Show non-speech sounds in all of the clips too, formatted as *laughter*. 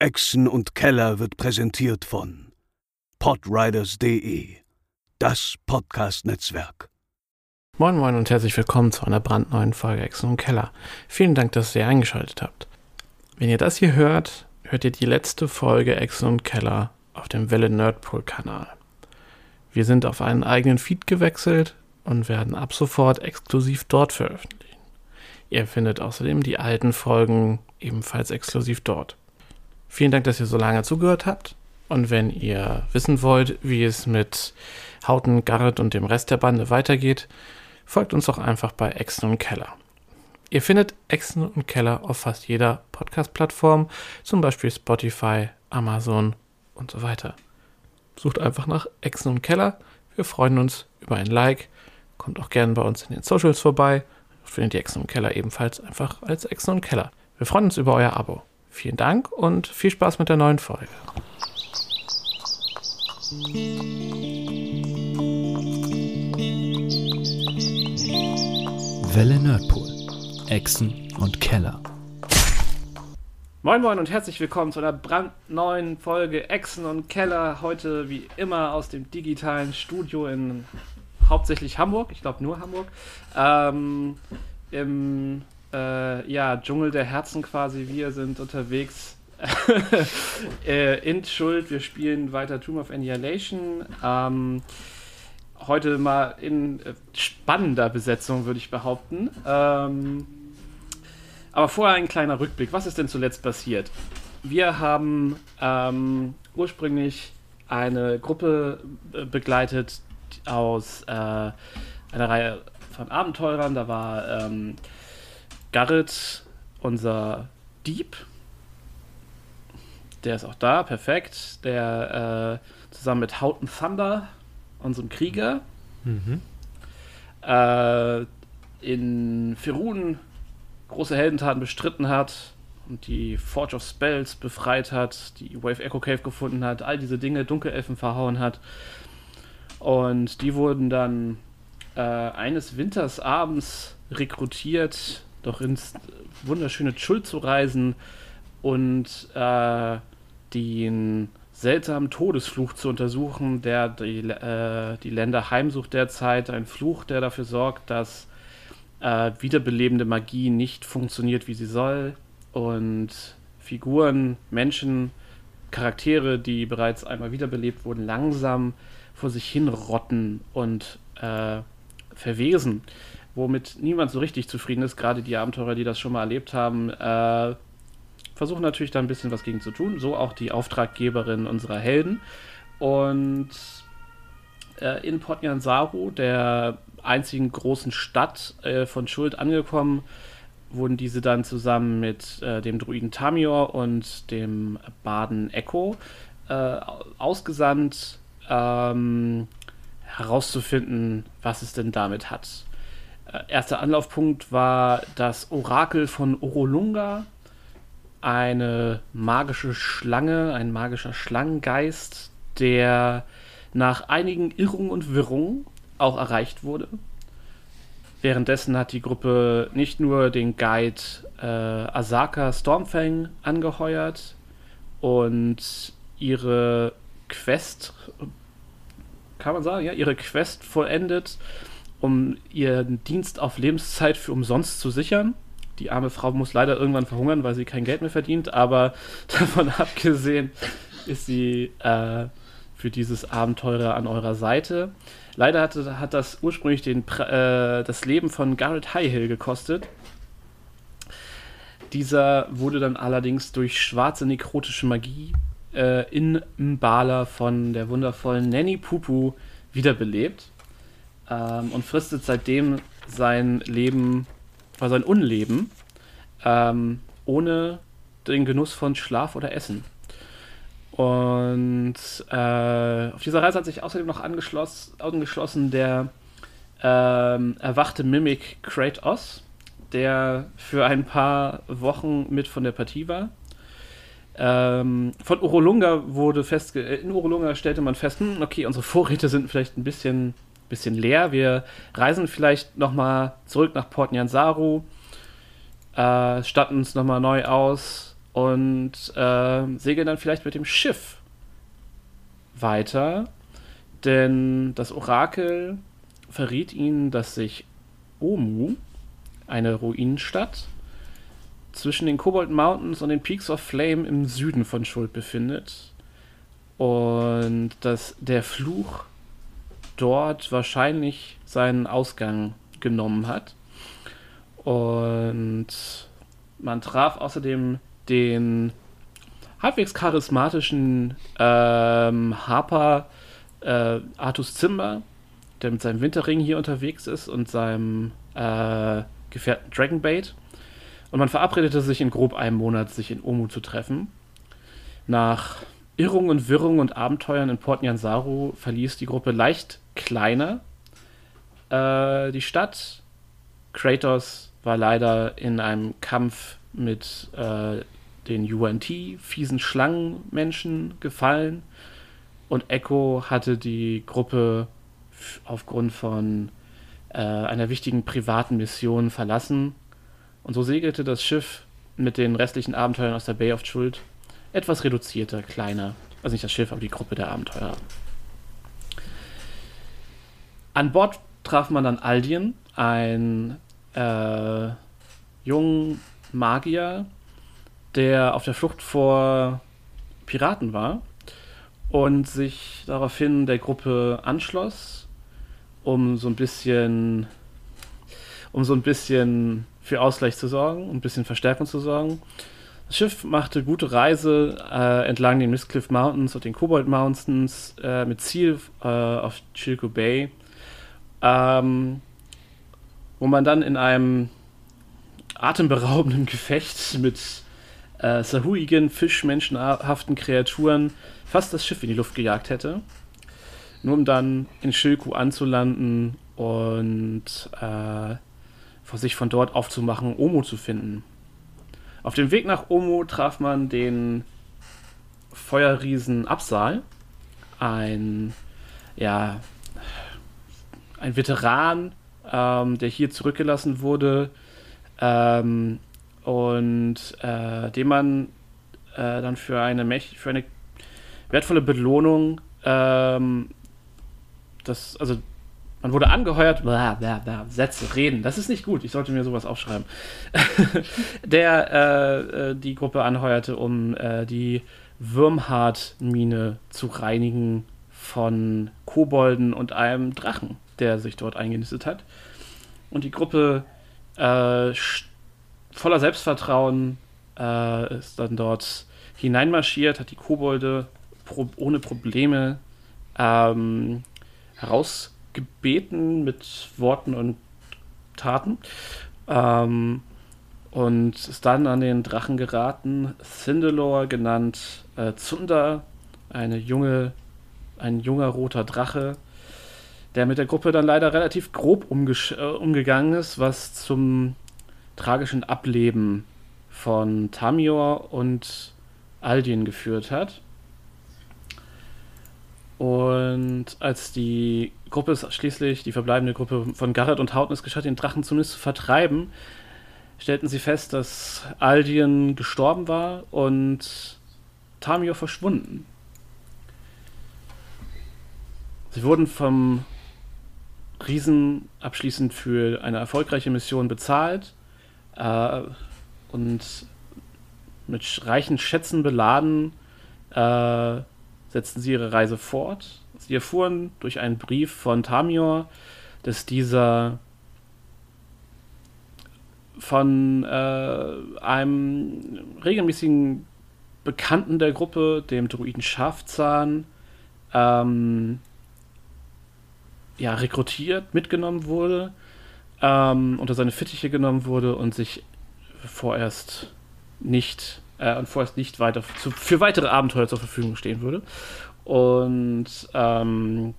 Echsen und Keller wird präsentiert von podriders.de, das Podcast-Netzwerk. Moin Moin und herzlich willkommen zu einer brandneuen Folge Echsen und Keller. Vielen Dank, dass ihr eingeschaltet habt. Wenn ihr das hier hört, hört ihr die letzte Folge Echsen und Keller auf dem Welle Nerdpool Kanal. Wir sind auf einen eigenen Feed gewechselt und werden ab sofort exklusiv dort veröffentlichen. Ihr findet außerdem die alten Folgen ebenfalls exklusiv dort. Vielen Dank, dass ihr so lange zugehört habt. Und wenn ihr wissen wollt, wie es mit Hauten, Garrett und dem Rest der Bande weitergeht, folgt uns doch einfach bei Exen und Keller. Ihr findet Exen und Keller auf fast jeder Podcast-Plattform, zum Beispiel Spotify, Amazon und so weiter. Sucht einfach nach Exen und Keller. Wir freuen uns über ein Like. Kommt auch gerne bei uns in den Socials vorbei. Findet die Exen und Keller ebenfalls einfach als Exen und Keller. Wir freuen uns über euer Abo. Vielen Dank und viel Spaß mit der neuen Folge. Welle Nerdpool. Echsen und Keller. Moin Moin und herzlich willkommen zu einer brandneuen Folge Echsen und Keller. Heute wie immer aus dem digitalen Studio in hauptsächlich Hamburg, ich glaube nur Hamburg. Ähm, Im äh, ja, Dschungel der Herzen quasi. Wir sind unterwegs *laughs* äh, in Schuld. Wir spielen weiter Tomb of Annihilation. Ähm, heute mal in äh, spannender Besetzung, würde ich behaupten. Ähm, aber vorher ein kleiner Rückblick. Was ist denn zuletzt passiert? Wir haben ähm, ursprünglich eine Gruppe äh, begleitet aus äh, einer Reihe von Abenteurern. Da war ähm, Garrett, unser Dieb. Der ist auch da, perfekt. Der äh, zusammen mit Houghton Thunder, unserem Krieger, mhm. äh, in Ferun große Heldentaten bestritten hat und die Forge of Spells befreit hat, die Wave Echo Cave gefunden hat, all diese Dinge, Dunkelelfen verhauen hat. Und die wurden dann äh, eines Winters abends rekrutiert doch ins wunderschöne Schuld zu reisen und äh, den seltsamen Todesfluch zu untersuchen, der die, äh, die Länder heimsucht derzeit. Ein Fluch, der dafür sorgt, dass äh, wiederbelebende Magie nicht funktioniert, wie sie soll. Und Figuren, Menschen, Charaktere, die bereits einmal wiederbelebt wurden, langsam vor sich hin rotten und äh, verwesen womit niemand so richtig zufrieden ist. Gerade die Abenteurer, die das schon mal erlebt haben, äh, versuchen natürlich da ein bisschen was gegen zu tun. So auch die Auftraggeberin unserer Helden. Und äh, in Potnjansaru, der einzigen großen Stadt äh, von Schuld angekommen, wurden diese dann zusammen mit äh, dem Druiden Tamior und dem Baden Echo äh, ausgesandt, ähm, herauszufinden, was es denn damit hat. Erster Anlaufpunkt war das Orakel von Orolunga, eine magische Schlange, ein magischer Schlangengeist, der nach einigen Irrungen und Wirrungen auch erreicht wurde. Währenddessen hat die Gruppe nicht nur den Guide äh, Asaka Stormfang angeheuert und ihre Quest, kann man sagen, ja, ihre Quest vollendet, um ihren Dienst auf Lebenszeit für umsonst zu sichern. Die arme Frau muss leider irgendwann verhungern, weil sie kein Geld mehr verdient, aber *laughs* davon abgesehen ist sie äh, für dieses Abenteuer an eurer Seite. Leider hatte, hat das ursprünglich den, äh, das Leben von Garrett Highhill gekostet. Dieser wurde dann allerdings durch schwarze nekrotische Magie äh, in Mbala von der wundervollen Nanny Pupu wiederbelebt ähm, und fristet seitdem sein Leben, war sein Unleben, ähm, ohne den Genuss von Schlaf oder Essen. Und äh, auf dieser Reise hat sich außerdem noch angeschlossen, angeschlossen der ähm, erwachte Mimik Kratos, der für ein paar Wochen mit von der Partie war. Ähm, von Urolunga wurde festge in Urolunga stellte man fest, hm, okay, unsere Vorräte sind vielleicht ein bisschen bisschen leer. Wir reisen vielleicht nochmal zurück nach Port Nyansaru, äh, statten uns nochmal neu aus und äh, segeln dann vielleicht mit dem Schiff weiter, denn das Orakel verriet ihnen, dass sich Omu, eine Ruinenstadt, zwischen den Cobalt Mountains und den Peaks of Flame im Süden von Schuld befindet. Und dass der Fluch dort wahrscheinlich seinen Ausgang genommen hat. Und man traf außerdem den halbwegs charismatischen ähm, Harper äh, Artus Zimmer, der mit seinem Winterring hier unterwegs ist und seinem äh, Gefährten Dragonbait. Und man verabredete sich in grob einem Monat, sich in Omu zu treffen. Nach Irrung und Wirrung und Abenteuern in Port Nyansaru verließ die Gruppe leicht kleiner äh, die Stadt. Kratos war leider in einem Kampf mit äh, den UNT, fiesen Schlangenmenschen, gefallen. Und Echo hatte die Gruppe aufgrund von äh, einer wichtigen privaten Mission verlassen. Und so segelte das Schiff mit den restlichen Abenteuern aus der Bay of Schuld etwas reduzierter, kleiner. Also nicht das Schiff, aber die Gruppe der Abenteurer. An Bord traf man dann Aldien, ein äh, jungen Magier, der auf der Flucht vor Piraten war und sich daraufhin der Gruppe anschloss, um so ein bisschen, um so ein bisschen für Ausgleich zu sorgen, um ein bisschen Verstärkung zu sorgen. Schiff machte gute Reise äh, entlang den Mistcliff Mountains und den Cobalt Mountains äh, mit Ziel äh, auf Chilco Bay, ähm, wo man dann in einem atemberaubenden *laughs* Gefecht mit äh, sahuigen, fischmenschenhaften Kreaturen fast das Schiff in die Luft gejagt hätte. Nur um dann in Shilku anzulanden und äh, vor sich von dort aufzumachen, Omo zu finden. Auf dem Weg nach Omo traf man den Feuerriesen Absal, ein, ja, ein Veteran, ähm, der hier zurückgelassen wurde, ähm, und äh, den man äh, dann für eine, Mech für eine wertvolle Belohnung, ähm, das, also man wurde angeheuert, bla, bla, bla, Sätze, reden, das ist nicht gut, ich sollte mir sowas aufschreiben, *laughs* der äh, äh, die Gruppe anheuerte, um äh, die Würmhard-Mine zu reinigen von Kobolden und einem Drachen, der sich dort eingenistet hat. Und die Gruppe äh, voller Selbstvertrauen äh, ist dann dort hineinmarschiert, hat die Kobolde pro ohne Probleme ähm, herausgebeten mit Worten und Taten. Ähm, und ist dann an den Drachen geraten, Cindelor genannt äh, Zunder, eine junge, ein junger roter Drache, der mit der Gruppe dann leider relativ grob äh, umgegangen ist, was zum tragischen Ableben von Tamior und Aldin geführt hat. Und als die Gruppe schließlich, die verbleibende Gruppe von Garrett und Hauten es geschafft, den Drachen zumindest zu vertreiben, stellten sie fest, dass Aldien gestorben war und Tamior verschwunden. Sie wurden vom Riesen abschließend für eine erfolgreiche Mission bezahlt äh, und mit reichen Schätzen beladen äh, setzten sie ihre Reise fort. Sie erfuhren durch einen Brief von Tamior, dass dieser von äh, einem regelmäßigen Bekannten der Gruppe, dem Druiden Schafzahn, ähm, ja, rekrutiert, mitgenommen wurde ähm, unter seine Fittiche genommen wurde und sich vorerst nicht äh, und vorerst nicht weiter zu, für weitere Abenteuer zur Verfügung stehen würde. Und ähm,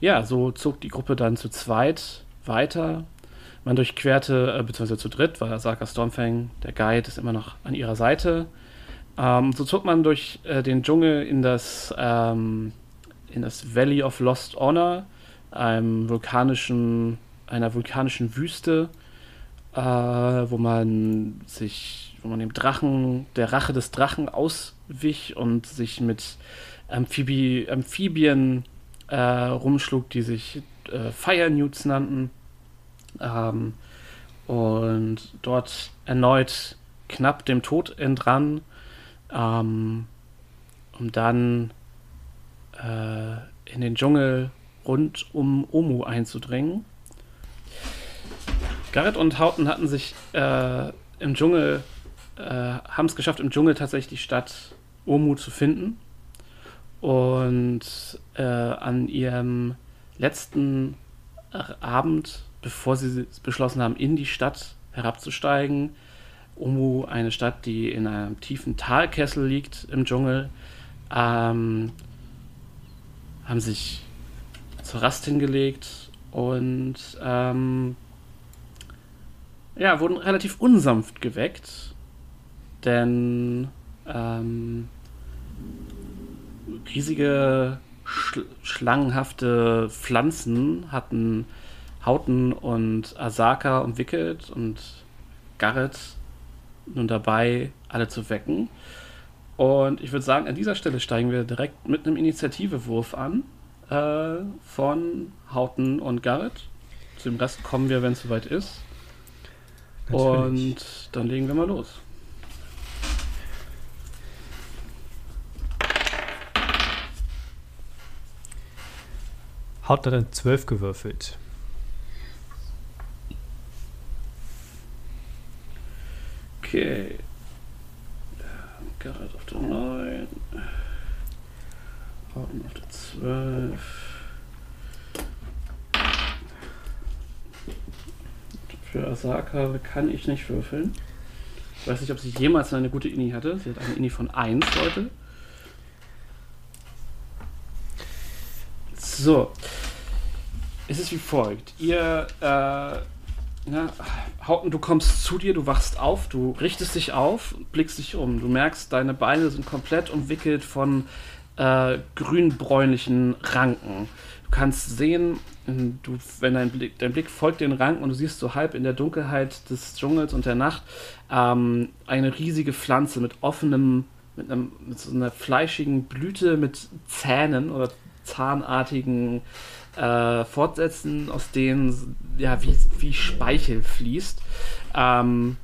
ja, so zog die Gruppe dann zu zweit weiter. Man durchquerte, äh, beziehungsweise zu dritt, weil Saka Stormfang, der Guide, ist immer noch an ihrer Seite. Ähm, so zog man durch äh, den Dschungel in das, ähm, in das Valley of Lost Honor, einem vulkanischen einer vulkanischen Wüste, äh, wo man sich wo man dem Drachen, der Rache des Drachen auswich und sich mit Amphibi Amphibien äh, rumschlug, die sich äh, Fire Newts nannten. Ähm, und dort erneut knapp dem Tod entrann, ähm, um dann äh, in den Dschungel rund um Omu einzudringen. Garrett und Houghton hatten sich äh, im Dschungel, äh, haben es geschafft, im Dschungel tatsächlich die Stadt Omu zu finden. Und äh, an ihrem letzten Abend, bevor sie beschlossen haben, in die Stadt herabzusteigen, Omu, eine Stadt, die in einem tiefen Talkessel liegt im Dschungel, ähm, haben sich zur Rast hingelegt und ähm, ja, wurden relativ unsanft geweckt, denn ähm, riesige schl schlangenhafte Pflanzen hatten Hauten und Asaka umwickelt und Garrett nun dabei, alle zu wecken. Und ich würde sagen, an dieser Stelle steigen wir direkt mit einem Initiativewurf an äh, von Hauten und Garrett. Zu dem Rest kommen wir, wenn es soweit ist. Natürlich. Und dann legen wir mal los. Hat dann 12 gewürfelt. Okay. Garrett auf der 9. Hauten auf der 12. Für Asaka kann ich nicht würfeln. Ich weiß nicht, ob sie jemals eine gute Ini hatte. Sie hat eine Ini von 1, Leute. So. Es ist wie folgt. Ihr, äh, ja, Hauten, du kommst zu dir, du wachst auf, du richtest dich auf, blickst dich um. Du merkst, deine Beine sind komplett umwickelt von äh, grünbräunlichen Ranken. Du kannst sehen, du, wenn dein Blick, dein Blick folgt den Ranken und du siehst so halb in der Dunkelheit des Dschungels und der Nacht ähm, eine riesige Pflanze mit offenem, mit, einem, mit so einer fleischigen Blüte mit Zähnen oder zahnartigen äh, Fortsätzen, aus denen ja wie, wie Speichel fließt. Ähm,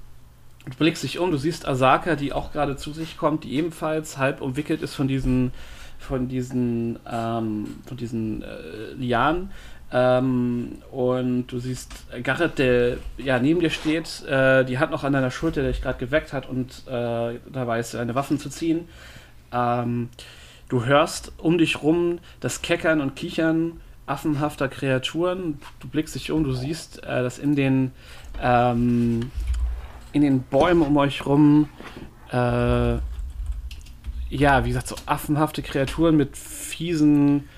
du blickst dich um, du siehst Asaka, die auch gerade zu sich kommt, die ebenfalls halb umwickelt ist von diesen von diesen ähm, von diesen äh, Lianen. Ähm, und du siehst Garrett, der ja neben dir steht, äh, die Hand noch an deiner Schulter, der dich gerade geweckt hat und äh, dabei ist, deine Waffen zu ziehen. Ähm, du hörst um dich rum das Keckern und Kichern affenhafter Kreaturen. Du blickst dich um, du siehst, äh, dass in den, ähm, in den Bäumen um euch rum, äh, ja, wie gesagt, so affenhafte Kreaturen mit fiesen,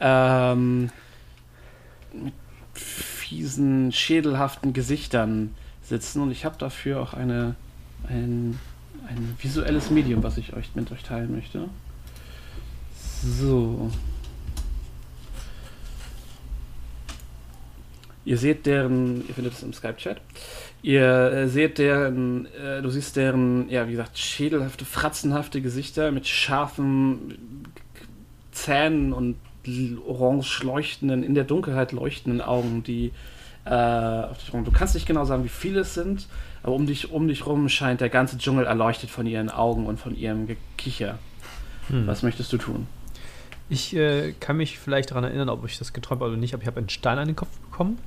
ähm, mit fiesen, schädelhaften Gesichtern sitzen. Und ich habe dafür auch eine, ein, ein visuelles Medium, was ich euch mit euch teilen möchte. So. Ihr seht deren, ihr findet es im Skype-Chat. Ihr äh, seht deren, äh, du siehst deren, ja, wie gesagt, schädelhafte, fratzenhafte Gesichter mit scharfen Zähnen und orange leuchtenden, in der Dunkelheit leuchtenden Augen, die äh, auf dich rum. Du kannst nicht genau sagen, wie viele es sind, aber um dich, um dich rum scheint der ganze Dschungel erleuchtet von ihren Augen und von ihrem Gekicher. Hm. Was möchtest du tun? Ich äh, kann mich vielleicht daran erinnern, ob ich das geträumt habe oder nicht, aber ich habe einen Stein an den Kopf bekommen.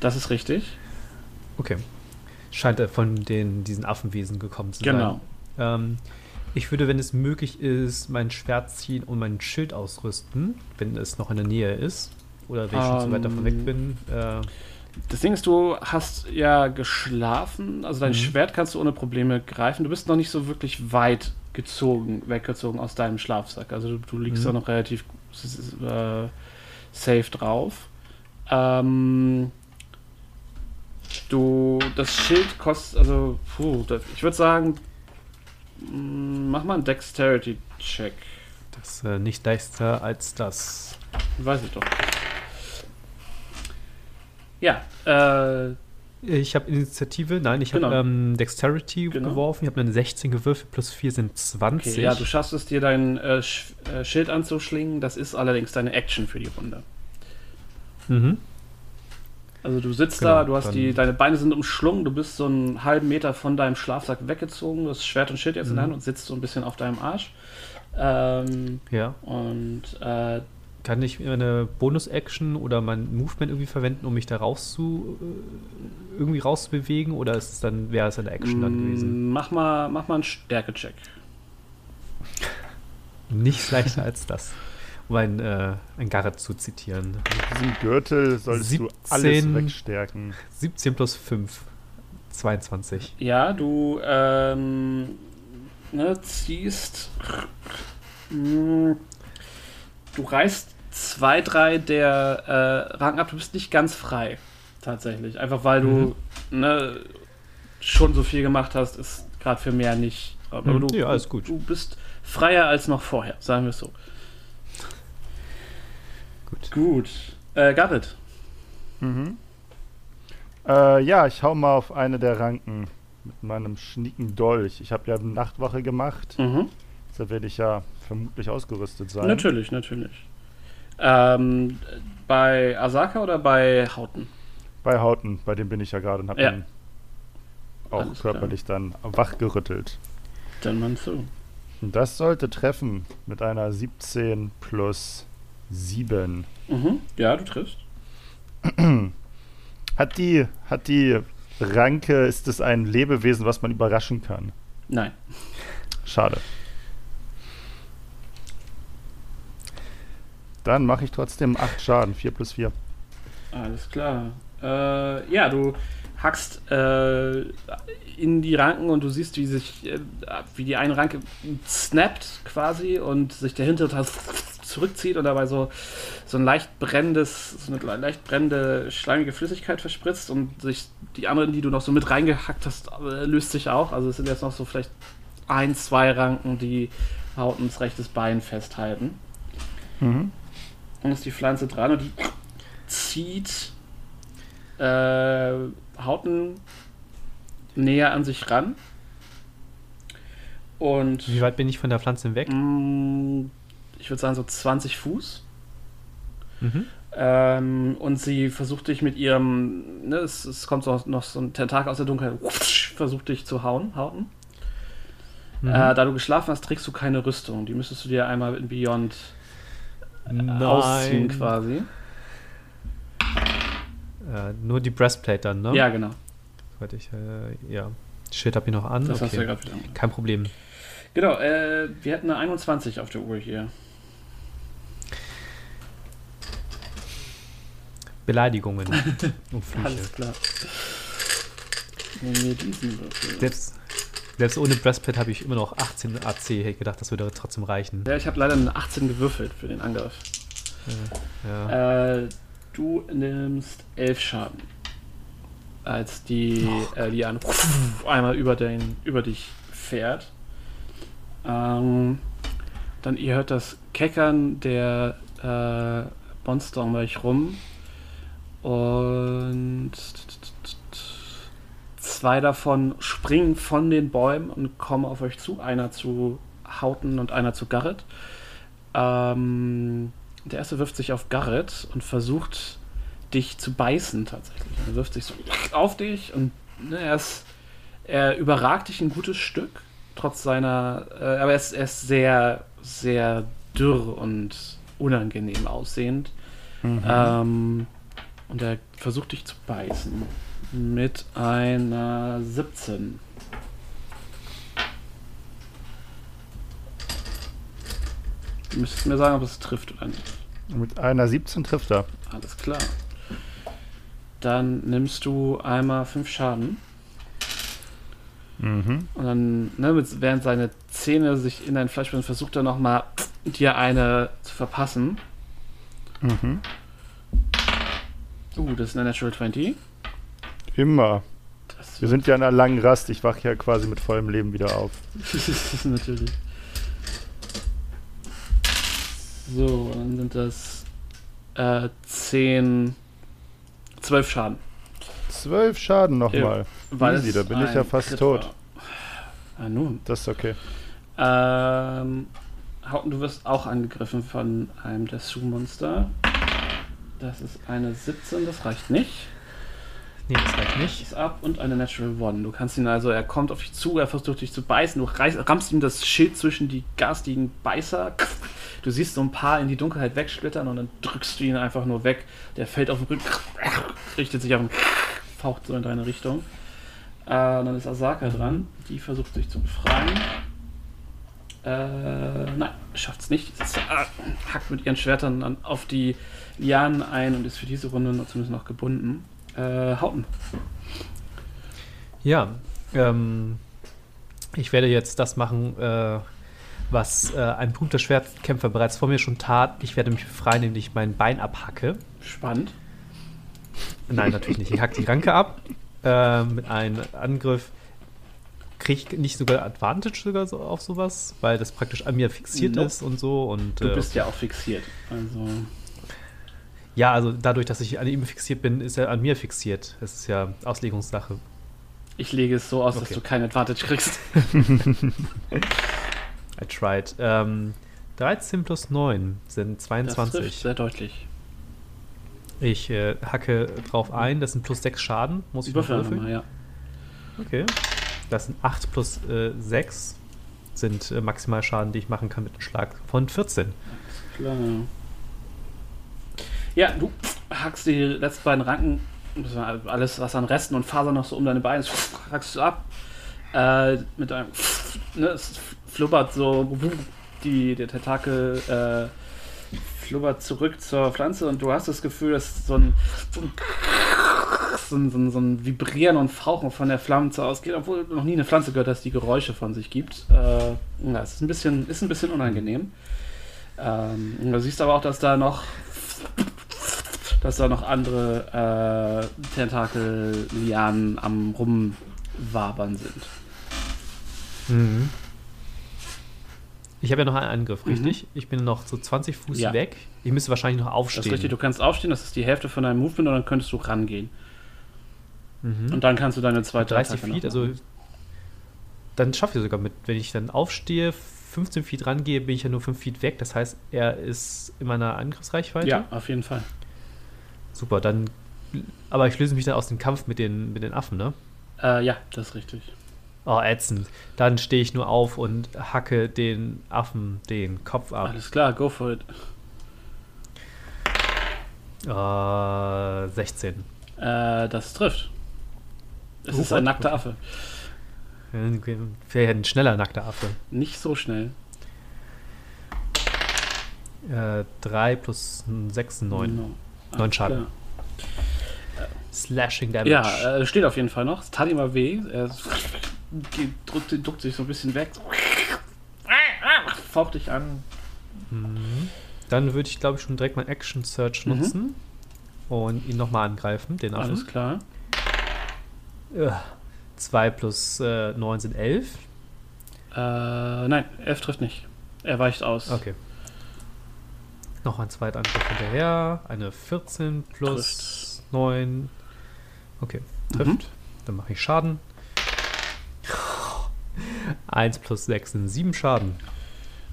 Das ist richtig. Okay. Scheint er von den, diesen Affenwesen gekommen zu genau. sein. Ähm, ich würde, wenn es möglich ist, mein Schwert ziehen und mein Schild ausrüsten, wenn es noch in der Nähe ist. Oder wenn ich schon so weit davon weg ähm, bin. Äh, das Ding ist, du hast ja geschlafen, also dein mhm. Schwert kannst du ohne Probleme greifen. Du bist noch nicht so wirklich weit gezogen, weggezogen aus deinem Schlafsack. Also du, du liegst mhm. da noch relativ äh, safe drauf. Ähm, Du, das Schild kostet, also, puh, das, ich würde sagen, mm, mach mal einen Dexterity-Check. Das ist äh, nicht leichter als das. Weiß ich doch. Ja, äh, Ich habe Initiative, nein, ich habe Genau. ähm, Dexterity Genau. geworfen. Ich habe eine 16 gewürfelt, plus 4 sind 20. Okay, ja, du schaffst es dir dein äh, äh, Schild anzuschlingen. Das ist allerdings deine Action für die Runde. mhm. Also du sitzt Genau, da, du hast die, deine Beine sind umschlungen, du bist so einen halben Meter von deinem Schlafsack weggezogen, du hast Schwert und Schild jetzt in der Mhm. Hand und sitzt so ein bisschen auf deinem Arsch. Ähm, Ja. und äh, Kann ich eine Bonus-Action oder mein Movement irgendwie verwenden, um mich da raus zu, äh, irgendwie rauszubewegen? Oder ist es dann, wäre es eine Action dann gewesen? mm, mach mal, mach mal einen Stärke-Check. Nichts leichter als das. Um ein, äh, ein Garrett zu zitieren. Mit diesem Gürtel solltest du alles 17. wegstärken. 17 plus 5. 22. Ja, du ähm, ne, ziehst. Mm, Du reißt zwei, drei der äh, Ranken ab. Du bist nicht ganz frei, tatsächlich. Einfach weil du ne, schon so viel gemacht hast, ist gerade für mehr nicht. Aber Mhm. du, Ja, alles gut. du bist freier als noch vorher, sagen wir es so. Gut. Gut. Äh, Garrett. Mhm. Äh, ja, ich hau mal auf eine der Ranken mit meinem schnieken Dolch. Ich habe ja Nachtwache gemacht. Mhm. Da werde ich ja vermutlich ausgerüstet sein. Natürlich, natürlich. Ähm, bei Asaka oder bei Hauten? Bei Hauten, bei dem bin ich ja gerade und habe Ja. ihn auch Alles klar. körperlich dann wachgerüttelt. Dann man so. Und das sollte treffen mit einer 17 plus 7. Mhm. Ja, du triffst. *clears throat* Hat die, hat die Ranke, ist es ein Lebewesen, was man überraschen kann? Nein. Schade. Dann mache ich trotzdem 8 Schaden, 4 plus 4. Alles klar. Äh, ja, du hackst äh, in die Ranken und du siehst, wie sich, äh, wie die eine Ranke snappt quasi und sich der Hinterteil zurückzieht und dabei so, so ein leicht brennendes, so eine leicht brennende, schleimige Flüssigkeit verspritzt und sich die anderen, die du noch so mit reingehackt hast, äh, löst sich auch. Also es sind jetzt noch so vielleicht ein, zwei Ranken, die Hautens rechtes Bein festhalten. Mhm. Dann ist die Pflanze dran und die zieht äh, Hauten näher an sich ran. Und Wie weit bin ich von der Pflanze weg? mh, ich würde sagen so 20 Fuß. Mhm. Ähm, und sie versucht dich mit ihrem, ne, es, es kommt so noch so ein Tentakel aus der Dunkelheit, versucht dich zu hauen, hauten. Mhm. Äh, da du geschlafen hast, trägst du keine Rüstung. Die müsstest du dir einmal in Beyond ausziehen quasi. Äh, nur die Breastplate dann, ne? Ja, genau. Soweit ich, äh, ja. Schild habe ich noch an. Das hast du ja okay. gerade wieder. Kein Problem. Genau, äh, wir hätten eine 21 auf der Uhr hier. Beleidigungen und *laughs* Flüche. Alles klar. Selbst, selbst ohne Breastplate habe ich immer noch 18 AC. Hätte gedacht, das würde trotzdem reichen. Ja, ich habe leider eine 18 gewürfelt für den Angriff. Ja. Äh, du nimmst 11 Schaden. Als die Oh äh, Liane *laughs* einmal über, den, über dich fährt. Ähm, dann ihr hört das Keckern der äh, Monster um euch rum. Und zwei davon springen von den Bäumen und kommen auf euch zu. Einer zu Hauten und einer zu Garrett. Ähm, der erste wirft sich auf Garrett und versucht dich zu beißen tatsächlich. Er wirft sich so auf dich und ne, er, ist, er überragt dich ein gutes Stück, trotz seiner, äh, aber er ist, er ist sehr, sehr dürr und unangenehm aussehend. Ähm, und er versucht dich zu beißen mit einer 17. Du müsstest mir sagen, ob es trifft oder nicht. Mit einer 17 trifft er. Alles klar. Dann nimmst du einmal 5 Schaden. Mhm. Und dann, ne, mit, während seine Zähne sich in dein Fleisch binden, versucht er nochmal dir eine zu verpassen. Mhm. Uh, das ist eine Natural 20. Immer. Das Wir sind ja in einer langen Rast. Ich wache ja quasi mit vollem Leben wieder auf. *laughs* ist natürlich. So, dann sind das äh, 10, 12 Schaden. Zwölf Schaden nochmal. Weil Easy, da bin ich ja fast Crit tot. war. Ah, nun. Das ist okay. Ähm, Hauten, du wirst auch angegriffen von einem der Su-Monster. Das ist eine 17, das reicht nicht. Nee, das reicht nicht. Ist ab und eine Natural One. Du kannst ihn also, er kommt auf dich zu, er versucht dich zu beißen. Du reiß, rammst ihm das Schild zwischen die garstigen Beißer. *laughs* Du siehst so ein paar in die Dunkelheit wegsplittern und dann drückst du ihn einfach nur weg. Der fällt auf den Rücken, *laughs* richtet sich auf den *laughs* faucht so in deine Richtung. Äh, dann ist Asaka dran. Die versucht sich zu befreien. Äh, nein, schafft's nicht. Sie äh, hackt mit ihren Schwertern auf die Lianen ein und ist für diese Runde zumindest noch gebunden. Äh, Hauten. Ja, ähm, ich werde jetzt das machen, äh, was äh, ein berühmter Schwertkämpfer bereits vor mir schon tat. Ich werde mich befreien, indem ich mein Bein abhacke. Spannend. Nein, natürlich nicht. Ich hacke die Ranke ab äh, mit einem Angriff. Kriege ich nicht sogar Advantage sogar so auf sowas, weil das praktisch an mir fixiert Nope. ist und so. Und, Du äh, bist ja auch fixiert. Also, Ja, also dadurch, dass ich an ihm fixiert bin, ist er an mir fixiert. Das ist ja Auslegungssache. ich lege es so aus, dass Okay. du kein Advantage kriegst. *laughs* I tried. Ähm, 13 plus 9 sind Das 22. trifft sehr deutlich. Ich äh, hacke drauf ein, das sind plus 6 Schaden. Muss ich würfeln? nochmal, ja. Okay. Das sind 8 plus äh, 6 sind äh, Maximalschaden, die ich machen kann mit einem Schlag von 14. Klar. Ja, du hackst die letzten beiden Ranken, alles was an Resten und Fasern noch so um deine Beine ist, hackst du ab. Äh, mit einem, ne, es flubbert so, die, der Tentakel äh, flubbert zurück zur Pflanze und du hast das Gefühl, dass so ein, so ein, so ein, so ein, Vibrieren und Fauchen von der Pflanze ausgeht, obwohl noch nie eine Pflanze gehört hast, die Geräusche von sich gibt. Äh, ja, es ist ein bisschen, ist ein bisschen unangenehm. Ähm, du siehst aber auch, dass da noch dass da noch andere äh, Tentakel-Lianen am Rumwabern sind. Mhm. Ich habe ja noch einen Angriff, Mhm. richtig? Ich bin noch so 20 Fuß Ja. weg. Ich müsste wahrscheinlich noch Das aufstehen. ist richtig, du kannst aufstehen, das ist die Hälfte von deinem Movement und dann könntest du rangehen. Mhm. Und dann kannst du deine zweite 30 Attacke noch Feet, also dann schaffe ich sogar mit. Wenn ich dann aufstehe, 15 Feet rangehe, bin ich ja nur 5 Feet weg. Das heißt, er ist in meiner Angriffsreichweite. Ja, auf jeden Fall. Super, dann. Aber ich löse mich dann aus dem Kampf mit den, mit den Affen, ne? Äh, ja, das ist richtig. Oh, ätzend. Dann stehe ich nur auf und hacke den Affen den Kopf ab. Alles klar, go for it. Äh, 16. Äh, das trifft. Es Oh, ist ein nackter Affe. Ja ein schneller nackter Affe. Nicht so schnell. Äh, 3 plus 6, 9. No. Neun Alles Schaden. Slashing Damage. Ja, äh, steht auf jeden Fall noch. Es tat ihm mal weh. Er drückt, drückt sich so ein bisschen weg. Faucht dich an. Mhm. Dann würde ich, glaube ich, schon direkt mein Action Search Mhm. nutzen und ihn nochmal angreifen, den Alles Affen. klar. 2 plus äh, 9 sind 11. Äh, nein, elf trifft nicht. Er weicht aus. Okay. Noch ein zweiter Angriff hinterher. Eine 14 plus 9. Okay, trifft. Mhm. Dann mache ich Schaden. *laughs* 1 plus 6 sind 7 Schaden.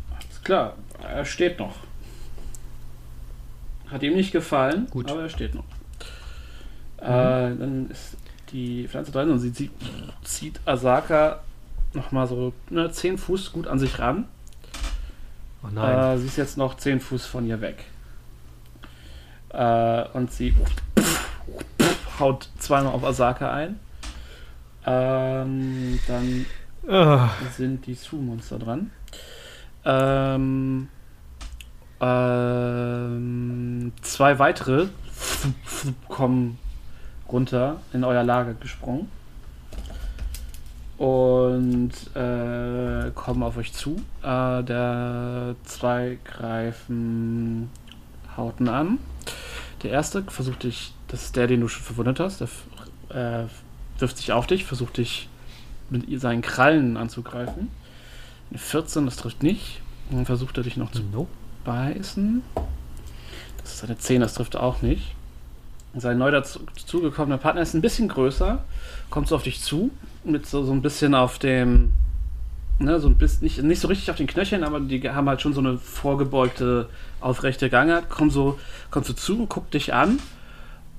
Alles klar. Er steht noch. Hat ihm nicht gefallen, Gut. aber er steht noch. Äh, dann ist die Pflanze dran und sie zieht, zieht Asaka nochmal so ne, 10 Fuß gut an sich ran. Oh nein. Äh, sie ist jetzt noch 10 Fuß von ihr weg. Äh, und sie haut zweimal auf Asaka ein. Ähm, dann Ah, sind die Su-Monster dran. Ähm, ähm, zwei weitere kommen runter in euer Lager gesprungen und äh, kommen auf euch zu. Äh, der zwei greifen Hauten an. Der erste versucht dich, das ist der, den du schon verwundet hast, der äh, wirft sich auf dich, versucht dich mit seinen Krallen anzugreifen. Eine 14, das trifft nicht. Und dann versucht er dich noch zu nope. beißen. Das ist eine 10, das trifft auch nicht. sein neu dazugekommener Partner ist ein bisschen größer, kommt so auf dich zu, mit so, so ein bisschen auf dem, ne, so ein bisschen, nicht, nicht so richtig auf den Knöcheln, aber die haben halt schon so eine vorgebeugte, aufrechte Gangart, kommt so, kommt so zu, guckt dich an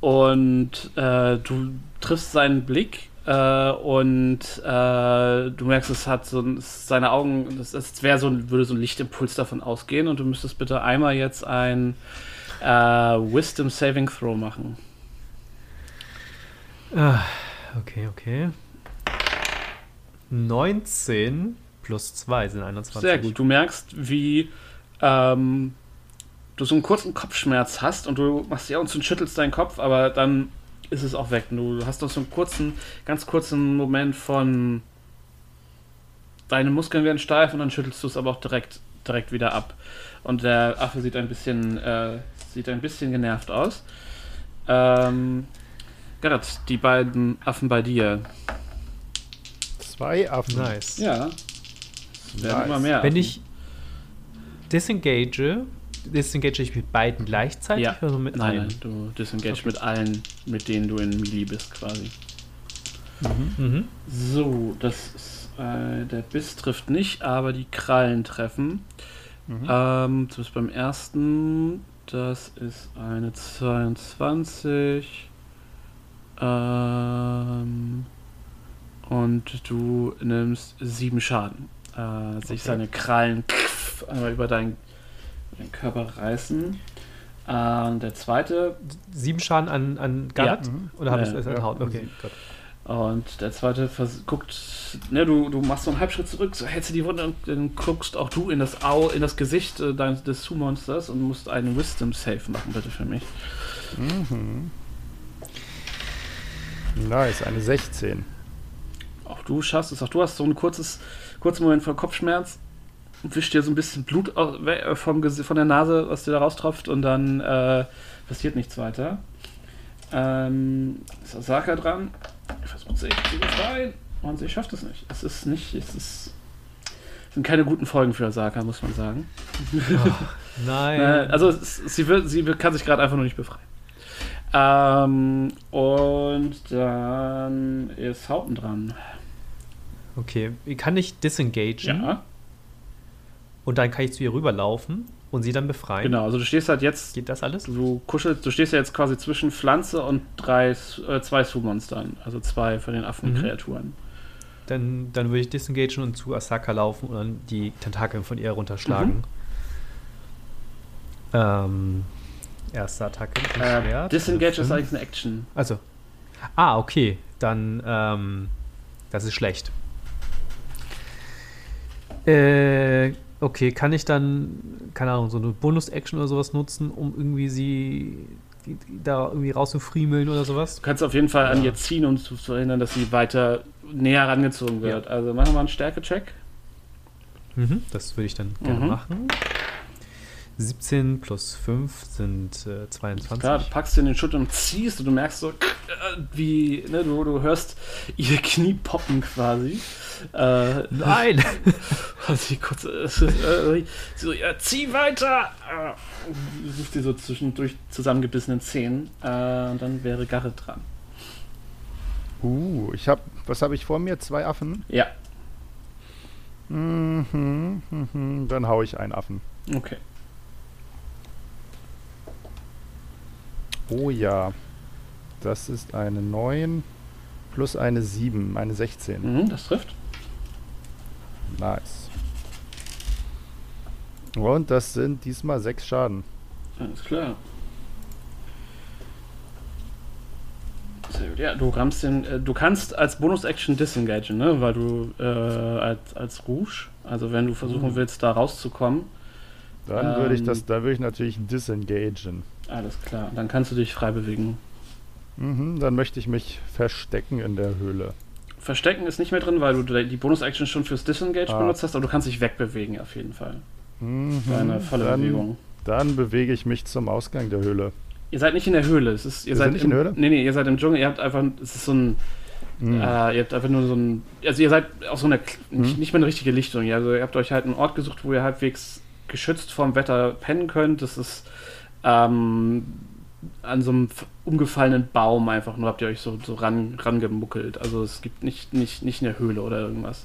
und äh, du triffst seinen Blick äh, und äh, du merkst, es hat so seine Augen, es wäre so würde so ein Lichtimpuls davon ausgehen und du müsstest bitte einmal jetzt ein äh, Wisdom Saving Throw machen. Ah, okay, okay. 19 plus 2 sind 21. Sehr gut. Du merkst, wie ähm, du so einen kurzen Kopfschmerz hast und du machst ja und schüttelst deinen Kopf, aber dann ist es auch weg. Du hast noch so einen kurzen, ganz kurzen Moment von deine Muskeln werden steif und dann schüttelst du es aber auch direkt, direkt wieder ab. Und der Affe sieht ein bisschen, äh, sieht ein bisschen genervt aus. Ähm, Gerrit, die beiden Affen bei dir. Zwei Affen. Nice. Ja. Es werden Nice. immer mehr. Wenn Affen. ich disengage, disengage ich mit beiden gleichzeitig Ja. oder mit Nein, einem? nein, du disengage mit allen, mit denen du in Melee bist, quasi. Mhm. So, das ist, äh, der Biss trifft nicht, aber die Krallen treffen. Mhm. Ähm, zumindest beim ersten, das ist eine 22. Ähm, und du nimmst sieben Schaden. Äh, sich Okay. seine Krallen einmal über deinen, deinen Körper reißen. Äh, der zweite Sieben Schaden an, an Garrett? Mhm. Oder habe ich Ja, es an ja. Haut? Okay, gut. Und der zweite guckt, ne, du, du machst so einen Halbschritt zurück, so hältst du die Wunde und dann guckst auch du in das Au, in das Gesicht äh, deines, des Su-Monsters und musst einen Wisdom Save machen, bitte für mich. Mhm. Nice, eine 16. Auch du schaffst es, auch du hast so ein kurzes, kurzen Moment von Kopfschmerz, wischt dir so ein bisschen Blut äh, vom, von der Nase, was dir da raustropft und dann äh, passiert nichts weiter. Ähm, ist Osaka dran, versucht sich zu befreien und sie schafft es nicht. Es ist nicht, es ist, sind keine guten Folgen für Osaka, muss man sagen. Nein. *laughs* Äh, also es, sie, wird, sie kann sich gerade einfach nur nicht befreien. Ähm, und dann ist Haupten dran. okay, kann ich disengagen Ja, und dann kann ich zu ihr rüberlaufen und sie dann befreien? genau. Also du stehst halt jetzt, Geht das alles? du kuschelst, du stehst ja jetzt quasi zwischen Pflanze und drei, äh, zwei Su-Monstern. Also zwei von den Affenkreaturen. Dann, dann würde ich disengagen und zu Asaka laufen und dann die Tentakeln von ihr runterschlagen. Ähm, erste Attacke. Äh. Disengage ist eigentlich eine Action. Also. Ah, okay. Dann, ähm, das ist schlecht. Äh, okay, kann ich dann, keine Ahnung, so eine Bonus-Action oder sowas nutzen, um irgendwie sie da irgendwie rauszufriemeln oder sowas? Du kannst auf jeden Fall an Ja. ihr ziehen, um zu verhindern, dass sie weiter näher herangezogen wird. Also machen wir mal einen Stärke-Check. Mhm, das würde ich dann gerne Mhm. machen. 17 plus 5 sind äh, 22. Klar, du packst in den Schutt und ziehst und du merkst so, äh, wie, ne, du, du hörst *laughs* ihr Knie poppen quasi. Äh, Nein! *laughs* sie kurz, äh, *laughs* so, ja, zieh weiter! Äh, sucht sie so zwischendurch zusammengebissenen Zähnen. Äh, und dann wäre Garrett dran. Uh, ich hab, was habe ich vor mir? Zwei Affen? Ja, Mhm, mhm, dann hau ich einen Affen. okay. Oh ja. Das ist eine 9 plus eine 7, eine 16. Mhm, das trifft. Nice. Und das sind diesmal 6 Schaden. Alles klar. Sehr gut. Ja, du rammst den. Äh, du kannst als Bonus-Action disengagen, ne? Weil du äh, als, als Rouge, also wenn du versuchen willst, da rauszukommen, Dann würde ich Ähm. das, da würde ich natürlich disengagen. Alles klar. Dann kannst du dich frei bewegen. Mhm, dann möchte ich mich verstecken in der Höhle. Verstecken ist nicht mehr drin, weil du die Bonus-Action schon fürs Disengage Ah. benutzt hast, aber du kannst dich wegbewegen auf jeden Fall. Mhm, Für eine volle dann, Bewegung. Dann bewege ich mich zum Ausgang der Höhle. Ihr seid nicht in der Höhle. Es ist, ihr Wir seid nicht im, in der Höhle? Nee, nee, ihr seid im Dschungel. Ihr habt einfach. Es ist so ein. Mhm. Äh, ihr habt einfach nur so ein. Also ihr seid auf so einer. Nicht, Mhm. nicht mal eine richtige Lichtung. Also ihr habt euch halt einen Ort gesucht, wo ihr halbwegs geschützt vom Wetter pennen könnt. Das ist. Ähm, an so einem umgefallenen Baum einfach nur habt ihr euch so, so ran, rangemuckelt. Also es gibt nicht, nicht, nicht eine Höhle oder irgendwas.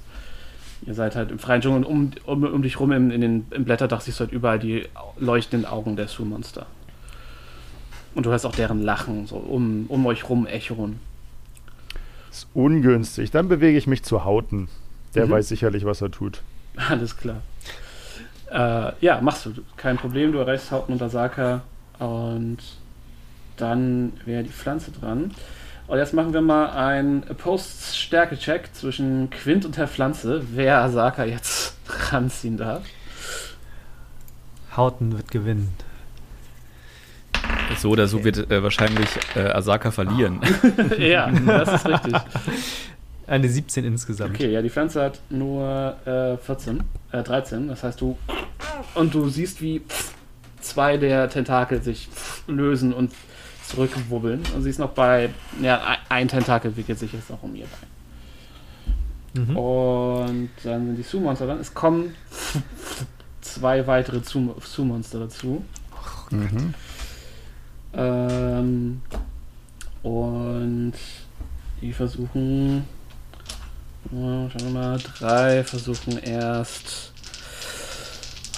Ihr seid halt im freien Dschungel und um, um, um dich rum im, in den, im Blätterdach siehst du halt überall die leuchtenden Augen der Sioux-Monster. Und du hörst auch deren Lachen, so um, um euch rum echoen. Ist ungünstig. Dann bewege ich mich zu Hauten. Der Mhm. weiß sicherlich, was er tut. Alles klar. Äh, ja, machst du. Kein Problem. Du erreichst Haupten und Asaka. Und dann wäre die Pflanze dran. Und jetzt machen wir mal einen Post-Stärke-Check zwischen Quint und der Pflanze, wer Asaka jetzt *laughs* ranziehen darf. Hauten wird gewinnen. So oder so wird äh, wahrscheinlich äh, Asaka verlieren. *laughs* ja, das ist richtig. *laughs* Eine 17 insgesamt. Okay, ja, die Pflanze hat nur äh, 14, äh, 13. Das heißt, du. Und du siehst, wie zwei der Tentakel sich lösen und zurückwubbeln. Und sie ist noch bei. Ja, ein- Tentakel wickelt sich jetzt noch um ihr Bein. Mhm. Und dann sind die Su-Monster dran. Es kommen zwei weitere Su-Monster dazu. Mhm. Ähm, und die versuchen. Schauen wir mal, drei versuchen erst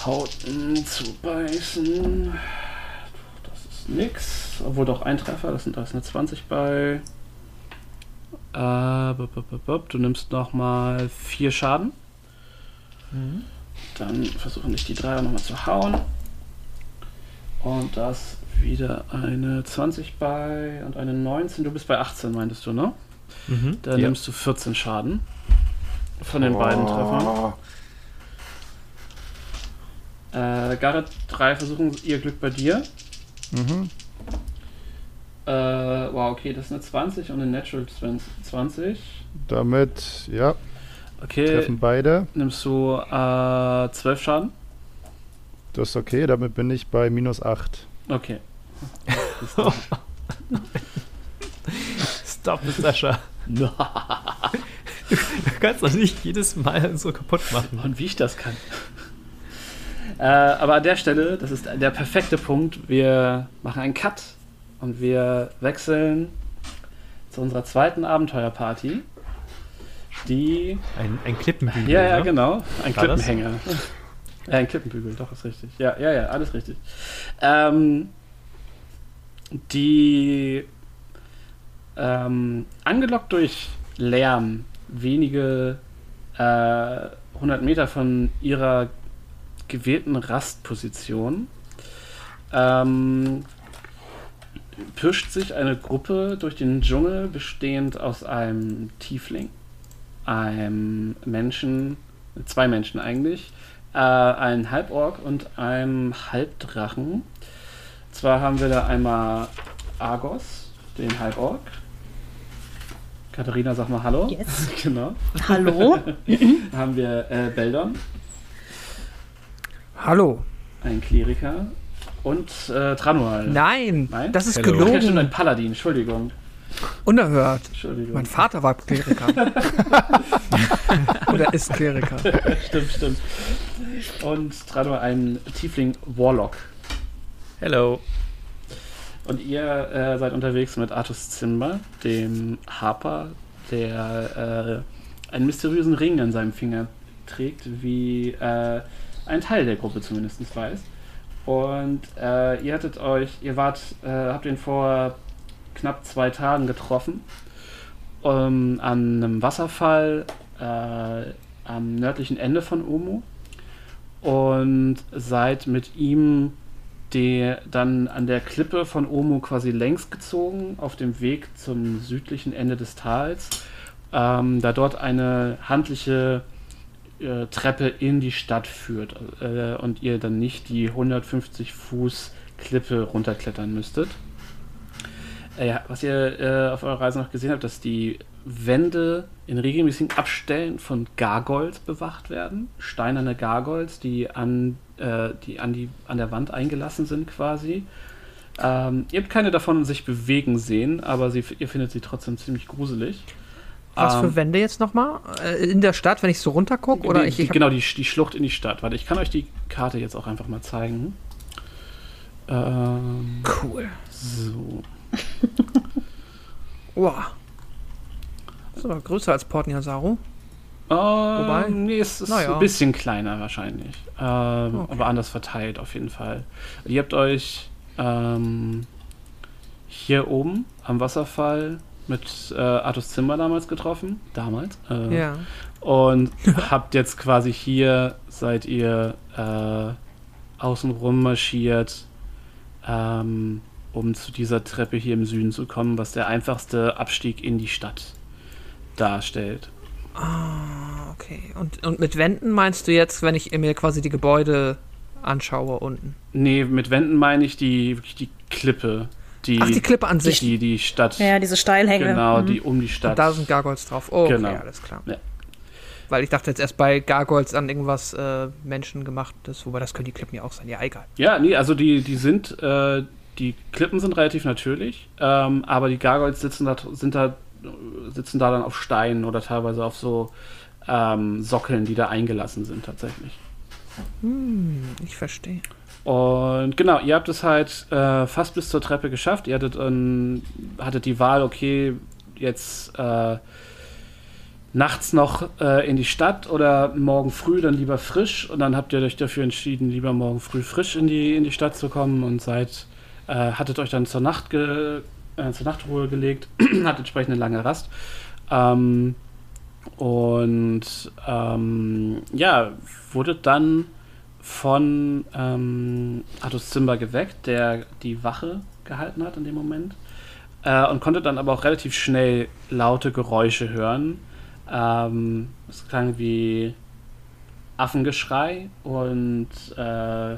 Hauten zu beißen. Das ist nix. Obwohl doch ein Treffer, das sind da ist eine 20 bei. Äh, bup, bup, bup, bup. du nimmst nochmal vier Schaden. Dann versuchen dich die drei nochmal zu hauen. Und das wieder eine 20 bei und eine 19. Du bist bei 18, meintest du, ne? Mhm. Dann Ja. nimmst du 14 Schaden von den beiden Treffern. Äh, Gareth, drei versuchen ihr Glück bei dir. Mhm. Äh, wow, okay, das ist eine 20 und eine Natural 20. Damit, ja, Okay, treffen beide. nimmst du äh, 12 Schaden? Das ist okay, damit bin ich bei minus 8. Okay. *laughs* Stop it, Sascha. *laughs* Du kannst doch nicht jedes Mal so kaputt machen. Und wie ich das kann. äh, aber an der Stelle, das ist der perfekte Punkt, wir machen einen Cut und wir wechseln zu unserer zweiten Abenteuerparty. Die. Ein, ein Klippenbügel. Ja, ja, ne? genau. Ein War das? Klippenhänger. Ja, ein Klippenbügel, doch, ist richtig. Ja, ja, ja, alles richtig. Ähm, die ähm, angelockt durch Lärm wenige äh, 100 Meter von ihrer gewählten Rastposition ähm, pirscht sich eine Gruppe durch den Dschungel, bestehend aus einem Tiefling, einem Menschen, zwei Menschen eigentlich, äh, einem Halborg und einem Halbdrachen. Zwar haben wir da einmal Argos, den Halborg. Katharina, sag mal Hallo. Yes. *laughs* Genau. Hallo? Dann *laughs* haben wir äh, Beldon, Hallo. ein Kleriker und äh, Tranual. Nein, Nein? das ist Hello. Ja, stimmt, ein gelogen. Paladin, Entschuldigung. Unerhört. Entschuldigung. Mein Vater war Kleriker. *laughs* Oder ist Kleriker. stimmt, stimmt. Und Tranual ein Tiefling Warlock. Hello. Und ihr äh, seid unterwegs mit Artus Zimmer, dem Harper, der äh, einen mysteriösen Ring an seinem Finger trägt, wie äh, ein Teil der Gruppe zumindest weiß. Und äh, ihr hattet euch, ihr wart, äh, habt ihn vor knapp zwei Tagen getroffen ähm, an einem Wasserfall äh, am nördlichen Ende von Omo und seid mit ihm die dann an der Klippe von Omo quasi längs gezogen auf dem Weg zum südlichen Ende des Tals, ähm, da dort eine handliche äh, Treppe in die Stadt führt äh, und ihr dann nicht die 150 Fuß Klippe runterklettern müsstet. Äh, ja, was ihr äh, auf eurer Reise noch gesehen habt, dass die Wände in regelmäßigen Abstellen von Gargoyles bewacht werden. Steinerne Gargoyles, die an, äh, die, an, die an der Wand eingelassen sind quasi. Ähm, ihr habt keine davon sich bewegen sehen, aber sie, ihr findet sie trotzdem ziemlich gruselig. Was für Ähm, Wände jetzt nochmal? Äh, in der Stadt, wenn ich so runtergucke? Oder die, ich, ich genau, die, die Schlucht in die Stadt. Warte, ich kann euch die Karte jetzt auch einfach mal zeigen. Ähm, Cool. so. Wow. Das ist aber größer als Port Niasaru. Wobei? Nee, es ist Naja. ein bisschen kleiner wahrscheinlich. Ähm, Okay. Aber anders verteilt auf jeden Fall. Ihr habt euch ähm, hier oben am Wasserfall mit äh, Artus Zimmer damals getroffen. Damals. Äh, Ja. Und *laughs* habt jetzt quasi hier, seid ihr äh, außenrum marschiert, ähm, um zu dieser Treppe hier im Süden zu kommen, was der einfachste Abstieg in die Stadt darstellt. Ah, okay. Und, und mit Wänden meinst du jetzt, wenn ich mir quasi die Gebäude anschaue unten? Nee, mit Wänden meine ich die, wirklich die Klippe, die, Ach, die Klippe an sich. die, die Stadt, Ja, diese Steilhänge. genau, Mhm. die um die Stadt. Und da sind Gargoyles drauf. Oh, okay, Genau. alles klar. Ja. Weil ich dachte jetzt erst bei Gargoyles an irgendwas äh, menschengemachtes, wobei das können die Klippen ja auch sein. Ja, egal. Ja, nee, also die, die sind, äh, die Klippen sind relativ natürlich, ähm, aber die Gargoyles sitzen da, sind da, sitzen da dann auf Steinen oder teilweise auf so ähm, Sockeln, die da eingelassen sind tatsächlich. Hm, ich verstehe. Und genau, ihr habt es halt äh, fast bis zur Treppe geschafft. Ihr hattet, ähm, hattet die Wahl, okay, jetzt äh, nachts noch äh, in die Stadt oder morgen früh dann lieber frisch. Und dann habt ihr euch dafür entschieden, lieber morgen früh frisch in die, in die Stadt zu kommen und seid, äh, hattet euch dann zur, Nacht ge, äh, zur Nachtruhe gelegt, *clears throat* hattet entsprechend eine lange Rast. Ähm, und ähm, ja, wurdet dann von ähm, Artus Zimba geweckt, der die Wache gehalten hat in dem Moment. Äh, und konnte dann aber auch relativ schnell laute Geräusche hören. Ähm, es klang wie Affengeschrei und äh,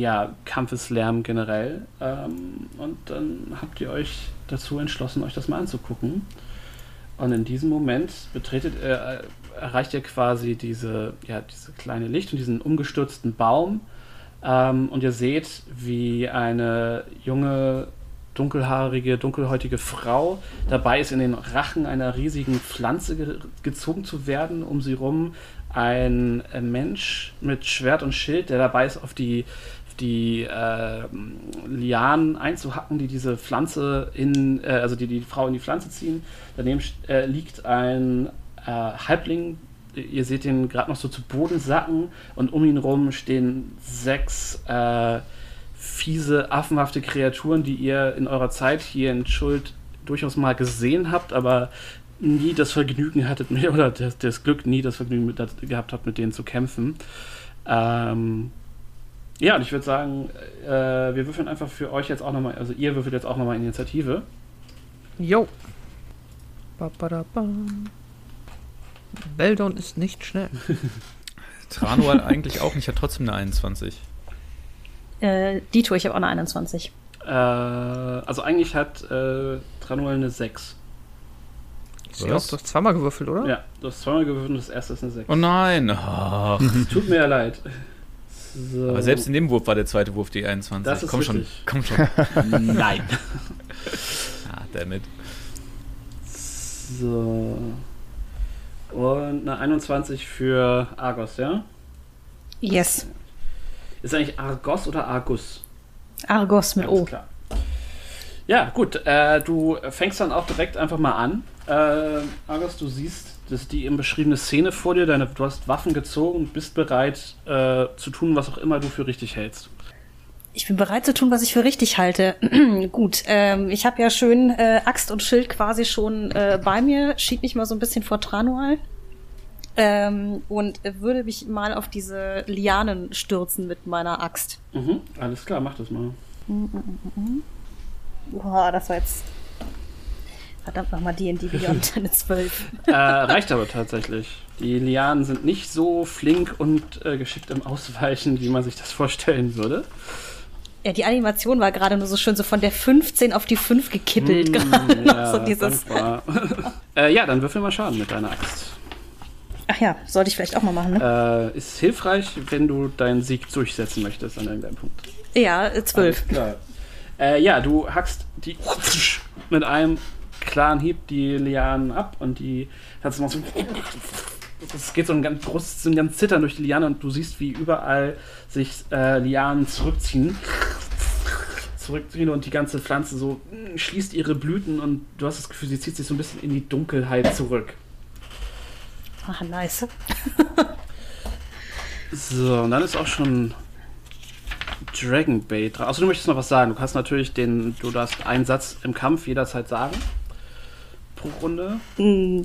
ja, Kampfeslärm generell. Ähm, und dann habt ihr euch dazu entschlossen, euch das mal anzugucken. Und in diesem Moment betretet, äh, erreicht ihr quasi diese, ja, diese kleine Licht und diesen umgestürzten Baum. Ähm, und ihr seht, wie eine junge, dunkelhaarige, dunkelhäutige Frau dabei ist, in den Rachen einer riesigen Pflanze ge gezogen zu werden. Um sie rum ein äh, Mensch mit Schwert und Schild, der dabei ist, auf die, die äh, Lianen einzuhacken, die diese Pflanze in, äh, also die die Frau in die Pflanze ziehen. Daneben äh, liegt ein äh, Halbling. Ihr seht ihn gerade noch so zu Boden sacken und um ihn rum stehen sechs äh, fiese, affenhafte Kreaturen, die ihr in eurer Zeit hier in Schuld durchaus mal gesehen habt, aber nie das Vergnügen hattet, *laughs* oder das, das Glück, nie das Vergnügen mit, das, gehabt habt, mit denen zu kämpfen. Ähm, ja, und ich würde sagen, äh, wir würfeln einfach für euch jetzt auch nochmal, also ihr würfelt jetzt auch nochmal Initiative. Jo. Ba, ba, da, ba. Beldon ist nicht schnell. *laughs* Tranual eigentlich auch nicht, hat trotzdem eine 21. Äh, Dito, ich habe auch eine 21. Äh, also eigentlich hat äh, Tranuel eine 6. Sie auch doch zweimal gewürfelt, oder? Ja, du hast zweimal gewürfelt und das erste ist eine 6. Oh nein. Ach. Tut mir ja leid. So. Aber selbst in dem Wurf war der zweite Wurf die 21. Das ist komm richtig. schon, komm schon. *laughs* Nein. *laughs* ah, damit. So. Und eine 21 für Argos, ja? Yes. Ist eigentlich Argos oder Argus? Argos mit Alles O. klar. Ja, gut. Äh, du fängst dann auch direkt einfach mal an. Äh, Argos, du siehst das ist die eben beschriebene Szene vor dir. Deine, du hast Waffen gezogen und bist bereit äh, zu tun, was auch immer du für richtig hältst. Ich bin bereit zu tun, was ich für richtig halte. *clears throat* Gut, ähm, ich habe ja schön äh, Axt und Schild quasi schon äh, bei mir. Schieb mich mal so ein bisschen vor Tranual. Ähm, und würde mich mal auf diese Lianen stürzen mit meiner Axt. Mhm, alles klar, mach das mal. Boah, das war jetzt verdammt nochmal D&D *laughs* Beyond eine 12. Äh, reicht aber tatsächlich. Die Lianen sind nicht so flink und äh, geschickt im Ausweichen, wie man sich das vorstellen würde. Ja, die Animation war gerade nur so schön, so von der 15 auf die 5 gekippelt. gerade noch Ja, so dieses. *laughs* äh, ja, dann würfel mal Schaden mit deiner Axt. Ach ja, sollte ich vielleicht auch mal machen, ne? Äh, ist hilfreich, wenn du deinen Sieg durchsetzen möchtest an irgendeinem Punkt. Ja, äh, 12. Klar. Äh, ja, du hackst die mit einem klaren Hieb die Lianen ab und die hat so es geht so ein ganz großes, so ein ganz Zittern durch die Liane und du siehst, wie überall sich äh, Lianen zurückziehen zurückziehen und die ganze Pflanze so mh, schließt ihre Blüten und du hast das Gefühl, sie zieht sich so ein bisschen in die Dunkelheit zurück. Ah, nice. So, und dann ist auch schon Dragonbait dran. Achso, du möchtest noch was sagen. Du kannst natürlich den, du darfst einen Satz im Kampf jederzeit sagen. Runde. Hm,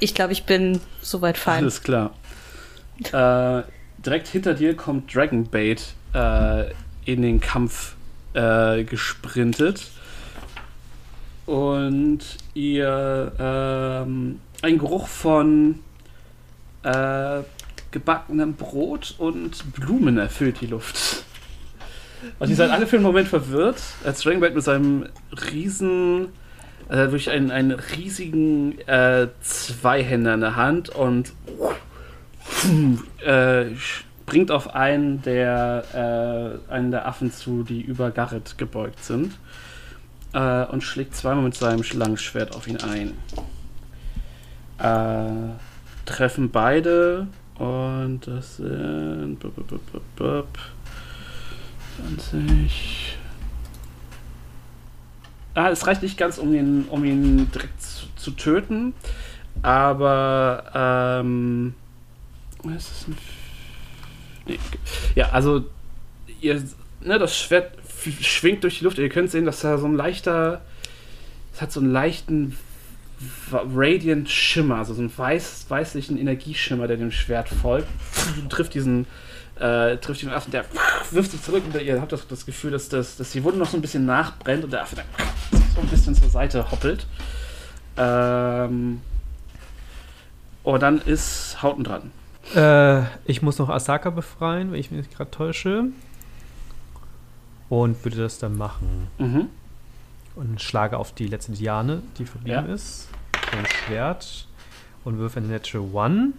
Ich glaube, ich bin soweit fein. Alles klar. Äh, direkt hinter dir kommt Dragonbait äh, in den Kampf äh, gesprintet. Und ihr ähm, ein Geruch von äh, gebackenem Brot und Blumen erfüllt die Luft. Und ihr seid alle für einen Moment verwirrt, als Dragonbait mit seinem riesen, äh, wirklich einen, einen riesigen äh, Zweihänder in der Hand und äh, springt auf einen der, äh, einen der Affen zu, die über Garrett gebeugt sind. Äh, und schlägt zweimal mit seinem Schlangenschwert auf ihn ein. Äh, treffen beide und das sind bup, bup, bup, bup, bup, 20. Ah, es reicht nicht ganz, um ihn, um ihn direkt zu, zu töten, aber ähm, ist ein nee, okay. Ja, also ihr, ne, das Schwert schwingt durch die Luft. Ihr könnt sehen, dass da so ein leichter, es hat so einen leichten Radiant Schimmer, also so einen weiß, weißlichen Energieschimmer, der dem Schwert folgt. trifft diesen, äh, trifft den Affen, der wirft sich zurück und ihr habt das, das Gefühl, dass, das, dass die Wunde noch so ein bisschen nachbrennt und der Affe dann so ein bisschen zur Seite hoppelt. Ähm, und dann ist Hauten dran. Äh, ich muss noch Asaka befreien, wenn ich mich nicht gerade täusche. Und würde das dann machen. Mhm. Und schlage auf die letzte Diane, die verblieben Ja. ist. Mein Schwert. Und würfe eine Natural One.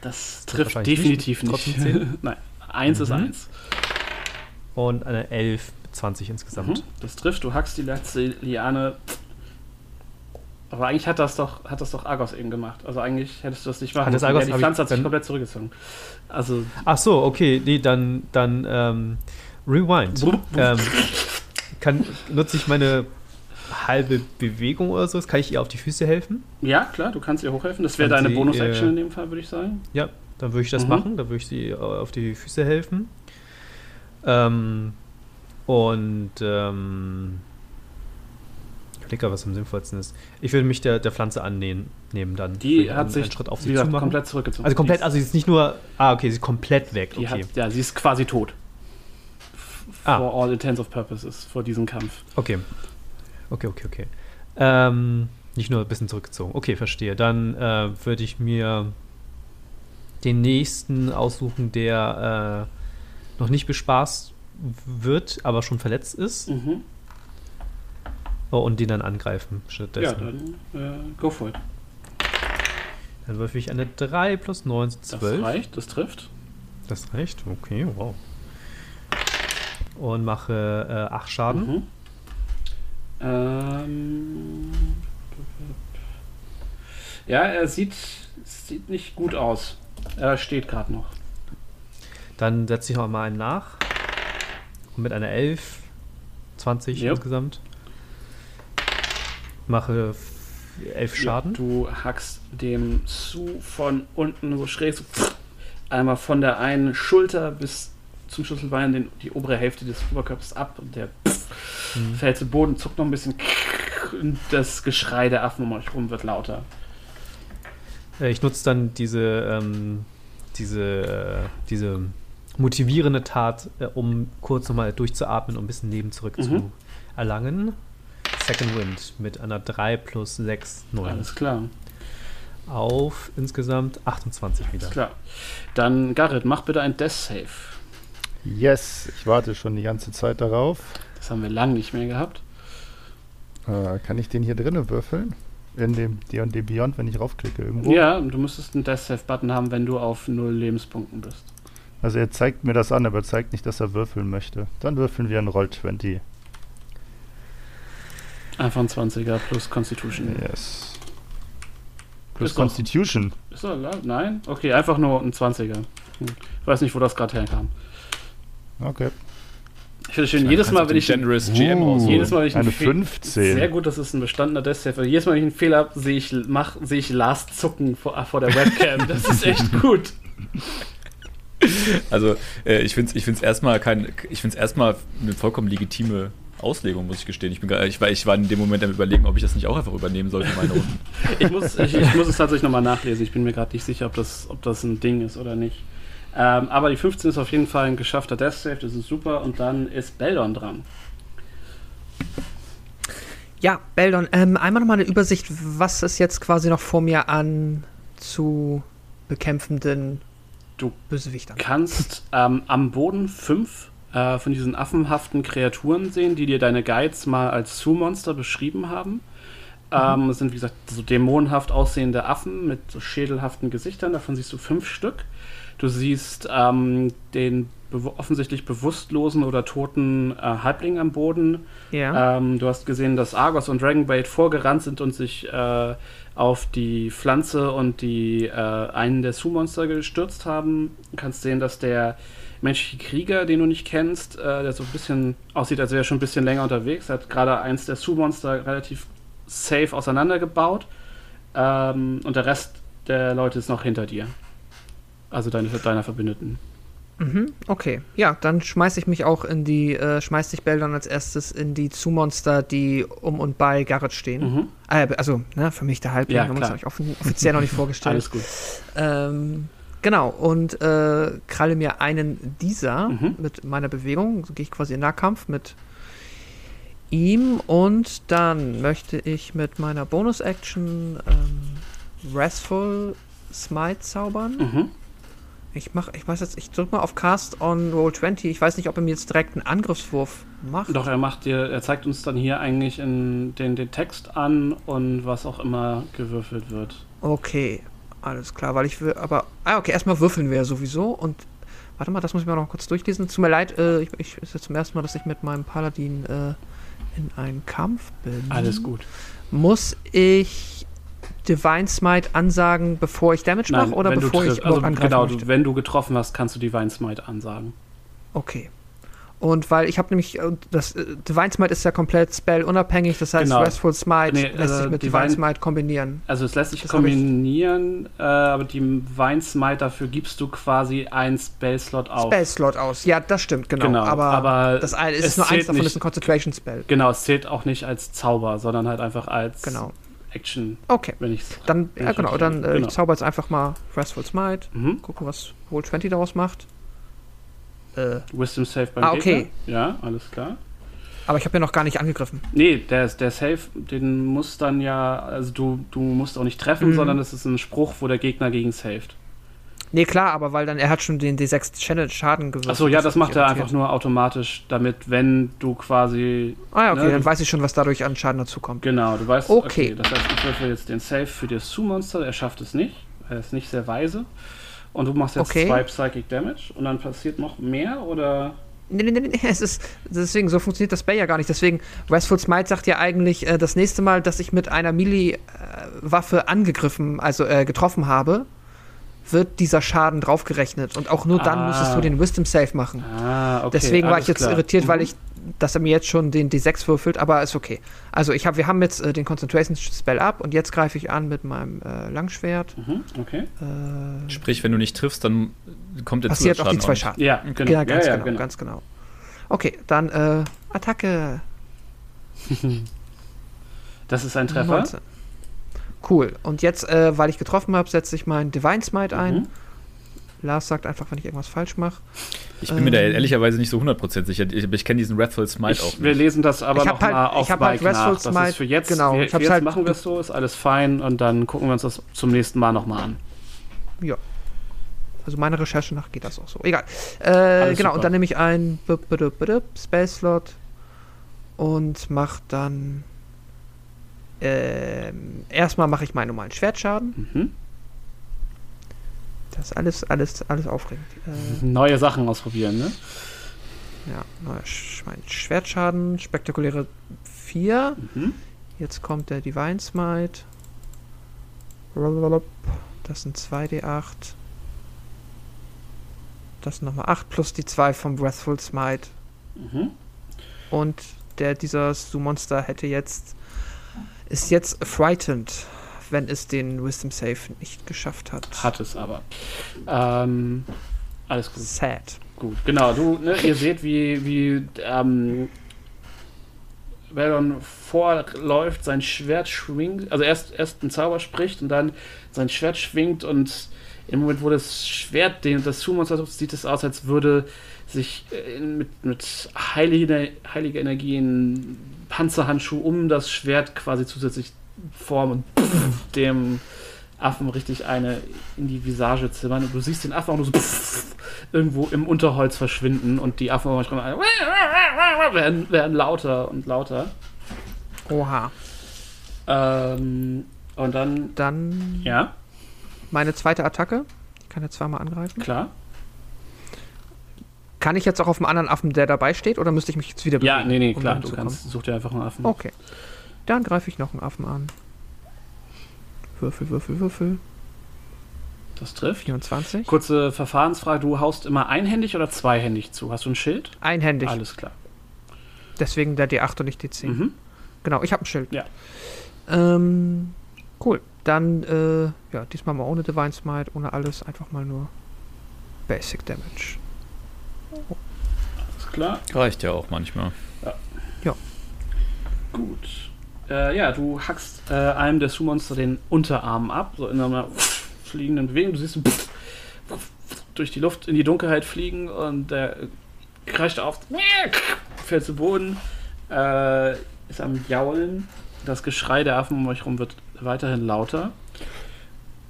Das wird trifft definitiv nicht, nicht. *laughs* Nein, eins ist Mhm. eins. Und eine 11 mit 20 insgesamt. Mhm. Das trifft, du hackst die letzte Liane. Aber eigentlich hat das doch, hat das doch Argos eben gemacht. Also eigentlich hättest du das nicht machen müssen. Argos- ja, die Pflanze hat sich komplett zurückgezogen. Also, Ach so, okay. Nee, dann, dann ähm, Rewind. Blub, blub. ähm, kann, nutze ich meine halbe Bewegung oder so? Kann ich ihr auf die Füße helfen? ja, klar, du kannst ihr hochhelfen. Das wäre deine Bonus-Action äh, in dem Fall, würde ich sagen. Ja, dann würde ich das Mhm. machen. Dann würde ich sie äh, auf die Füße helfen. Ähm, und ähm, ich überlege was am sinnvollsten ist. Ich würde mich der, der Pflanze annehmen, nehmen dann. Die hat einen- sich einen Schritt auf sie zu machen. komplett zurückgezogen. Also komplett, also sie ist nicht nur. Ah, okay, sie ist komplett weg. Okay. hat, ja, sie ist quasi tot. Ah. For all intents of purposes, vor diesem Kampf. Okay. Okay, okay, okay. Ähm, nicht nur ein bisschen zurückgezogen. Okay, verstehe. Dann äh, würde ich mir den nächsten aussuchen, der äh, noch nicht bespaßt wird, aber schon verletzt ist. Mhm. Oh, und den dann angreifen Ja, stattdessen. dann äh, go for it. dann würfel ich eine 3 plus 9 sind Das 12. reicht, das trifft. Das reicht. Okay, wow. Und mache äh, 8 Schaden. Mhm. Ähm, ja, er sieht, sieht nicht gut aus. Er steht gerade noch. Dann setze ich noch mal einen nach. Und mit einer 11, 20 Jo. insgesamt. Mache f- 11 Schaden. Ja, du hackst dem Su von unten so schräg so einmal von der einen Schulter bis zum Schlüsselbein den, die obere Hälfte des Oberkörpers ab und der Mhm. fällt zu Boden, zuckt noch ein bisschen und das Geschrei der Affen um euch rum wird lauter. Äh, ich nutze dann diese, ähm, diese, äh, diese motivierende Tat, äh, um kurz nochmal durchzuatmen und ein bisschen Leben zurück Mhm. zu erlangen. Second Wind mit einer 3 plus 6, 9. Alles klar, Auf insgesamt 28 wieder. alles klar. Dann Garrett, mach bitte ein Death Save. Yes, ich warte schon die ganze Zeit darauf. Das haben wir lange nicht mehr gehabt. Äh, kann ich den hier drinnen würfeln? In dem D&D Beyond, wenn ich raufklicke irgendwo? Ja, du müsstest einen Death Save Button haben, wenn du auf null Lebenspunkten bist. Also er zeigt mir das an, aber er zeigt nicht, dass er würfeln möchte. Dann würfeln wir einen Roll 20. Einfach ein 20er plus Constitution. Yes. Plus Ist doch- Constitution. Ist er laut? Nein? Okay, einfach nur ein 20er. Hm. Ich weiß nicht, wo das gerade herkam. Okay. Ich finde schön, jedes Mal, wenn ich Generous GM Uh, aus. jedes Mal, wenn ich eine einen Fe- 15. Sehr gut, das ist ein bestandener Death Save. Jedes Mal, wenn ich einen Fehler habe, sehe ich, mach, sehe ich Lars zucken vor, vor der Webcam. Das ist echt *laughs* gut. *laughs* Also, äh, ich finde es ich find's erstmal kein, ich finde es erstmal eine vollkommen legitime Auslegung, muss ich gestehen. Ich, bin, ich, war, ich war in dem Moment am überlegen, ob ich das nicht auch einfach übernehmen sollte in meine Runden. *laughs* Ich muss, ich, ich muss es tatsächlich nochmal nachlesen. Ich bin mir gerade nicht sicher, ob das, ob das ein Ding ist oder nicht. Ähm, aber die 15 ist auf jeden Fall ein geschaffter Death Save, das ist super. Und dann ist Beldon dran. Ja, Beldon, ähm, einmal nochmal eine Übersicht, was ist jetzt quasi noch vor mir an zu bekämpfenden Du Bösewichtern? kannst ähm, am Boden fünf äh, von diesen affenhaften Kreaturen sehen, die dir deine Guides mal als Zoo-Monster beschrieben haben. Ähm, es sind, wie gesagt, so dämonenhaft aussehende Affen mit so schädelhaften Gesichtern. Davon siehst du fünf Stück. Du siehst ähm, den bew offensichtlich bewusstlosen oder toten äh, Halbling am Boden. Ja. Ähm, du hast gesehen, dass Argos und Dragonbait vorgerannt sind und sich äh, auf die Pflanze und die äh, einen der Su-Monster gestürzt haben. Du kannst sehen, dass der menschliche Krieger, den du nicht kennst, äh, der so ein bisschen aussieht, als wäre er schon ein bisschen länger unterwegs, hat gerade eins der Su-Monster relativ safe auseinandergebaut. Ähm, und der Rest der Leute ist noch hinter dir. Also deine, deiner Verbündeten. Mhm, okay. Ja, dann schmeiß ich mich auch in die, äh, schmeiß dich Beldon als erstes in die Zu-Monster, die um und bei Garrett stehen. Mhm. Äh, also, ne, für mich der Halbling, Ja, haben uns euch offiziell noch nicht *laughs* vorgestellt. Alles gut. Ähm, genau, und äh, kralle mir einen dieser Mhm. mit meiner Bewegung. So gehe ich quasi in Nahkampf mit ihm und dann möchte ich mit meiner Bonus-Action ähm, Restful Smite zaubern. Mhm. Ich mach, ich weiß jetzt, ich drück mal auf Cast on Roll 20. Ich weiß nicht, ob er mir jetzt direkt einen Angriffswurf macht. Doch, er macht dir, er zeigt uns dann hier eigentlich in den, den Text an und was auch immer gewürfelt wird. Okay, alles klar, weil ich will, aber, ah, okay, erstmal würfeln wir ja sowieso und, warte mal, das muss ich mir noch kurz durchlesen. Tut mir leid, äh, ich, ich ist jetzt zum ersten Mal, dass ich mit meinem Paladin äh, in einen Kampf bin. Alles gut. Muss ich Divine Smite ansagen, bevor ich Damage mache oder bevor ich also, angreifen genau, möchte? wenn du getroffen hast, kannst du Divine Smite ansagen. Okay. Und weil ich habe nämlich, äh, das äh, Divine Smite ist ja komplett spellunabhängig, das heißt Genau. Restful Smite Nee, lässt sich äh, mit Divine- Divine Smite kombinieren. Also es lässt sich Das kombinieren, äh, aber die Divine Smite, dafür gibst du quasi einen Spell-Slot auf. Spell-Slot aus. Ja, das stimmt, genau. Genau, aber, aber das ist nur eins davon, nicht- ist ein Concentration-Spell. Genau, es zählt auch nicht als Zauber, sondern halt einfach als Genau. Action, Okay. wenn ich Dann, Wenn ja ich genau, dann äh, Genau. ich zauber jetzt einfach mal Restful Smite. mhm. Gucken, was Roll 20 daraus macht. Äh, Wisdom Save beim Ah, okay. Gegner. Ja, alles klar. aber ich habe ja noch gar nicht angegriffen. Nee, der, der Save, den muss dann ja, also du, du musst auch nicht treffen, Mhm. sondern es ist ein Spruch, wo der Gegner gegen saved. Nee, klar, aber weil dann er hat schon den D6 Channel Schaden gewürfelt. Achso, ja, das macht er einfach nur automatisch, damit, wenn du quasi. Ah ja, okay, ne, dann weiß ich schon, was dadurch an Schaden dazukommt. Genau, du weißt. Okay. Das heißt, ich würfel jetzt den Save für das Su-Monster, er schafft es nicht. Er ist nicht sehr weise. Und du machst jetzt Okay. zwei Psychic Damage und dann passiert noch mehr oder. Nee, nee, nee, nee, *laughs* es ist, deswegen, so funktioniert das Spell ja gar nicht. Deswegen, Restful Smite sagt ja eigentlich, äh, das nächste Mal, dass ich mit einer Melee-Waffe angegriffen, also äh, getroffen habe, wird dieser Schaden draufgerechnet. Und auch nur dann Ah. musstest du den Wisdom Save machen. Ah, okay. Deswegen war ich jetzt klar. irritiert, weil Mhm. ich, dass er mir jetzt schon den D6 würfelt, aber ist okay. Also ich hab, wir haben jetzt äh, den Concentration Spell ab und jetzt greife ich an mit meinem äh, Langschwert. Mhm, okay. Äh, Sprich, wenn du nicht triffst, dann kommt der passiert auch die zwei. Schaden. Ja, genau. Ja, ganz ja, ja, genau, genau. ganz genau. Okay, dann äh, Attacke. *laughs* Das ist ein Treffer. 19. Cool. Und jetzt, äh, weil ich getroffen habe, setze ich meinen Divine Smite ein. Mhm. Lars sagt einfach, wenn ich irgendwas falsch mache. Ich bin mir da Ähm. ehrlicherweise nicht so 100% sicher. Ich, ich kenne diesen Wrathful Smite auch Ich, wir nicht. lesen das aber Ich noch hab halt- mal auf ich hab halt nach. Wrestle Das ist Smite- für jetzt. genau, Wir, ich für jetzt halt- machen wir es so, ist alles fein und dann gucken wir uns das zum nächsten Mal nochmal an. Also meine Recherche nach geht das auch so. Egal. Äh, genau, super. und dann nehme ich einen B- B- B- B- Spell Slot und mache dann. Ähm, erstmal mache ich meinen normalen Schwertschaden. Mhm. Das ist alles, alles, alles aufregend. Äh, Neue Sachen ausprobieren, ne? ja, neuer Sch- mein Schwertschaden, spektakuläre 4. Mhm. Jetzt kommt der Divine Smite. Das sind 2d8. Das sind nochmal 8 plus die 2 vom Wrathful Smite. Mhm. und der dieser Su-Monster hätte jetzt ist jetzt frightened, wenn es den Wisdom Save nicht geschafft hat. Hat es aber. Ähm, alles gut. Sad. Gut, genau. Du, ne, ihr seht, wie, wie ähm, Veldon vorläuft, sein Schwert schwingt, also erst, erst ein Zauber spricht und dann sein Schwert schwingt und im Moment, wo das Schwert den, das Summons versucht, sieht es aus, als würde sich äh, mit, mit heiliger, heiliger Energie ein Panzerhandschuh um das Schwert quasi zusätzlich formen und dem Affen richtig eine in die Visage zimmern. Und du siehst den Affen auch nur so irgendwo im Unterholz verschwinden und die Affen manchmal werden, werden lauter und lauter. Oha. Ähm, und dann, Dann ja, meine zweite Attacke. Ich kann jetzt zweimal angreifen. klar. Kann ich jetzt auch auf dem anderen Affen, der dabei steht, oder müsste ich mich jetzt wieder bewegen? Ja, nee, nee, um klar. Du kannst, such dir einfach einen Affen. Okay. Dann greife ich noch einen Affen an. Würfel, Würfel, Würfel. Das trifft. 24. Kurze Verfahrensfrage: Du haust immer einhändig oder zweihändig zu? Hast du ein Schild? Einhändig. Alles klar. Deswegen der D8 und nicht D10. Mhm. Genau, ich habe ein Schild. Ja. Ähm, cool. Dann, äh, ja, diesmal mal ohne Divine Smite, ohne alles, einfach mal nur Basic Damage. Alles klar. Reicht ja auch manchmal. Gut. Äh, ja, du hackst äh, einem der Su-Monster den Unterarm ab, so in einer fliegenden Bewegung. Du siehst ihn durch die Luft in die Dunkelheit fliegen und der kreischt auf, fällt zu Boden, äh, ist am Jaulen. Das Geschrei der Affen um euch herum wird weiterhin lauter.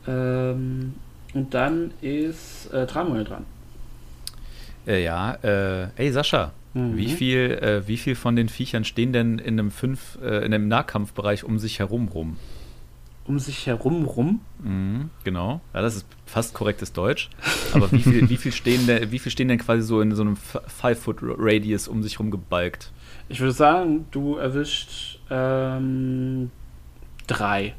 Ähm, und dann ist äh, Tramuel dran. Äh, ja, äh, ey Sascha, Mhm. wie viel, äh, wie viel von den Viechern stehen denn in einem fünf, äh, in einem Nahkampfbereich um sich herum rum? Um sich herum rum. Mhm, genau. Ja, das ist fast korrektes Deutsch. Aber wie viel, wie viel stehen denn, wie viel stehen denn quasi so in so einem Five-Foot-Radius um sich rum gebalgt? Ich würde sagen, du erwischt ähm, drei.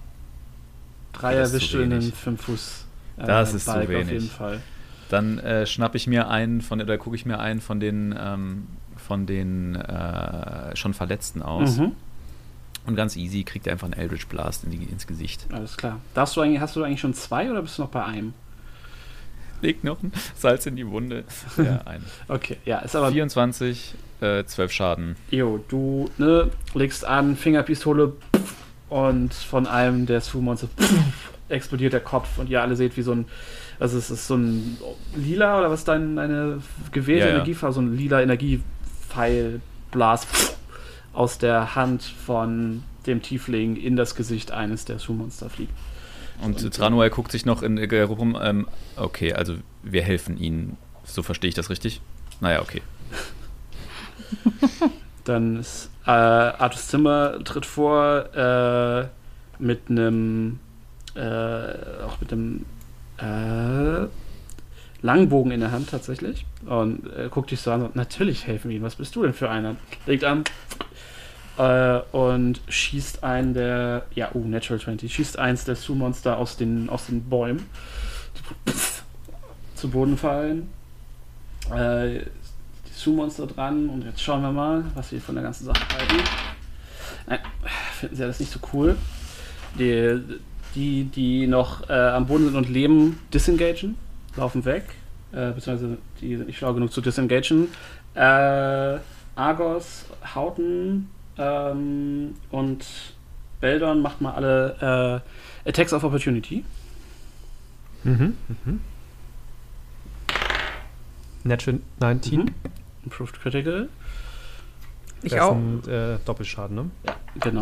Drei erwischt du in den wenig. 5 Fuß. äh, Das ist zu Balk Auf jeden Fall. Dann äh, schnapp ich mir einen von, oder gucke ich mir einen von den, ähm, von den äh, schon Verletzten aus. Mhm. Und ganz easy kriegt er einfach einen Eldritch Blast in die, ins Gesicht. Alles klar. Darfst du eigentlich, hast du eigentlich schon zwei oder bist du noch bei einem? Legt noch ein Salz in die Wunde. Ja, *laughs* ein. Okay, ja, ist aber. 24, äh, 12 Schaden. Jo, du ne, legst an, Fingerpistole und von einem der Su-Monster explodiert der Kopf und ihr alle seht, wie so ein. Also es ist so ein lila oder was dein, deine gewählte Ja, ja. Energiefarbe? So ein lila Energiepfeil Blas aus der Hand von dem Tiefling in das Gesicht eines der Su-Monster fliegt. Und, Und- Tranuel guckt sich noch in äh, rum. Ähm, okay, also wir helfen ihnen. So verstehe ich das richtig? Naja, okay. *laughs* Dann ist äh, Artus Zimmer tritt vor äh, mit einem äh, auch mit einem äh, Langbogen in der Hand tatsächlich und äh, guckt dich so an und natürlich helfen wir ihnen. Was bist du denn für einer? Legt an äh, und schießt einen der ja, oh, Natural 20, schießt eins der Su-Monster aus den, aus den Bäumen zu Boden fallen. Äh, die Su-Monster dran und jetzt schauen wir mal, was wir von der ganzen Sache halten. Nein, finden sie alles nicht so cool. Die, die, die noch äh, am Boden sind und leben, disengagen, laufen weg. Äh, beziehungsweise die sind nicht schlau genug zu disengagen. Äh, Argos, Hauten ähm, und Beldon macht mal alle äh, Attacks of Opportunity. Mhm. Mhm. Natural 19. Mhm. Improved Critical. Ich das auch. Sind, äh, Doppelschaden, ne? Ja, genau.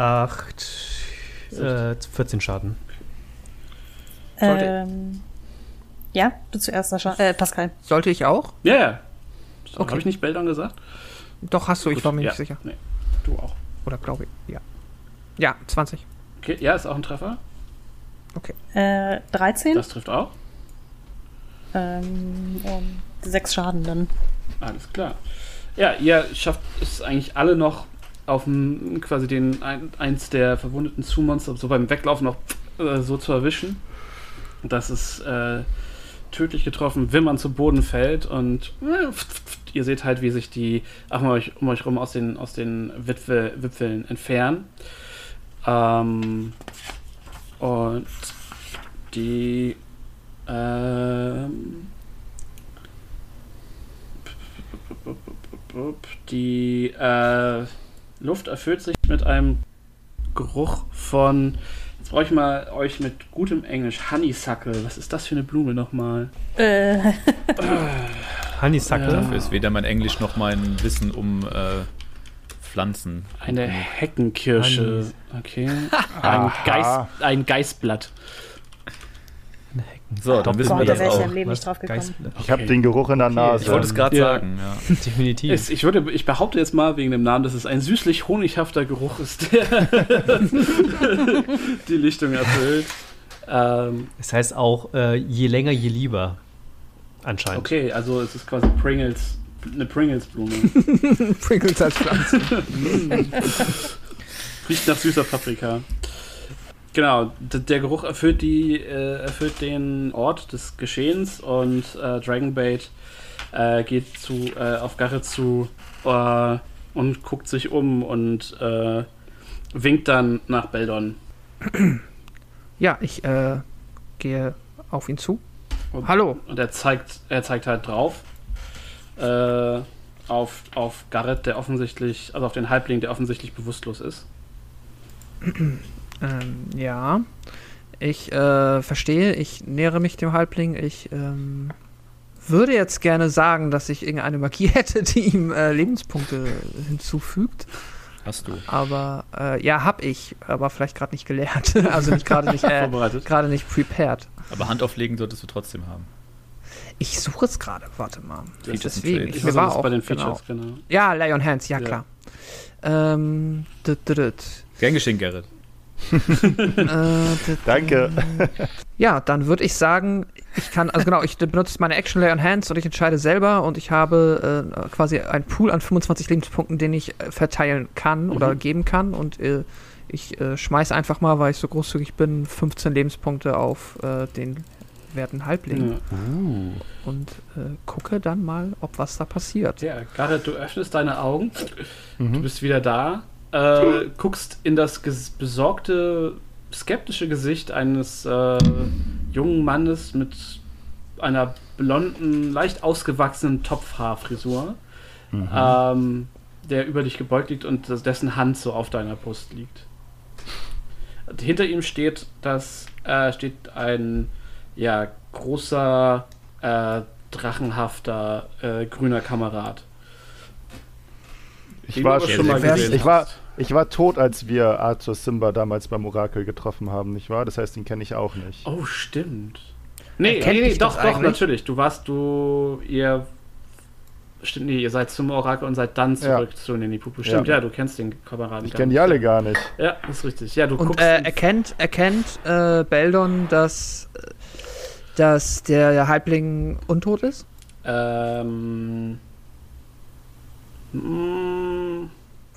8, äh, 14 Schaden. Ähm, ja, du zuerst, Sascha. Äh, Pascal. Sollte ich auch? Ja, ja. Okay. Habe ich nicht Beldon gesagt? Doch, hast du, ich Gut, war mir ja. nicht sicher. Nee, du auch. Oder glaube ich. Ja. Ja, 20. Okay, ja, ist auch ein Treffer. Äh, 13. Das trifft auch. Ähm, und 6 Schaden dann. Alles klar. Ja, ihr schafft es eigentlich alle noch auf dem, quasi den ein, eins der verwundeten Su-Monster so beim Weglaufen noch äh, so zu erwischen, dass es äh, tödlich getroffen, wimmern zu Boden fällt und äh, ihr seht halt, wie sich die Affen um euch, um euch rum aus den, aus den Wipfel, Wipfeln entfernen. Ähm, und die ähm, die äh, Luft erfüllt sich mit einem Geruch von. Jetzt brauche ich mal euch mit gutem Englisch. Honeysuckle. Was ist das für eine Blume nochmal? Äh, *laughs* Honeysuckle. Ja. Dafür ist weder mein Englisch noch mein Wissen um äh, Pflanzen. Eine Heckenkirsche. Okay. *laughs* Ein. Geist, ein Geißblatt. So, dann wissen Gott, wir da das auch. im Leben nicht drauf gekommen. Ich habe den Geruch in der Nase. Ich wollte es gerade Ja. sagen, ja. *laughs* Definitiv. Es, ich, würde, ich behaupte jetzt mal wegen dem Namen, dass es ein süßlich honighafter Geruch ist, der *laughs* die Lichtung erfüllt. Ähm, Es heißt auch, äh, je länger, je lieber. Anscheinend. okay, also es ist quasi Pringles, eine Pringles-Blume. *laughs* Pringles als Pflanze. Riecht nach süßer Paprika. Genau, der Geruch erfüllt, die, äh, erfüllt den Ort des Geschehens und äh, Dragonbait äh, geht zu, äh, auf Garre zu äh, und guckt sich um und äh, winkt dann nach Beldon. *clears throat* Ja, ich gehe auf ihn zu. Und- Hallo. Und er zeigt, er zeigt halt drauf auf, auf Garrett, der offensichtlich, also auf den Halbling, der offensichtlich bewusstlos ist. *clears throat* Ähm, ja. Ich äh, verstehe, ich nähere mich dem Halbling. Ich ähm, würde jetzt gerne sagen, dass ich irgendeine Magie *laughs* hätte, die ihm äh, Lebenspunkte hinzufügt. Hast du. Aber äh, ja, hab ich, aber vielleicht gerade nicht gelernt. *laughs* also nicht gerade nicht, äh, Vorbereitet. gerade nicht prepared. Aber Hand auflegen solltest du trotzdem haben. Ich suche es gerade, warte mal. Features Deswegen, ich Also war auch, bei den genau. Features, genau. Ja, Lay on Hands, ja, Ja. klar. Ähm. Gern geschehen, Gerrit. Äh, *laughs* Danke. Ja, dann würde ich sagen, ich kann, also genau, ich benutze meine Action Lay on Hands und ich entscheide selber und ich habe äh, quasi einen Pool an 25 Lebenspunkten, den ich äh, verteilen kann oder Mhm. geben kann und äh, ich äh, schmeiße einfach mal, weil ich so großzügig bin, 15 Lebenspunkte auf äh, den werten Halbling Ja. und äh, gucke dann mal, ob was da passiert. Ja, Garrett, du öffnest deine Augen, du Mhm. bist wieder da, äh, guckst in das besorgte, skeptische Gesicht eines äh, jungen Mannes mit einer blonden, leicht ausgewachsenen Topfhaarfrisur, ähm, der über dich gebeugt liegt und dessen Hand so auf deiner Brust liegt. Hinter ihm steht das äh, steht ein ja großer äh, drachenhafter äh, grüner Kamerad. Ich war, schon mal gesehen ich, war. Ich war tot, als wir Arthur Simba damals beim Orakel getroffen haben, nicht wahr? Das heißt, den kenne ich auch nicht. Oh, stimmt. Nee, nee, nee doch, doch, eigentlich? natürlich. Du warst, du, ihr, stimmt, nee, ihr seid zum Orakel und seid dann Ja. zurück zu Nini Pupu. Stimmt, ja. Ja. du kennst den Kameraden. Ich kenne die alle gar nicht. Ja, das ist richtig. Ja, du Und guckst. äh, erkennt, erkennt äh, Beldon, dass, äh, dass der Halbling untot ist? ähm, mm,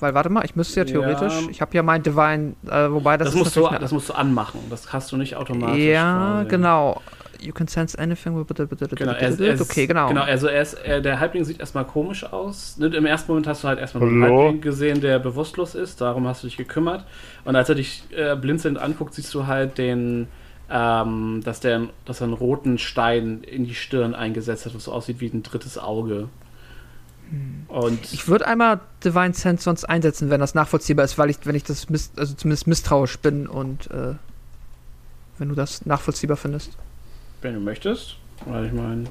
Weil, warte mal, ich müsste ja Ja. theoretisch, ich habe ja mein Divine, äh, wobei das, das, ist musst du, das musst du anmachen. Das hast du nicht automatisch. Ja, quasi. genau. You can sense anything. Genau, er, er, okay, genau. Genau, also er ist, er, der Halbling sieht erstmal komisch aus. Ne, Im ersten Moment hast du halt erstmal einen? Halbling gesehen, der bewusstlos ist. Darum hast du dich gekümmert. Und als er dich äh, blinzelnd anguckt, siehst du halt den, ähm, dass, der, dass er einen roten Stein in die Stirn eingesetzt hat, was so aussieht wie ein drittes Auge. Und Ich würde einmal Divine Sense sonst einsetzen, wenn das nachvollziehbar ist, weil ich, wenn ich das miss, also zumindest misstrauisch bin und äh, wenn du das nachvollziehbar findest. wenn du möchtest, weil ich meine.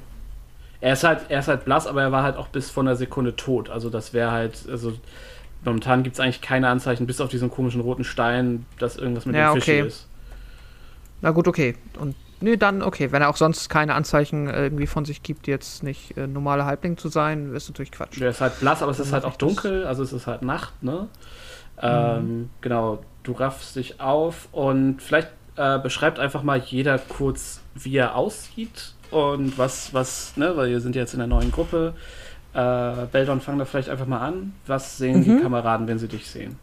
Er ist halt, er ist halt blass, aber er war halt auch bis vor einer Sekunde tot. Also das wäre halt, also momentan gibt es eigentlich keine Anzeichen, bis auf diesen komischen roten Stein, dass irgendwas mit Ja, dem Fisch okay. ist. Na gut, okay. Und nee, dann okay. Wenn er auch sonst keine Anzeichen äh, irgendwie von sich gibt, jetzt nicht äh, normaler Halbling zu sein, ist natürlich Quatsch. Der ist halt blass, aber es ist halt auch dunkel, also es ist halt Nacht, ne? Ähm, genau, du raffst dich auf und vielleicht äh, beschreibt einfach mal jeder kurz, wie er aussieht und was, was, ne, weil wir sind jetzt in der neuen Gruppe. Äh, Beldon, fang da vielleicht einfach mal an. Was sehen Mhm. die Kameraden, wenn sie dich sehen?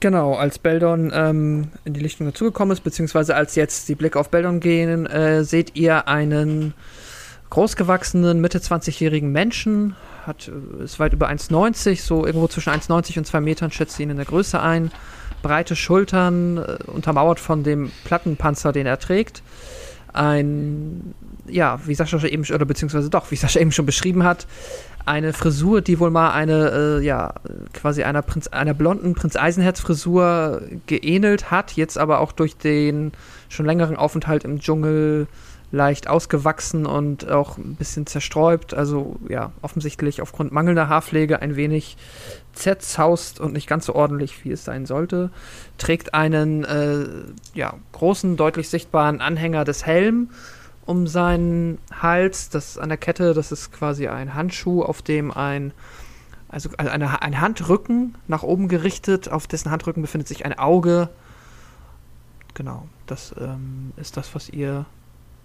Genau, als Beldon ähm, in die Lichtung dazugekommen ist, beziehungsweise als jetzt die Blicke auf Beldon gehen, äh, seht ihr einen großgewachsenen, Mitte 20-jährigen Menschen, hat, äh, ist weit über 1,90, so irgendwo zwischen 1,90 und 2 Metern, schätzt ihn in der Größe ein. Breite Schultern, äh, untermauert von dem Plattenpanzer, den er trägt. Ein, ja, wie Sascha eben, oder beziehungsweise doch, wie Sascha eben schon beschrieben hat, eine Frisur, die wohl mal eine, äh, ja, quasi einer, Prinz, einer blonden Prinz Eisenherz-Frisur geähnelt hat, jetzt aber auch durch den schon längeren Aufenthalt im Dschungel leicht ausgewachsen und auch ein bisschen zersträubt. Also ja, offensichtlich aufgrund mangelnder Haarpflege ein wenig zerzaust und nicht ganz so ordentlich, wie es sein sollte. Trägt einen äh, ja, großen, deutlich sichtbaren Anhänger des Helms um seinen Hals. Das an der Kette, das ist quasi ein Handschuh, auf dem ein also eine, ein Handrücken nach oben gerichtet, auf dessen Handrücken befindet sich ein Auge. Genau, das ähm, ist das, was ihr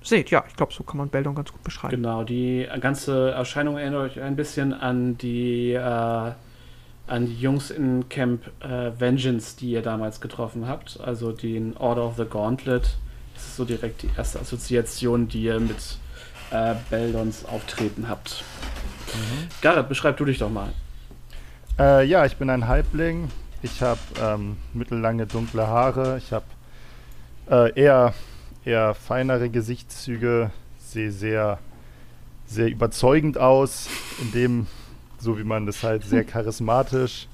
seht. Ja, ich glaube, so kann man Beldon ganz gut beschreiben. Genau, die ganze Erscheinung erinnert euch ein bisschen an die, äh, an die Jungs in Camp äh, Vengeance, die ihr damals getroffen habt. Also den Order of the Gauntlet. Das ist so direkt die erste Assoziation, die ihr mit äh, Beldons Auftreten habt. Mhm. Garrett, beschreib du dich doch mal. Äh, ja, ich bin ein Halbling. Ich habe ähm, mittellange dunkle Haare. Ich habe äh, eher, eher feinere Gesichtszüge. Sehe sehr, sehr überzeugend aus. In dem, so wie man das halt, sehr *laughs* charismatisch.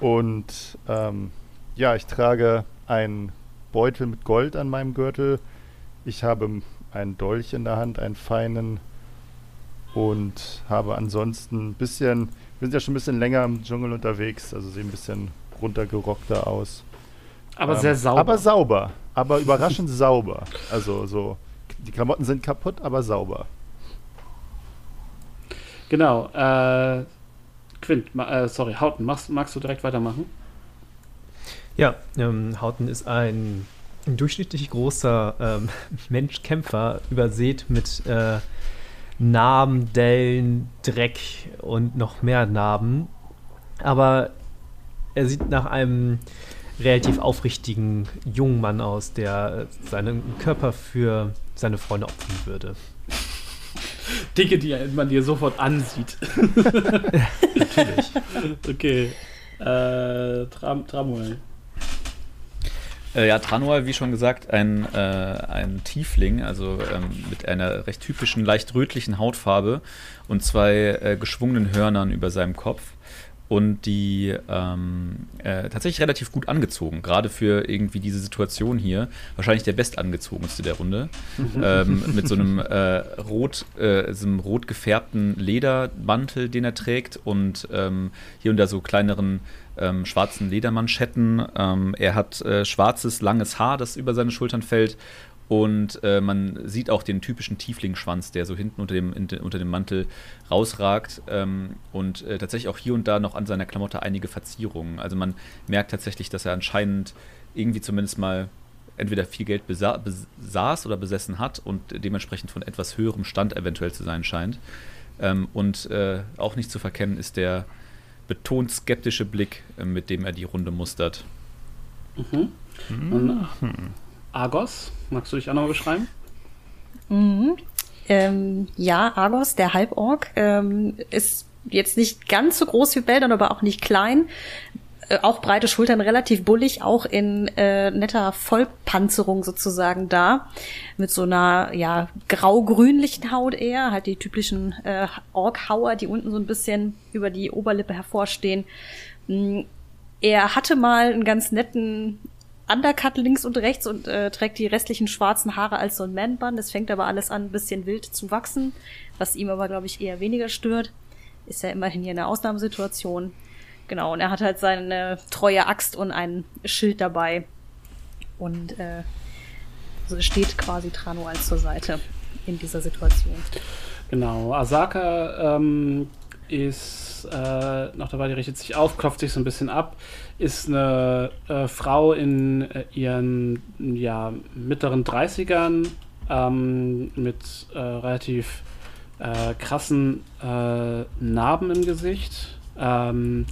Und ähm, ja, ich trage ein Beutel mit Gold an meinem Gürtel. Ich habe einen Dolch in der Hand, einen feinen. Und habe ansonsten ein bisschen, wir sind ja schon ein bisschen länger im Dschungel unterwegs, also sehen ein bisschen runtergerockter aus. Aber ähm, sehr sauber. Aber sauber. Aber überraschend *laughs* sauber. Also so, die Klamotten sind kaputt, aber sauber. Genau. Äh, Quint, äh, sorry, Hauten, magst, magst du direkt weitermachen? Ja, ähm, Hauten ist ein, ein durchschnittlich großer ähm, *laughs* Mensch-Kämpfer, übersät mit äh, Narben, Dellen, Dreck und noch mehr Narben. Aber er sieht nach einem relativ aufrichtigen jungen Mann aus, der seinen Körper für seine Freunde opfern würde. Dinge, die man dir sofort ansieht. *laughs* Natürlich. Okay. Äh, Tram Tramuel. Äh, ja, Tranual, wie schon gesagt, ein, äh, ein Tiefling, also ähm, mit einer recht typischen, leicht rötlichen Hautfarbe und zwei äh, geschwungenen Hörnern über seinem Kopf. Und die ähm, äh, tatsächlich relativ gut angezogen, gerade für irgendwie diese Situation hier. Wahrscheinlich der bestangezogenste der Runde. Mhm. ähm, *laughs* mit so einem, äh, rot, äh, so einem rot gefärbten Ledermantel, den er trägt und ähm, hier und da so kleineren ähm, schwarzen Ledermanschetten. Ähm, er hat äh, schwarzes, langes Haar, das über seine Schultern fällt. Und äh, man sieht auch den typischen Tieflingschwanz, der so hinten unter dem, in, unter dem Mantel rausragt. Ähm, und äh, tatsächlich auch hier und da noch an seiner Klamotte einige Verzierungen. Also man merkt tatsächlich, dass er anscheinend irgendwie zumindest mal entweder viel Geld besa besaß oder besessen hat und dementsprechend von etwas höherem Stand eventuell zu sein scheint. Ähm, und äh, auch nicht zu verkennen ist der betont skeptische Blick, äh, mit dem er die Runde mustert. Mhm. Und Argos, magst du dich auch noch beschreiben? Mhm. Ähm, ja, Argos, der Halborg, ähm, ist jetzt nicht ganz so groß wie Beldon, aber auch nicht klein. Äh, auch breite Schultern, relativ bullig, auch in äh, netter Vollpanzerung sozusagen da. Mit so einer, ja, grau-grünlichen Haut eher, halt die typischen äh, Orkhauer, die unten so ein bisschen über die Oberlippe hervorstehen. Mm, er hatte mal einen ganz netten Undercut links und rechts und äh, trägt die restlichen schwarzen Haare als so ein Man-Bun. Das fängt aber alles an, ein bisschen wild zu wachsen, was ihm aber, glaube ich, eher weniger stört. Ist ja immerhin hier eine Ausnahmesituation. Genau, und er hat halt seine treue Axt und ein Schild dabei. Und äh, also steht quasi Tranual zur Seite in dieser Situation. Genau, Asaka ähm, ist äh, noch dabei, die richtet sich auf, klopft sich so ein bisschen ab, ist eine äh, Frau in äh, ihren ja, mittleren 30ern ähm, mit äh, relativ äh, krassen äh, Narben im Gesicht. Ähm,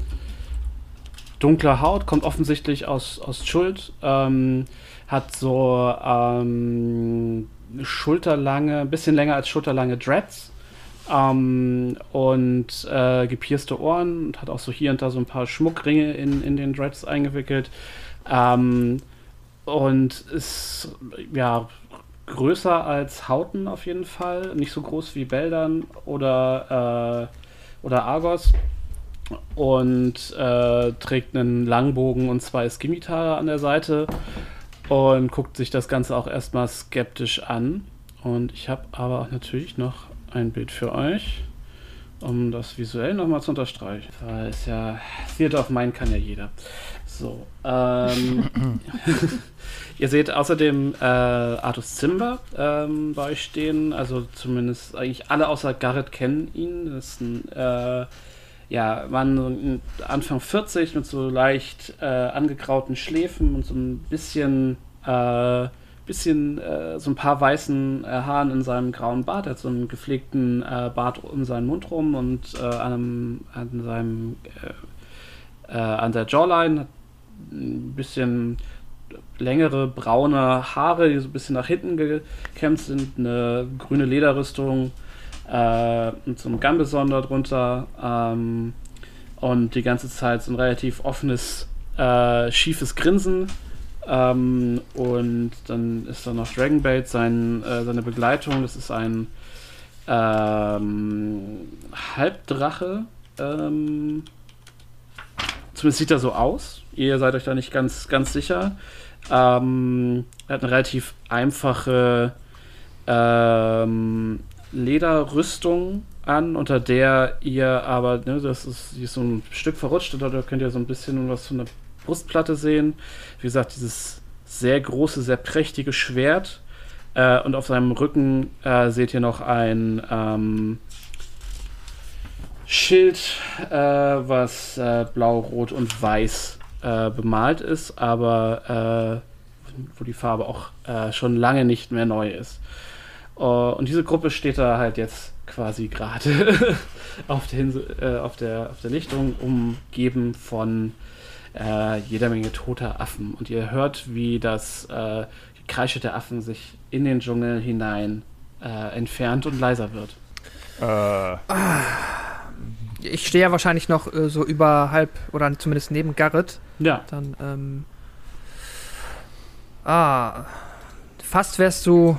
dunkle Haut, kommt offensichtlich aus, aus Schuld, ähm, hat so ähm, schulterlange, ein bisschen länger als schulterlange Dreads ähm, und äh, gepierste Ohren und hat auch so hier und da so ein paar Schmuckringe in, in den Dreads eingewickelt. Ähm, und ist ja größer als Hauten auf jeden Fall, nicht so groß wie Beldern oder, äh, oder Argos und äh, trägt einen Langbogen und zwei Skimitar an der Seite und guckt sich das Ganze auch erstmal skeptisch an. Und ich habe aber auch natürlich noch ein Bild für euch, um das visuell nochmal zu unterstreichen. Da ist ja, Theater of Mind kann ja jeder. So, ähm, *laughs* *laughs* ihr seht außerdem äh, Artus Zimber ähm, bei euch stehen, also zumindest eigentlich alle außer Garrett kennen ihn. Das ist ein äh, ja, Mann Anfang 40 mit so leicht äh, angegrauten Schläfen und so ein bisschen äh, bisschen äh, so ein paar weißen äh, Haaren in seinem grauen Bart. Er hat so einen gepflegten äh, Bart um seinen Mund rum und äh, an, einem, an seinem an der Jawline. Ein bisschen längere braune Haare, die so ein bisschen nach hinten gekämmt sind, eine grüne Lederrüstung äh, so einem Gambeson darunter ähm, und die ganze Zeit so ein relativ offenes, äh, schiefes Grinsen ähm, und dann ist da noch Dragonbait, sein, äh, seine Begleitung. Das ist ein ähm, Halbdrache. Ähm, zumindest sieht er so aus. Ihr seid euch da nicht ganz, ganz sicher. Ähm, er hat eine relativ einfache ähm, Lederrüstung an, unter der ihr aber, ne, das ist, ist so ein Stück verrutscht, und da könnt ihr so ein bisschen was von der Brustplatte sehen. Wie gesagt, dieses sehr große, sehr prächtige Schwert. Äh, und auf seinem Rücken äh, seht ihr noch ein ähm, Schild, äh, was äh, blau, rot und weiß äh, bemalt ist, aber äh, wo die Farbe auch schon lange nicht mehr neu ist. Und diese Gruppe steht da halt jetzt quasi gerade *laughs* auf, der, auf, der, auf der Lichtung, umgeben von äh, jeder Menge toter Affen. Und ihr hört, wie das äh, Kreische der Affen sich in den Dschungel hinein äh, entfernt und leiser wird. Äh. Ich stehe ja wahrscheinlich noch äh, so überhalb oder zumindest neben Garrett. Ja. Dann, ähm. Ah. Fast wärst du.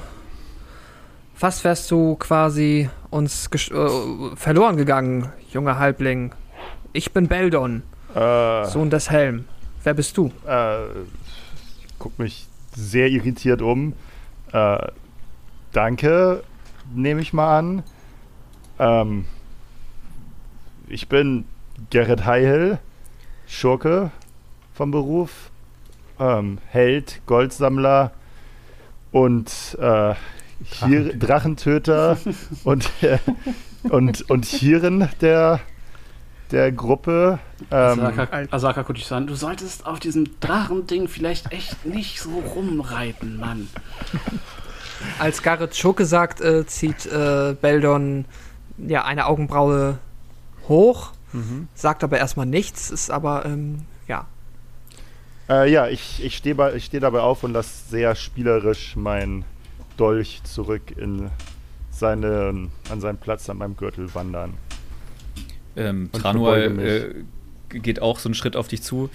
Fast wärst du quasi uns äh, verloren gegangen, junger Halbling. Ich bin Beldon. Äh, Sohn des Helm. Wer bist du? Äh, guck mich sehr irritiert um. Äh, danke, nehme ich mal an. Ähm, ich bin Gerrit Heihel, Schurke vom Beruf, ähm, Held, Goldsammler und äh, Hier Drachentöter und, äh, und, und Hieren der der Gruppe. Ähm, Asaka, Asaka Kuchisan, du solltest auf diesem Drachending vielleicht echt nicht so rumreiten, Mann. Als Garrett Schurke sagt, äh, zieht äh, Beldon ja eine Augenbraue hoch, mhm. sagt aber erstmal nichts, ist aber, ähm, ja. Äh, ja, ich, ich stehe steh dabei auf und lasse sehr spielerisch mein Dolch zurück in seine, an seinen Platz an meinem Gürtel wandern. Ähm, Tranual äh, geht auch so einen Schritt auf dich zu.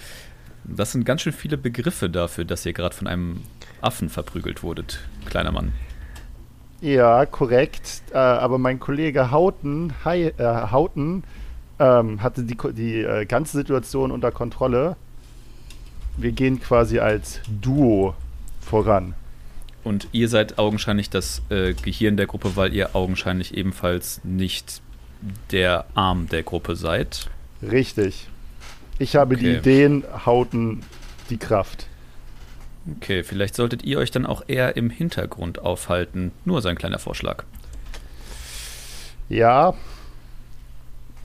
Das sind ganz schön viele Begriffe dafür, dass ihr gerade von einem Affen verprügelt wurdet, kleiner Mann. Ja, korrekt. Äh, aber mein Kollege Hauten, Hi, äh, Hauten ähm, hatte die, die äh, ganze Situation unter Kontrolle. Wir gehen quasi als Duo voran. Und ihr seid augenscheinlich das äh, Gehirn der Gruppe, weil ihr augenscheinlich ebenfalls nicht der Arm der Gruppe seid. Richtig. Ich habe okay. die Ideen, Hauten die Kraft. Okay, vielleicht solltet ihr euch dann auch eher im Hintergrund aufhalten. Nur sein kleiner Vorschlag. Ja,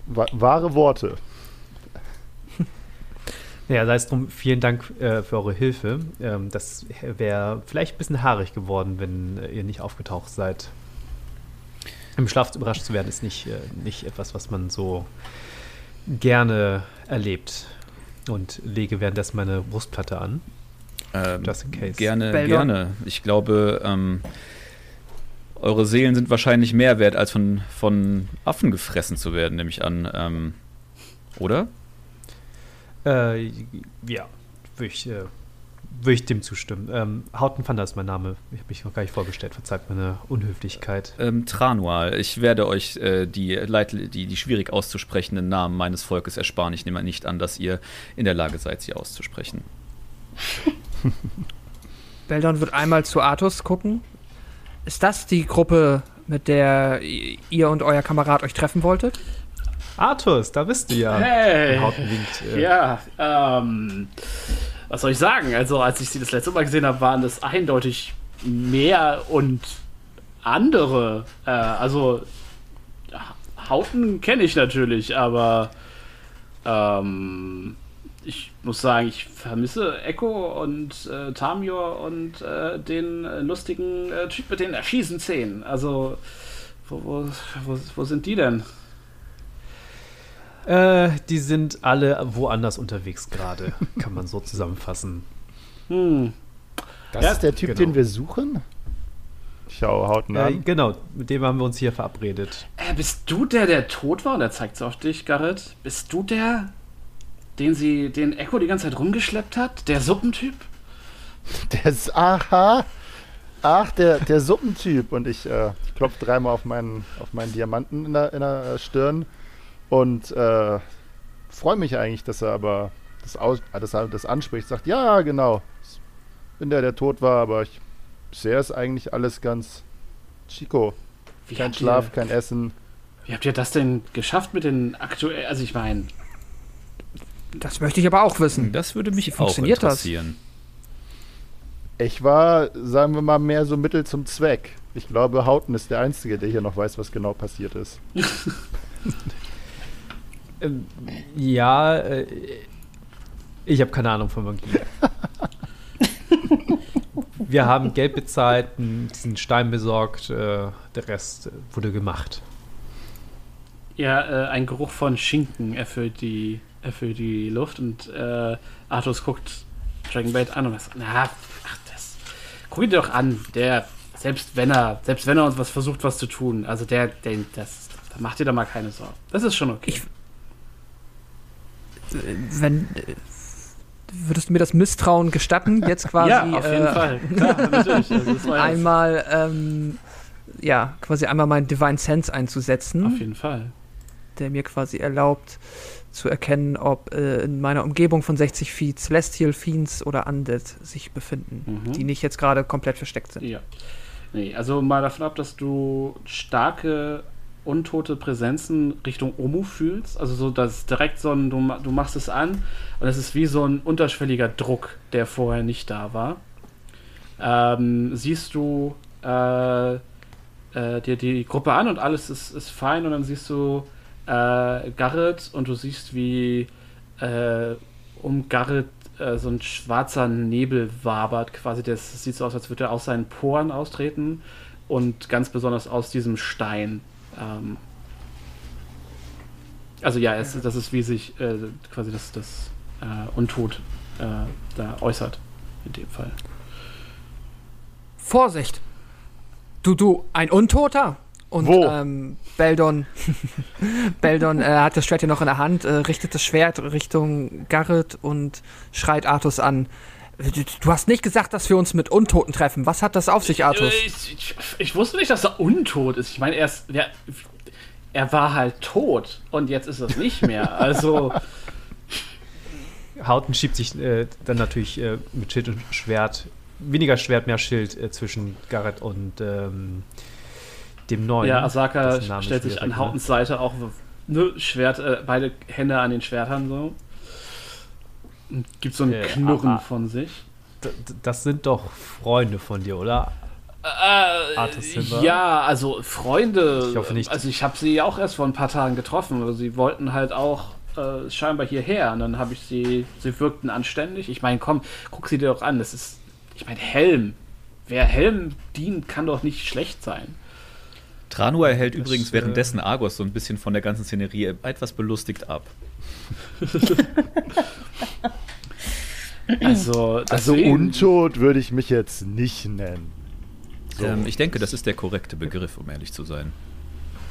wa wahre Worte. Ja, sei es drum, vielen Dank äh, für eure Hilfe. Ähm, das wäre vielleicht ein bisschen haarig geworden, wenn äh, ihr nicht aufgetaucht seid im Schlaf überrascht zu werden, ist nicht, äh, nicht etwas, was man so gerne erlebt. und lege währenddessen meine Brustplatte an. Ähm, Just in case. Gerne, Beldon. gerne. Ich glaube, ähm, eure Seelen sind wahrscheinlich mehr wert, als von, von Affen gefressen zu werden, nehme ich an. Ähm, oder? Äh, ja, würde ich, äh, würd ich dem zustimmen. Ähm, Hauten Panda ist mein Name. Ich habe mich noch gar nicht vorgestellt. Verzeiht meine Unhöflichkeit. Ähm, Tranual, ich werde euch äh, die, Leit die, die schwierig auszusprechenden Namen meines Volkes ersparen. Ich nehme nicht an, dass ihr in der Lage seid, sie auszusprechen. *laughs* Beldon wird einmal zu Artus gucken. Ist das die Gruppe, mit der ihr und euer Kamerad euch treffen wolltet? Artus, da bist du ja. Hey! Winkt. Äh, Ja, ähm, was soll ich sagen? Also, als ich sie das letzte Mal gesehen habe, waren das eindeutig mehr und andere. Äh, also, Ha- Hauten kenne ich natürlich, aber ähm, ich muss sagen, ich vermisse Echo und äh, Tamior und äh, den äh, lustigen Typ mit den Erschießen-Szenen. Also, wo, wo, wo, wo sind die denn? Äh, die sind alle woanders unterwegs gerade, *laughs* kann man so zusammenfassen. Hm. Das Ja, ist der Typ, genau. den wir suchen? Ich schaue Hauten Äh, genau, mit dem haben wir uns hier verabredet. Äh, bist du der, der tot war? Und er zeigt so auf dich, Garrett. Bist du der, den sie, den Echo die ganze Zeit rumgeschleppt hat? Der Suppentyp? Der ist, aha. Ach, der, der Suppentyp. Und ich äh, klopfe dreimal auf meinen, auf meinen Diamanten in der, in der äh, Stirn und äh, freue mich eigentlich, dass er aber das, aus, äh, dass er das anspricht. Sagt, ja, genau. Ich bin der, der tot war, aber ich bisher ist eigentlich alles ganz chico. Wie Kein Schlaf, Ihr, kein Essen. wie habt ihr das denn geschafft mit den aktuell? Also ich meine, Das möchte ich aber auch wissen. Das würde mich Wie auch funktioniert das? interessieren. Ich war, sagen wir mal, mehr so Mittel zum Zweck. Ich glaube, Hauten ist der Einzige, der hier noch weiß, was genau passiert ist. *laughs* Ähm, ja, äh, ich habe keine Ahnung von Magie. *laughs* wir haben Geld bezahlt, diesen Stein besorgt, äh, der Rest wurde gemacht. ja, äh, ein Geruch von Schinken erfüllt die, erfüllt die Luft und äh, Arthur guckt Dragonbait an und sagt, na, ach, das, guck ihn dir doch an, der, selbst wenn er, selbst wenn er uns was versucht, was zu tun, also der, der, das, da macht dir da mal keine Sorgen. Das ist schon okay. Ich- Wenn würdest du mir das Misstrauen gestatten, jetzt *laughs* quasi ja, auf jeden äh, Fall. Klar, natürlich. Also einmal ähm, ja, quasi einmal meinen Divine Sense einzusetzen, Auf jeden Fall. der mir quasi erlaubt zu erkennen, ob äh, in meiner Umgebung von 60 Feet Celestial Fiends oder Undead sich befinden, Mhm. die nicht jetzt gerade komplett versteckt sind. Ja. Nee, also mal davon ab, dass du starke, untote Präsenzen Richtung Omu fühlst. Also so, dass direkt so ein, du, du machst es an und es ist wie so ein unterschwelliger Druck, der vorher nicht da war. Ähm, siehst du äh, äh, dir die Gruppe an und alles ist, ist fein und dann siehst du äh, Garrett und du siehst, wie äh, um Garrett äh, so ein schwarzer Nebel wabert, quasi. Das sieht so aus, als würde er aus seinen Poren austreten und ganz besonders aus diesem Stein. Ähm also ja, es, das ist wie sich äh, quasi das, das äh, Untot äh, da äußert, in dem Fall. Vorsicht! Du, du, ein Untoter? Und Wo? ähm, Beldon, *laughs* Beldon äh, hat das Schwert ja noch in der Hand, äh, richtet das Schwert Richtung Garrett und schreit Artus an. Du, hast nicht gesagt, dass wir uns mit Untoten treffen. Was hat das auf sich, Artus? Äh, Ich, ich, ich wusste nicht, dass er untot ist. Ich meine, er, ist, der, er war halt tot und jetzt ist es nicht mehr. Also, *laughs* Hauten schiebt sich äh, dann natürlich äh, mit Schild und Schwert, weniger Schwert, mehr Schild äh, zwischen Garrett und ähm, dem Neuen. ja, Asaka stellt ich sich an. Hautens Seite auch ne, Schwert, äh, beide Hände an den Schwertern so. Und gibt so ein Äh, Knurren ah, von sich. Das sind doch Freunde von dir, oder? Äh, ja, also Freunde. Ich hoffe nicht. Also ich habe sie auch erst vor ein paar Tagen getroffen. aber Sie wollten halt auch äh, scheinbar hierher. Und dann habe ich sie, sie wirkten anständig. Ich meine, komm, guck sie dir doch an. Das ist, ich meine, Helm. Wer Helm dient, kann doch nicht schlecht sein. Tranua hält Das, übrigens äh, währenddessen Argos so ein bisschen von der ganzen Szenerie etwas belustigt ab. *laughs* Also, Also untot würde ich mich jetzt nicht nennen. So. Ähm, ich denke, das ist der korrekte Begriff, um ehrlich zu sein.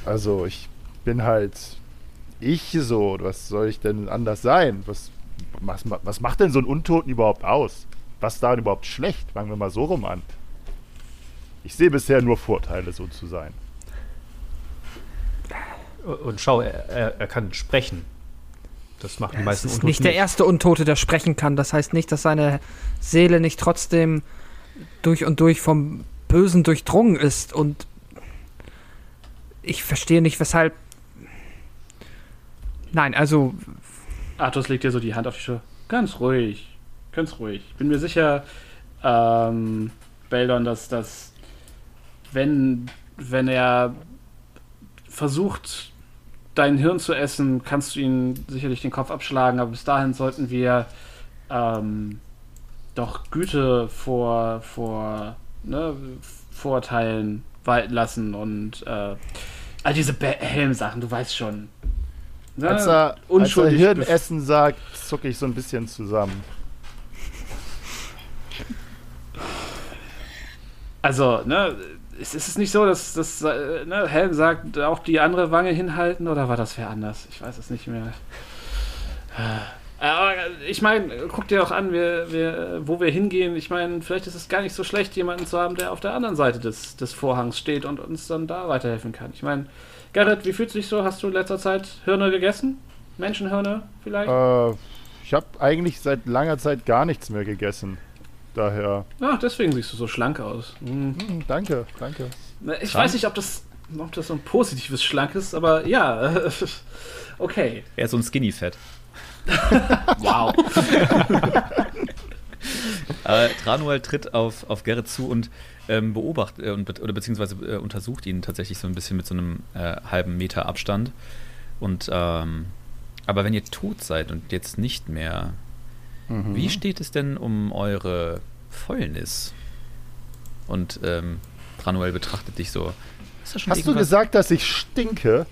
Also ich bin halt ich so. Was soll ich denn anders sein? Was, was, was macht denn so ein Untoten überhaupt aus? Was ist daran überhaupt schlecht? Fangen wir mal so rum an. Ich sehe bisher nur Vorteile, so zu sein. Und schau, er, er, er kann sprechen. Das machen die Es meisten ist Untoten nicht der erste Untote, der sprechen kann. Das heißt nicht, dass seine Seele nicht trotzdem durch und durch vom Bösen durchdrungen ist. Und ich verstehe nicht, weshalb. Nein, also Artus legt dir so die Hand auf die Schulter. Ganz ruhig. Ganz ruhig. Ich bin mir sicher, ähm, Beldon, dass das, wenn, wenn er versucht, dein Hirn zu essen, kannst du ihn sicherlich den Kopf abschlagen, aber bis dahin sollten wir ähm, doch Güte vor, vor ne, Vorurteilen walten lassen und äh, all diese Helmsachen, du weißt schon. Ne? Als er, als er Unschuldig bef- Hirnessen sagt, zucke ich so ein bisschen zusammen. Also, ne, es es ist nicht so, dass das äh, ne, Helm sagt, auch die andere Wange hinhalten oder war das wer anders? Ich weiß es nicht mehr. Äh, Aber ich meine, guck dir auch an, wir, wir, wo wir hingehen. Ich meine, vielleicht ist es gar nicht so schlecht, jemanden zu haben, der auf der anderen Seite des, des Vorhangs steht und uns dann da weiterhelfen kann. Ich meine, Gerrit, wie fühlst du dich so? Hast du in letzter Zeit Hirne gegessen? Menschenhirne vielleicht? Äh, ich habe eigentlich seit langer Zeit gar nichts mehr gegessen. Daher, Ach, deswegen siehst du so schlank aus. Hm. hm, danke, danke. Na, Ich weiß nicht, ob das, ob das so ein positives Schlank ist, aber ja, *laughs* okay. Er ist so ein Skinny-Fett. *laughs* Wow. *laughs* Äh, Tranuel tritt auf, auf Gerrit zu und ähm, beobachtet äh, und, be- oder beziehungsweise äh, untersucht ihn tatsächlich so ein bisschen mit so einem äh, halben Meter Abstand. Und ähm, aber wenn ihr tot seid und jetzt nicht mehr, Mhm. wie steht es denn um eure Fäulnis? Und ähm, Tranuel betrachtet dich so. Hast du gesagt, dass ich stinke?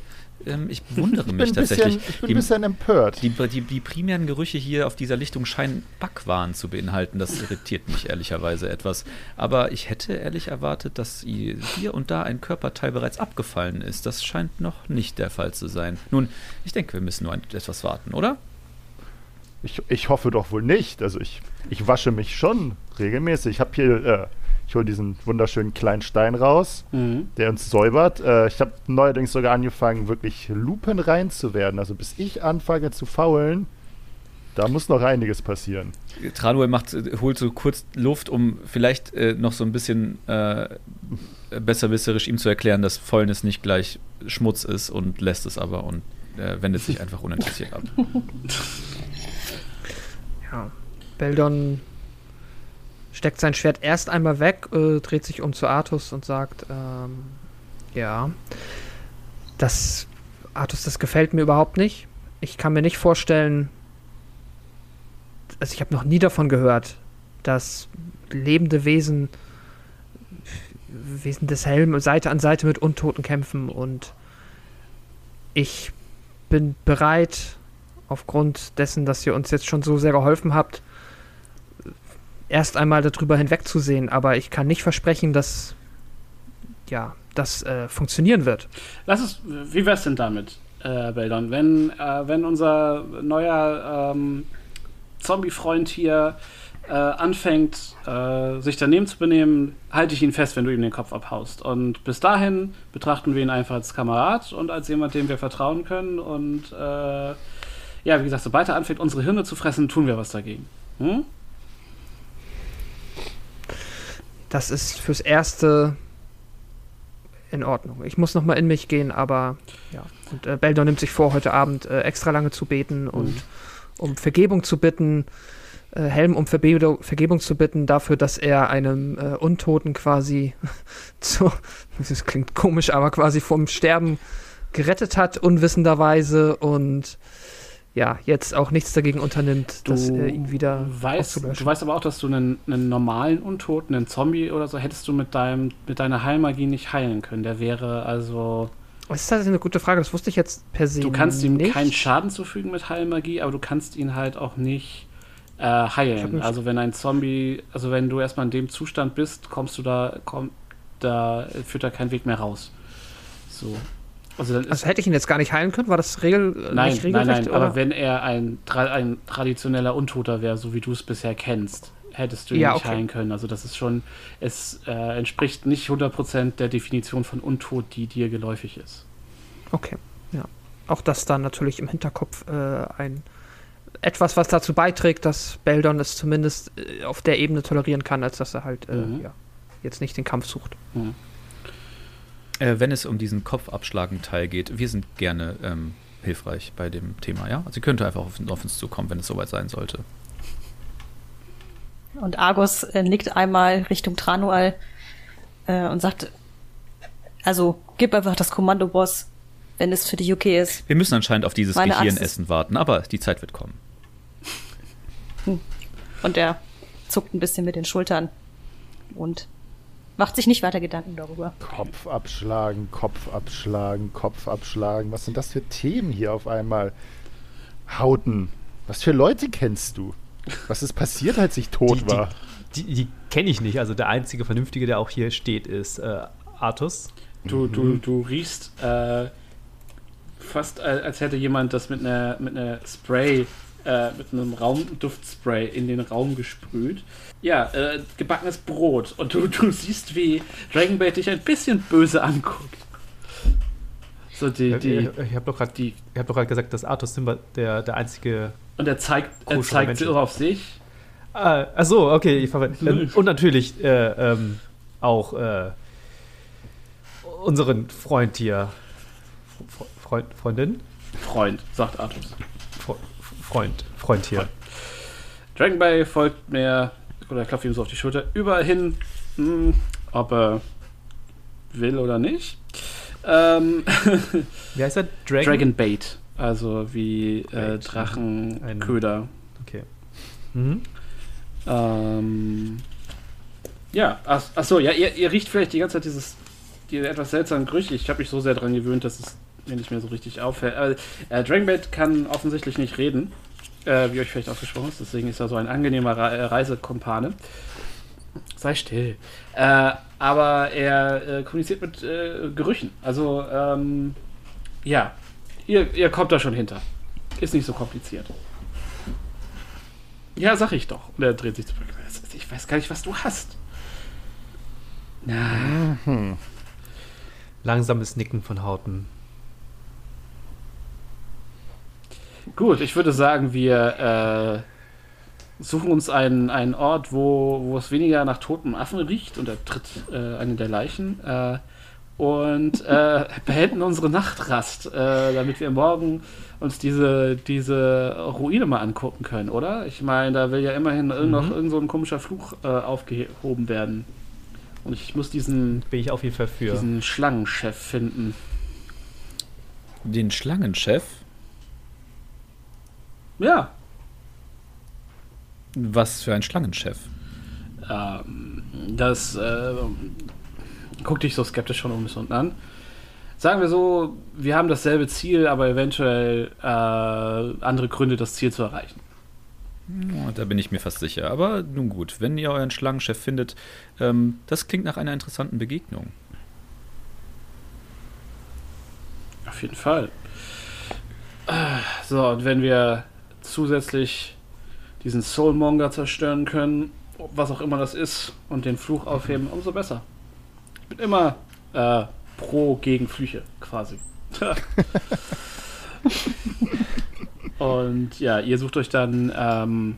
Ähm, ich wundere Ich mich bin ein tatsächlich. bisschen, ich bin Die- ein bisschen empört. die, die, die primären Gerüche hier auf dieser Lichtung scheinen Backwaren zu beinhalten. Das irritiert mich ehrlicherweise etwas. Aber ich hätte ehrlich erwartet, dass hier und da ein Körperteil bereits abgefallen ist. Das scheint noch nicht der Fall zu sein. Nun, ich denke, wir müssen nur ein, etwas warten, oder? Ich, ich hoffe doch wohl nicht. Also ich, ich wasche mich schon regelmäßig. Ich habe hier, äh, ich hole diesen wunderschönen kleinen Stein raus, Mhm. der uns säubert. Äh, ich habe neuerdings sogar angefangen, wirklich lupenrein zu werden. Also bis ich anfange zu faulen, da muss noch einiges passieren. Tranuel macht, holt so kurz Luft, um vielleicht äh, noch so ein bisschen äh, besserwisserisch ihm zu erklären, dass Fäulnis nicht gleich Schmutz ist und lässt es aber und äh, wendet sich einfach uninteressiert ab. *laughs* Ja. Beldon steckt sein Schwert erst einmal weg, äh, dreht sich um zu Artus und sagt, ähm, ja, das, Artus, das gefällt mir überhaupt nicht. Ich kann mir nicht vorstellen, also ich habe noch nie davon gehört, dass lebende Wesen, Wesen des Helms Seite an Seite mit Untoten kämpfen und ich bin bereit, aufgrund dessen, dass ihr uns jetzt schon so sehr geholfen habt, erst einmal darüber hinwegzusehen. Aber ich kann nicht versprechen, dass ja, das äh, funktionieren wird. Lass es, wie wär's denn damit, äh, Beldon? Wenn, äh, wenn unser neuer ähm, Zombie-Freund hier äh, anfängt, äh, sich daneben zu benehmen, halte ich ihn fest, wenn du ihm den Kopf abhaust. Und bis dahin betrachten wir ihn einfach als Kamerad und als jemand, dem wir vertrauen können. Und äh, ja, wie gesagt, sobald er anfängt, unsere Hirne zu fressen, tun wir was dagegen. Hm? Das ist fürs Erste in Ordnung. Ich muss noch mal in mich gehen, aber ja. Und äh, Beldon nimmt sich vor, heute Abend äh, extra lange zu beten und um Vergebung zu bitten, äh, Helm um Verbe Vergebung zu bitten dafür, dass er einem äh, Untoten quasi *laughs* zu, das klingt komisch, aber quasi vom Sterben gerettet hat, unwissenderweise und ja, jetzt auch nichts dagegen unternimmt, Du das äh, ihn wieder weißt, du weißt aber auch, dass du einen, einen normalen Untoten, einen Zombie oder so, hättest du mit, deinem, mit deiner Heilmagie nicht heilen können. Der wäre also. Das ist tatsächlich eine gute Frage, das wusste ich jetzt per se Du kannst ihm nicht. keinen Schaden zufügen mit Heilmagie, aber du kannst ihn halt auch nicht äh, heilen. Also wenn ein Zombie, also wenn du erstmal in dem Zustand bist, kommst du da, komm, da führt da kein Weg mehr raus. So. Also Also hätte ich ihn jetzt gar nicht heilen können? War das Regel, äh, Nein, nicht nein, regelrecht? nein, oder? aber wenn er ein, ein traditioneller Untoter wäre, so wie du es bisher kennst, hättest du ihn Ja, nicht okay. heilen können. Also das ist schon, es äh, entspricht nicht 100% der Definition von Untot, die dir geläufig ist. Okay, ja. Auch das dann natürlich im Hinterkopf äh, ein etwas, was dazu beiträgt, dass Beldon es zumindest äh, auf der Ebene tolerieren kann, als dass er halt äh, Mhm. ja, jetzt nicht den Kampf sucht. Äh, wenn es um diesen Kopfabschlagen-Teil geht, wir sind gerne ähm, hilfreich bei dem Thema, ja? Also ihr könnt einfach auf, auf uns zukommen, wenn es soweit sein sollte. Und Argus äh, nickt einmal Richtung Tranual äh, und sagt, also gib einfach das Kommando, Boss, wenn es für dich okay ist. Wir müssen anscheinend auf dieses Meine Gehirnessen warten, aber die Zeit wird kommen. Und er zuckt ein bisschen mit den Schultern und macht sich nicht weiter Gedanken darüber. Kopf abschlagen, Kopf abschlagen, Kopf abschlagen. Was sind das für Themen hier auf einmal? Hauten. Was für Leute kennst du? Was ist passiert, als ich tot Die- die- war? Die, die kenne ich nicht. Also der einzige Vernünftige, der auch hier steht, ist äh, Artus. Du, du, du riechst äh, fast, äh, als hätte jemand das mit einer, mit einer Spray, äh, mit einem Raumduftspray in den Raum gesprüht. Ja, äh, gebackenes Brot. Und du, du siehst, wie Dragonbait dich ein bisschen böse anguckt. So die, die, ich habe doch gerade hab doch gerade gesagt, dass Artus Simba der, der einzige. Und er zeigt, er zeigt ist. auf sich. Ah, ach so, okay. Ich verwe- ähm, und natürlich äh, ähm, auch äh, unseren Freund hier. Fre- Freund, Freundin? Freund, sagt Artus. Fre Freund, Freund hier. Dragonbay folgt mir, oder klopft ihm so auf die Schulter, überall hin, hm, ob er will oder nicht. Ähm, *laughs* Wie heißt er? Dragon? Dragonbait, also wie äh, Bait. Drachenköder. Okay. Mhm. Ähm, ja, ach, ach so, ja, ihr, ihr riecht vielleicht die ganze Zeit dieses, die etwas seltsamen Gerüche. Ich habe mich so sehr daran gewöhnt, dass es mir nicht mehr so richtig auffällt. Aber, äh, Dragonbait kann offensichtlich nicht reden, äh, wie euch vielleicht aufgesprochen ist. Deswegen ist er so ein angenehmer Re äh, Reisekumpane. Sei still. Äh, aber er äh, kommuniziert mit äh, Gerüchen. Also, ähm, ja, ihr, ihr kommt da schon hinter. Ist nicht so kompliziert. Ja, sag ich doch. Und er dreht sich zurück. Ich weiß gar nicht, was du hast. Na, Langsames Nicken von Hauten. Gut, ich würde sagen, wir äh, suchen uns einen, einen Ort, wo, wo es weniger nach totem Affen riecht und er tritt äh, eine der Leichen. Äh, und äh, *laughs* beenden unsere Nachtrast, äh, damit wir morgen uns diese, diese Ruine mal angucken können, oder? Ich meine, da will ja immerhin irgend noch irgend so ein komischer Fluch äh, aufgehoben werden. Und ich muss diesen, Bin ich auf jeden Fall für. diesen Schlangenchef finden. Den Schlangenchef? Ja, Was für ein Schlangenchef? ähm, das äh, guck dich so skeptisch schon um bis unten an. Sagen wir so, wir haben dasselbe Ziel, aber eventuell äh, andere Gründe, das Ziel zu erreichen. Da bin ich mir fast sicher. Aber nun gut, wenn ihr euren Schlangenchef findet, ähm, das klingt nach einer interessanten Begegnung. Auf jeden Fall. Äh, So, und wenn wir zusätzlich diesen Soulmonger zerstören können, was auch immer das ist, und den Fluch aufheben, umso besser. Ich bin immer äh, pro gegen Flüche, quasi. *laughs* und ja, ihr sucht euch dann ähm,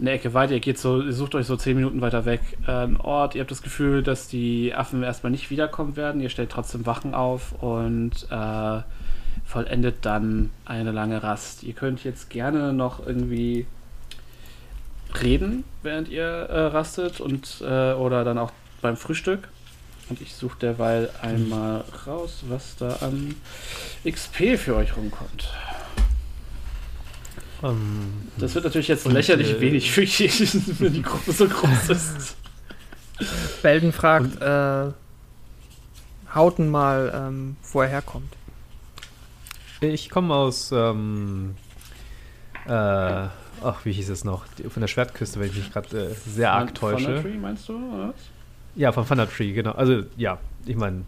eine Ecke weiter, ihr geht so, ihr sucht euch so zehn Minuten weiter weg äh, einen Ort, ihr habt das Gefühl, dass die Affen erstmal nicht wiederkommen werden, ihr stellt trotzdem Wachen auf und äh, vollendet dann eine lange Rast. Ihr könnt jetzt gerne noch irgendwie reden, während ihr äh, rastet und äh, oder dann auch beim Frühstück. Und ich suche derweil einmal raus, was da an XP für euch rumkommt. Ähm, Das wird natürlich jetzt Und, lächerlich äh, wenig für, jeden, *laughs* wenn die Gruppe so groß ist. Belden fragt äh, Hauten mal, ähm, wo er herkommt. Ich komme aus, ähm, äh, ach, wie hieß es noch? Von der Schwertküste, wenn ich mich gerade äh, sehr arg täusche. Thundertree, meinst du? Oder? Ja, von Thunder Tree, genau. Also, ja, ich meine,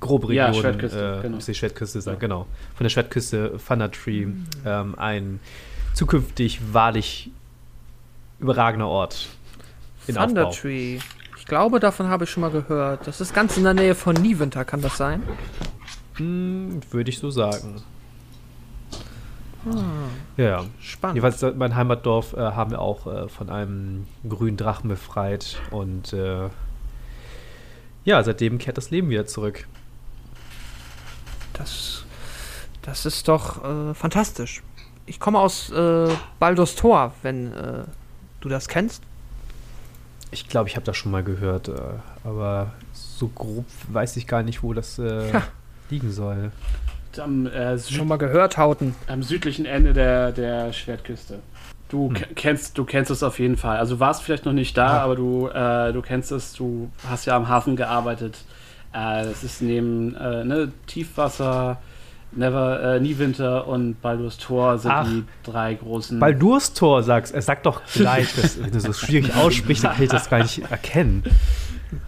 grobe Ja, Region. Schwertküste, äh, genau. muss die Schwertküste sein, genau. Von der Schwertküste Thunder Tree, ähm, ein zukünftig wahrlich überragender Ort. In Thunder Aufbau. Tree. Ich glaube, davon habe ich schon mal gehört. Das ist ganz in der Nähe von Niewinter, kann das sein? Hm, Würde ich so sagen. Ah, Ja, spannend. Jedenfalls äh, mein Heimatdorf äh, haben wir auch äh, von einem grünen Drachen befreit und äh, ja, seitdem kehrt das Leben wieder zurück. Das, das ist doch äh, fantastisch. Ich komme aus äh, Baldur's Tor, wenn äh, du das kennst. Ich glaube, ich habe das schon mal gehört, aber so grob weiß ich gar nicht, wo das Ja. Liegen soll. Am, äh, Süd Schon mal gehört, Hauten. am südlichen Ende der, der Schwertküste. Du Hm. ke- kennst, du kennst es auf jeden Fall. Also du warst vielleicht noch nicht da, Ja. aber du, äh, du kennst es. Du hast ja am Hafen gearbeitet. Äh, das ist neben äh, ne, Tiefwasser, Never, äh, Niewinter und Baldur's Tor sind Ach. die drei großen. Baldur's Tor sagst, er sagt doch gleich, dass, wenn du so schwierig aussprichst, dann kann ich das gar nicht erkennen.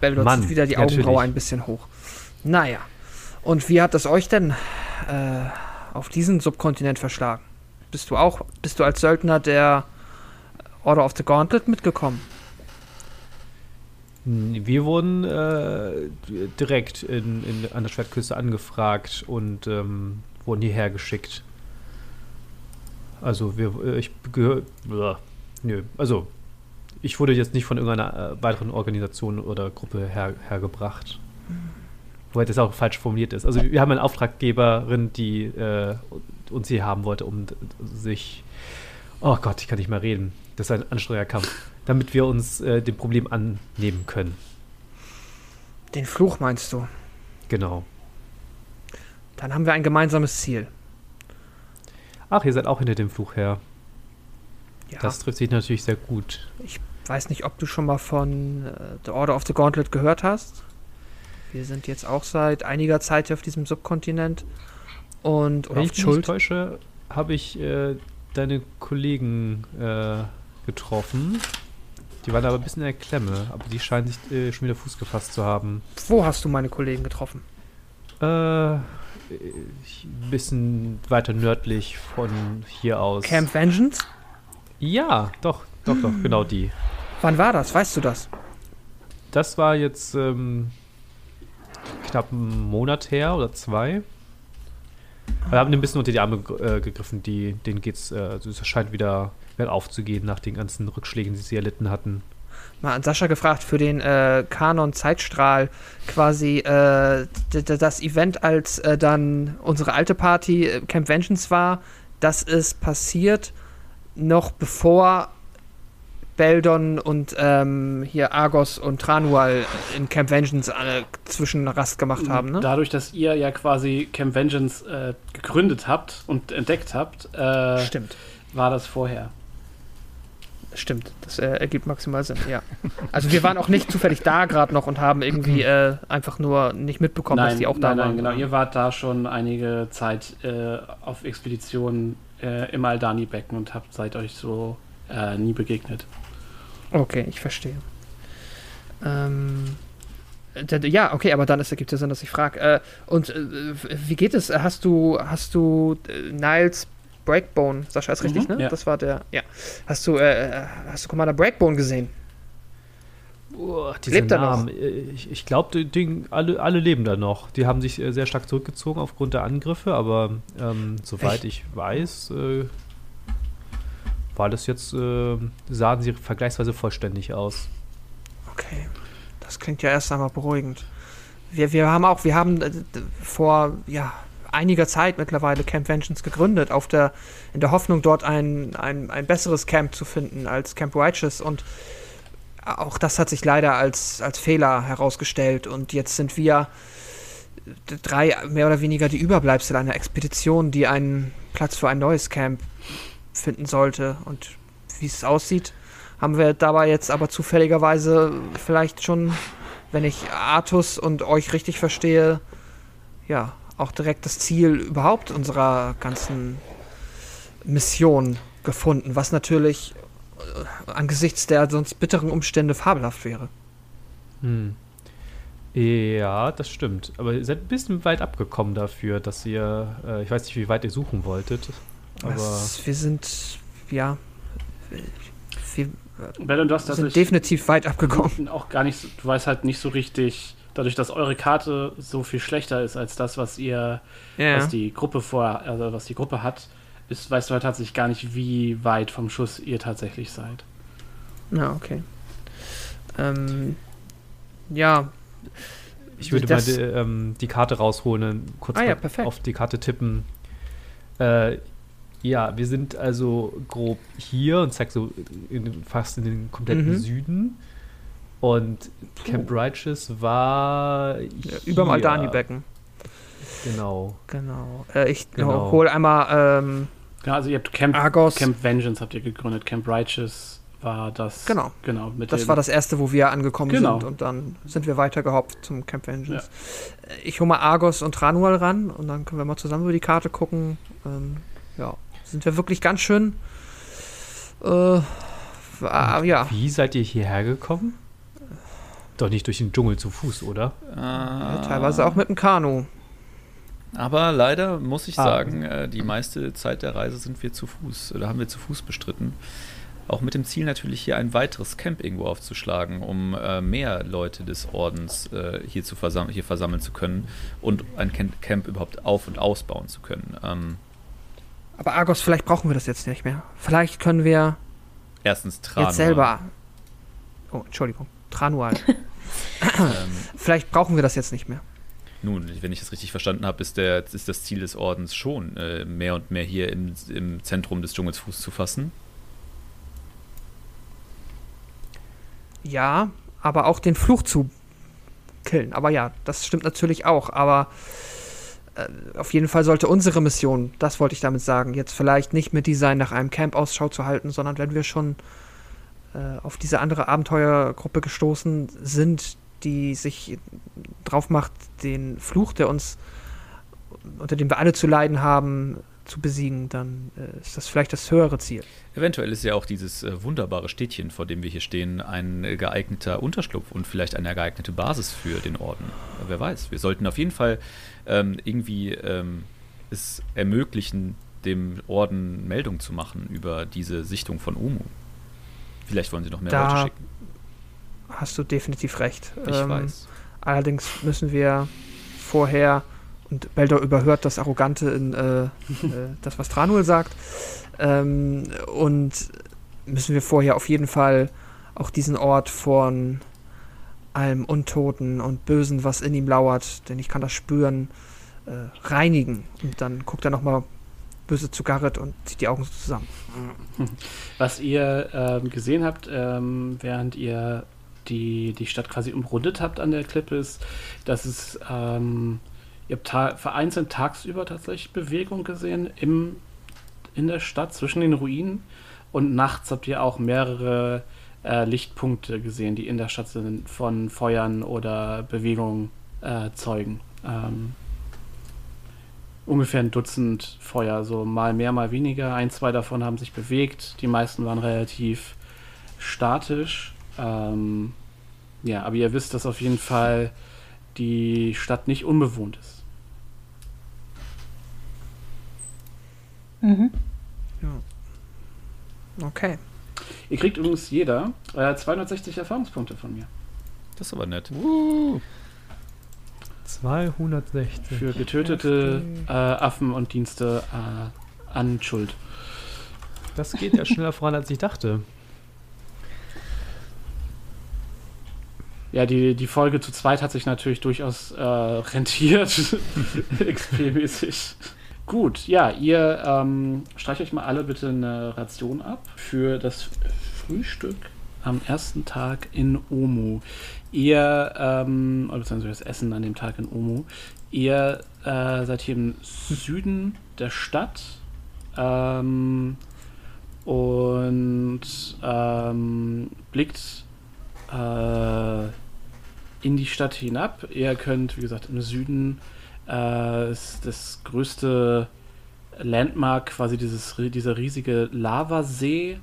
Zieht wieder die ja, Augenbraue ein bisschen hoch. Naja. Und wie hat es euch denn äh, auf diesen Subkontinent verschlagen? Bist du auch, bist du als Söldner der Order of the Gauntlet mitgekommen? Wir wurden äh, direkt in, in, an der Schwertküste angefragt und ähm, wurden hierher geschickt. Also wir, äh, ich gehöre, nö, also ich wurde jetzt nicht von irgendeiner äh, weiteren Organisation oder Gruppe her, hergebracht. Wobei das auch falsch formuliert ist. Also wir haben eine Auftraggeberin, die äh, uns hier haben wollte, um sich, oh Gott, ich kann nicht mehr reden. Das ist ein anstrengender Kampf. Damit wir uns äh, dem Problem annehmen können. Den Fluch meinst du? Genau. Dann haben wir ein gemeinsames Ziel. Ach, ihr seid auch hinter dem Fluch her. Ja. Das trifft sich natürlich sehr gut. Ich weiß nicht, ob du schon mal von äh, The Order of the Gauntlet gehört hast. Wir sind jetzt auch seit einiger Zeit hier auf diesem Subkontinent. Und, Wenn auf ich mich nicht täusche, habe ich äh, deine Kollegen äh, getroffen. Die waren aber ein bisschen in der Klemme, aber die scheinen sich äh, schon wieder Fuß gefasst zu haben. Wo hast du meine Kollegen getroffen? Äh, ein bisschen weiter nördlich von hier aus. Camp Vengeance? Ja, doch, doch, doch, genau die. Wann war das? Weißt du das? Das war jetzt ähm, knapp einen Monat her oder zwei. Wir haben ein bisschen unter die Arme äh, gegriffen, die, denen geht's, äh, also es scheint wieder bergauf zu gehen nach den ganzen Rückschlägen, die sie erlitten hatten. Mal an Sascha gefragt für den äh, Kanon Zeitstrahl quasi äh, das Event, als äh, dann unsere alte Party äh, Camp Vengeance war, das ist passiert noch bevor Beldon und ähm, hier Argos und Tranual in Camp Vengeance alle Zwischenrast gemacht haben, ne? Dadurch, dass ihr ja quasi Camp Vengeance äh, gegründet habt und entdeckt habt, äh, Stimmt. war das vorher. Stimmt, das äh, ergibt maximal Sinn, ja. Also wir waren auch nicht zufällig da gerade noch und haben irgendwie *clears throat* äh, einfach nur nicht mitbekommen, dass die auch da nein, waren. nein, genau. Ihr wart da schon einige Zeit äh, auf Expeditionen äh, im Aldani-Becken und habt seid euch so äh, nie begegnet. Okay, ich verstehe. Ähm, ja, okay, aber dann ist, ergibt es Sinn, dass ich frage. Äh, und äh, wie geht es? Hast du, hast du äh, Niles Breakbone, Sascha ist richtig, Mhm, ne? ja. Das war der, ja. Hast du, äh, hast du Commander Breakbone gesehen? Diese Lebt er noch? Namen, äh, Ich, ich glaube, alle, alle leben da noch. Die haben sich äh, sehr stark zurückgezogen aufgrund der Angriffe, aber ähm, soweit ich weiß, äh, war das jetzt, äh, sahen sie vergleichsweise vollständig aus. Okay, das klingt ja erst einmal beruhigend. Wir, wir haben auch, wir haben äh, vor, ja, einiger Zeit mittlerweile Camp Vengeance gegründet, auf der, in der Hoffnung, dort ein, ein, ein besseres Camp zu finden als Camp Righteous und auch das hat sich leider als, als Fehler herausgestellt und jetzt sind wir d- drei mehr oder weniger die Überbleibsel einer Expedition, die einen Platz für ein neues Camp finden sollte. Und wie es aussieht, haben wir dabei jetzt aber zufälligerweise vielleicht schon, wenn ich Artus und euch richtig verstehe, ja, auch direkt das Ziel überhaupt unserer ganzen Mission gefunden, was natürlich äh, angesichts der sonst bitteren Umstände fabelhaft wäre. Hm. Ja, das stimmt. Aber ihr seid ein bisschen weit abgekommen dafür, dass ihr, äh, ich weiß nicht, wie weit ihr suchen wolltet. Aber Was, wir sind, ja, wir Ben, du hast sind definitiv weit abgekommen. *laughs* auch gar nicht, so- du weißt halt nicht so richtig, dadurch, dass eure Karte so viel schlechter ist als das, was ihr, Ja. was die Gruppe vor, also was die Gruppe hat, ist, weißt du halt tatsächlich gar nicht, wie weit vom Schuss ihr tatsächlich seid. Ja, okay. Ähm, ja, ich würde das- mal die, ähm, die Karte rausholen, und kurz Ah ja, auf die Karte tippen. Äh, ja, wir sind also grob hier und zeig so in, fast in den kompletten Mhm. Süden. Und Camp Righteous war ja hier. überm Aldani-Becken. Genau. Genau. Äh, ich Genau. hol einmal, ähm, Genau, also ihr habt Camp, Argos. Camp Vengeance habt ihr gegründet, Camp Righteous war das. Genau. Genau. Mit das dem- war das erste, wo wir angekommen Genau. sind und dann sind wir weitergehopft zum Camp Vengeance. Äh, Ich hole mal Argos und Tranual ran und dann können wir mal zusammen über die Karte gucken. Ähm, ja, sind wir wirklich ganz schön. Äh, war, ja, Wie seid ihr hierher gekommen? Doch nicht durch den Dschungel zu Fuß, oder? ja, teilweise auch mit dem Kanu. Aber leider muss ich Ah. sagen, äh, die meiste Zeit der Reise sind wir zu Fuß, oder haben wir zu Fuß bestritten. Auch mit dem Ziel natürlich hier ein weiteres Camp irgendwo aufzuschlagen, um äh, mehr Leute des Ordens äh, hier, zu versam hier versammeln zu können und ein Camp, Camp überhaupt auf- und ausbauen zu können. Aber Argos, vielleicht brauchen wir das jetzt nicht mehr. Vielleicht können wir erstens Tranor. jetzt selber. Oh, Entschuldigung. Tranual. *laughs* Ähm, vielleicht brauchen wir das jetzt nicht mehr. Nun, wenn ich das richtig verstanden habe, ist, der, ist das Ziel des Ordens schon, äh, mehr und mehr hier im, im Zentrum des Dschungels Fuß zu fassen. Ja, aber auch den Fluch zu killen. Aber ja, das stimmt natürlich auch. Aber auf jeden Fall sollte unsere Mission, das wollte ich damit sagen, jetzt vielleicht nicht mit die sein, nach einem Camp Ausschau zu halten, sondern wenn wir schon äh, auf diese andere Abenteuergruppe gestoßen sind, die sich drauf macht, den Fluch, der uns, unter dem wir alle zu leiden haben, zu besiegen, dann äh, ist das vielleicht das höhere Ziel. Eventuell ist ja auch dieses äh, wunderbare Städtchen, vor dem wir hier stehen, ein äh, geeigneter Unterschlupf und vielleicht eine geeignete Basis für den Orden. Äh, wer weiß. Wir sollten auf jeden Fall ähm, irgendwie ähm, es ermöglichen, dem Orden Meldung zu machen über diese Sichtung von Umu. Vielleicht wollen sie noch mehr Da Leute schicken. Hast du definitiv recht. Ich Ähm, weiß. Allerdings müssen wir vorher, und Beldor überhört das Arrogante in äh, äh, das, was Tranul sagt, ähm, und müssen wir vorher auf jeden Fall auch diesen Ort von allem Untoten und Bösen, was in ihm lauert, denn ich kann das spüren, äh, reinigen. Und dann guckt er nochmal böse zu Garrett und zieht die Augen so zusammen. *laughs* Was ihr ähm, gesehen habt, ähm, während ihr die, die Stadt quasi umrundet habt an der Klippe, ist, dass es, ähm, ihr habt ta vereinzelt tagsüber tatsächlich Bewegung gesehen im, in der Stadt zwischen den Ruinen und nachts habt ihr auch mehrere äh, Lichtpunkte gesehen, die in der Stadt sind, von Feuern oder Bewegungen äh, zeugen. Ähm, ungefähr ein Dutzend Feuer, so mal mehr, mal weniger. Ein, zwei davon haben sich bewegt. Die meisten waren relativ statisch. Ähm, ja, aber ihr wisst, dass auf jeden Fall die Stadt nicht unbewohnt ist. Mhm. Okay. Ihr kriegt übrigens jeder äh, 260 Erfahrungspunkte von mir. Das ist aber nett. 260. Für getötete äh, Affen und Dienste äh, an Schuld. Das geht ja schneller voran, als ich dachte. Ja, die, die Folge zu zweit hat sich natürlich durchaus äh, rentiert. *laughs* XP-mäßig. Gut, ja, ihr ähm, streicht euch mal alle bitte eine Ration ab für das Frühstück am ersten Tag in Omu. Ihr, ähm, beziehungsweise das Essen an dem Tag in Omu. Ihr äh, seid hier im Süden der Stadt. Ähm, und ähm, blickt äh, in die Stadt hinab. Ihr könnt, wie gesagt, im Süden äh, ist das größte Landmark quasi dieses, dieser riesige Lavasee,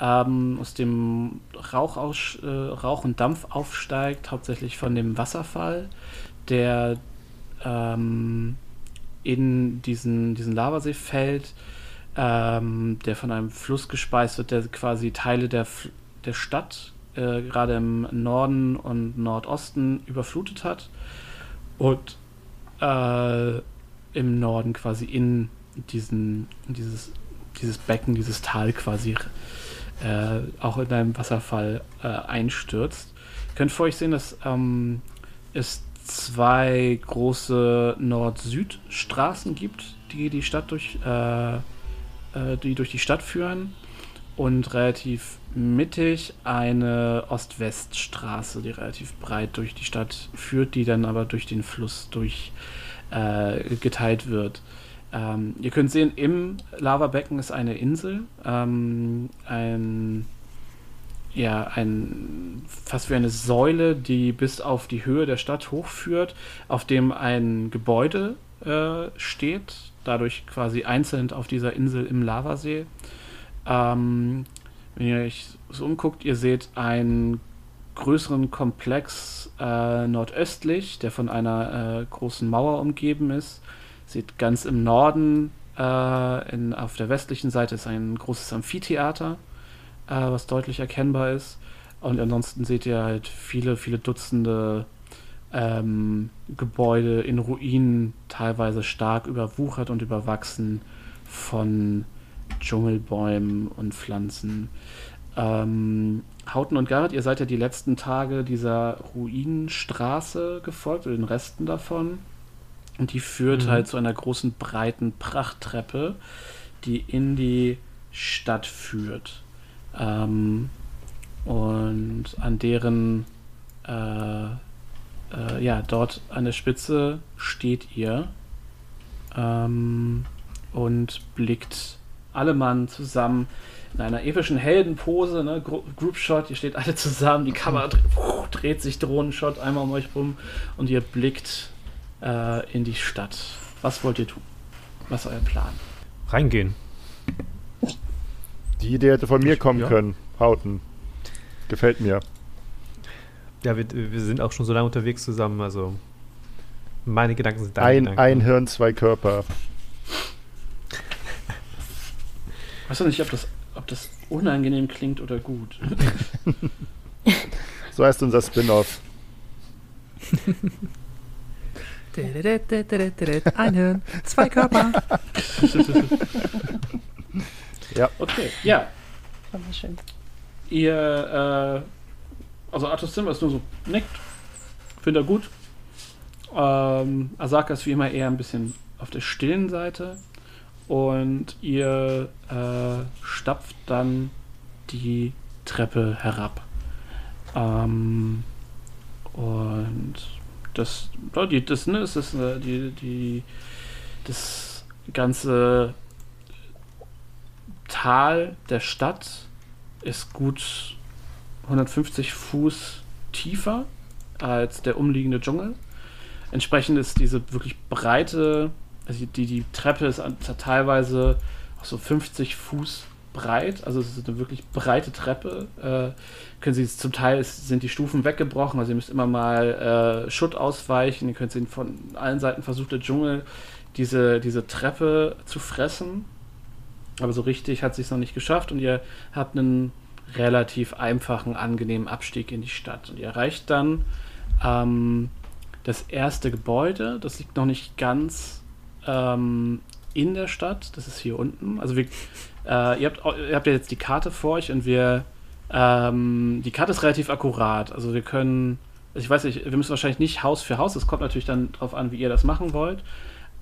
ähm, aus dem Rauch, aus, äh, Rauch und Dampf aufsteigt, hauptsächlich von dem Wasserfall, der ähm, in diesen, diesen Lavasee fällt, ähm, der von einem Fluss gespeist wird, der quasi Teile der, der Stadt, äh, gerade im Norden und Nordosten, überflutet hat. Und äh, im Norden quasi in diesen, dieses, dieses Becken, dieses Tal quasi äh, auch in einem Wasserfall äh, einstürzt. Ihr könnt vor euch sehen, dass ähm, es zwei große Nord-Süd-Straßen gibt, die die Stadt durch, äh, äh, die durch die Stadt führen und relativ mittig eine Ost-West-Straße, die relativ breit durch die Stadt führt, die dann aber durch den Fluss durch äh, geteilt wird. Ähm, ihr könnt sehen, im Lavabecken ist eine Insel, ähm, ein ja, ein fast wie eine Säule, die bis auf die Höhe der Stadt hochführt, auf dem ein Gebäude äh, steht, dadurch quasi einzeln auf dieser Insel im Lavasee. Ähm, wenn ihr euch so umguckt, ihr seht einen größeren Komplex äh, nordöstlich, der von einer äh, großen Mauer umgeben ist. Seht ganz im Norden, äh, in, auf der westlichen Seite ist ein großes Amphitheater äh, was deutlich erkennbar ist. Und ansonsten seht ihr halt viele, viele Dutzende ähm, Gebäude in Ruinen, teilweise stark überwuchert und überwachsen von Dschungelbäumen und Pflanzen. Ähm, Hauten und Garrett, ihr seid ja die letzten Tage dieser Ruinenstraße gefolgt, oder den Resten davon. Und die führt mhm. halt zu einer großen, breiten Prachttreppe, die in die Stadt führt. Ähm, und an deren, äh, äh, ja, dort an der Spitze steht ihr ähm, und blickt alle Mann zusammen in einer epischen Heldenpose, ne? Group Shot, ihr steht alle zusammen, die Kamera dreht, dreht sich Drohnenshot einmal um euch rum und ihr blickt äh, in die Stadt. Was wollt ihr tun? Was ist euer Plan? Reingehen. Die Idee hätte von mir kommen ja. können. Hauten. Gefällt mir. Ja, wir, wir sind auch schon so lange unterwegs zusammen, also meine Gedanken sind da. Ein, ein Hirn, zwei Körper. Weißt du nicht, ob das, ob das unangenehm klingt oder gut? *laughs* so heißt unser Spin-off. Ein Hirn, zwei Körper. *laughs* Ja. Okay, ja. Wunderschön. Ihr, äh, also Arthur Zimmer ist nur so nickt, findet er gut. Ähm, Asaka ist wie immer eher ein bisschen auf der stillen Seite. Und ihr äh, stapft dann die Treppe herab. Ähm, und das, die, das, ne, das ist äh, die, die, das ganze Tal der Stadt ist gut 150 Fuß tiefer als der umliegende Dschungel. Entsprechend ist diese wirklich breite, also die, die Treppe ist teilweise so 50 Fuß breit, also es ist eine wirklich breite Treppe. Äh, können Sie zum Teil sind die Stufen weggebrochen, also ihr müsst immer mal äh, Schutt ausweichen. Ihr könnt sehen, von allen Seiten versucht der Dschungel diese, diese Treppe zu fressen. Aber so richtig hat es sich noch nicht geschafft und ihr habt einen relativ einfachen, angenehmen Abstieg in die Stadt. Und ihr erreicht dann ähm, das erste Gebäude. Das liegt noch nicht ganz ähm, in der Stadt. Das ist hier unten. Also wir, äh, ihr, habt, ihr habt ja jetzt die Karte vor euch und wir ähm, die Karte ist relativ akkurat. Also wir können, ich weiß nicht, wir müssen wahrscheinlich nicht Haus für Haus. Es kommt natürlich dann darauf an, wie ihr das machen wollt.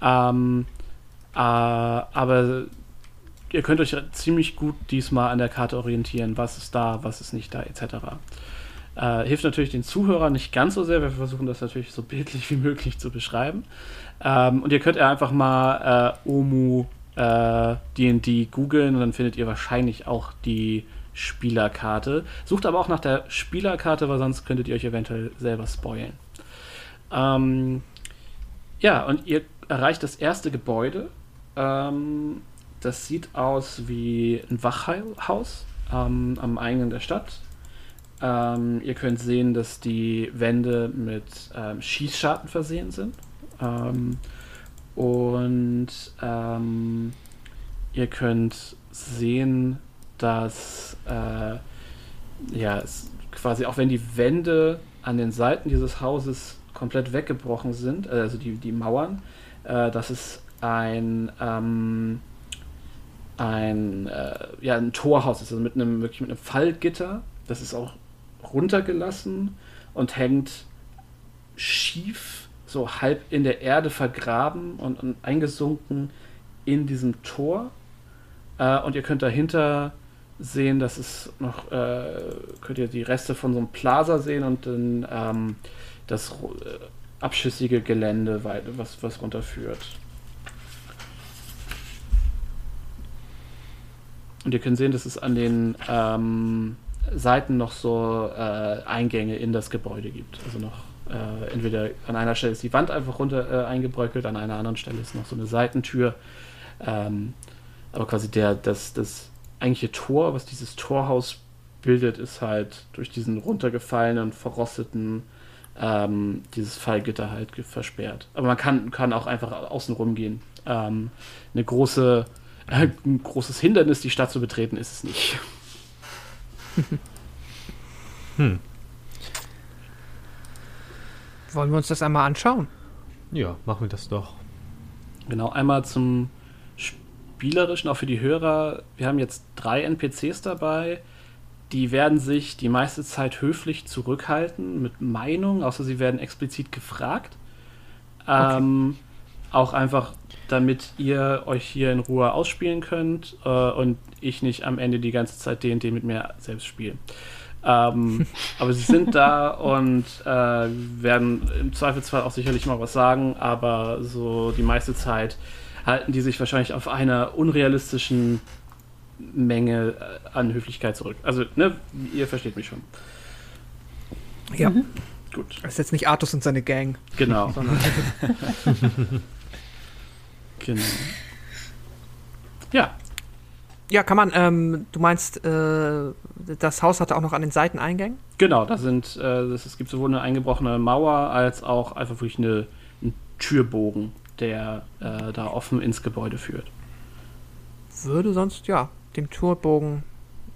Ähm, äh, aber ihr könnt euch ziemlich gut diesmal an der Karte orientieren, was ist da, was ist nicht da, etc. Äh, hilft natürlich den Zuhörern nicht ganz so sehr. Wir versuchen das natürlich so bildlich wie möglich zu beschreiben. Ähm, und ihr könnt ja einfach mal äh, Omu äh, D&D googeln und dann findet ihr wahrscheinlich auch die Spielerkarte. Sucht aber auch nach der Spielerkarte, weil sonst könntet ihr euch eventuell selber spoilen. Ähm, ja, und ihr erreicht das erste Gebäude. Ähm, das sieht aus wie ein Wachhaus ähm, am Eingang der Stadt. Ähm, ihr könnt sehen, dass die Wände mit ähm, Schießscharten versehen sind. Ähm, und ähm, ihr könnt sehen, dass äh, ja, quasi auch wenn die Wände an den Seiten dieses Hauses komplett weggebrochen sind, äh, also die, die Mauern, äh, dass es ein ähm, ein, äh, ja, ein Torhaus ist, also mit einem wirklich mit einem Fallgitter. Das ist auch runtergelassen und hängt schief, so halb in der Erde vergraben und, und eingesunken in diesem Tor. Äh, und ihr könnt dahinter sehen, dass es noch, äh, könnt ihr die Reste von so einem Plaza sehen und dann ähm, das äh, abschüssige Gelände, was, was runterführt. Und ihr könnt sehen, dass es an den ähm, Seiten noch so äh, Eingänge in das Gebäude gibt. Also noch äh, entweder an einer Stelle ist die Wand einfach runter äh, eingebröckelt, an einer anderen Stelle ist noch so eine Seitentür. Ähm, aber quasi der, das, das eigentliche Tor, was dieses Torhaus bildet, ist halt durch diesen runtergefallenen, verrosteten ähm, dieses Fallgitter halt versperrt. Aber man kann, kann auch einfach außen rumgehen. Ähm, eine große ein großes Hindernis, die Stadt zu betreten, ist es nicht. *laughs* hm. Wollen wir uns das einmal anschauen? Ja, machen wir das doch. Genau, einmal zum Spielerischen, auch für die Hörer. Wir haben jetzt drei NPCs dabei. Die werden sich die meiste Zeit höflich zurückhalten mit Meinung, außer sie werden explizit gefragt. Okay. Ähm, auch einfach damit ihr euch hier in Ruhe ausspielen könnt äh, und ich nicht am Ende die ganze Zeit D&D mit mir selbst spiele. Ähm, *laughs* aber sie sind da und äh, werden im Zweifelsfall auch sicherlich mal was sagen, aber so die meiste Zeit halten die sich wahrscheinlich auf einer unrealistischen Menge äh, an Höflichkeit zurück. Also, ne, ihr versteht mich schon. Ja. Mhm. Gut. Das ist jetzt nicht Artus und seine Gang. Genau. *laughs* *laughs* Genau. *laughs* Ja. Ja, kann man, ähm, du meinst, äh, das Haus hatte auch noch an den Seiteneingängen? Genau, da sind, äh, das, es gibt sowohl eine eingebrochene Mauer als auch einfach wirklich eine, einen Türbogen, der äh, da offen ins Gebäude führt. Würde sonst, ja, dem Türbogen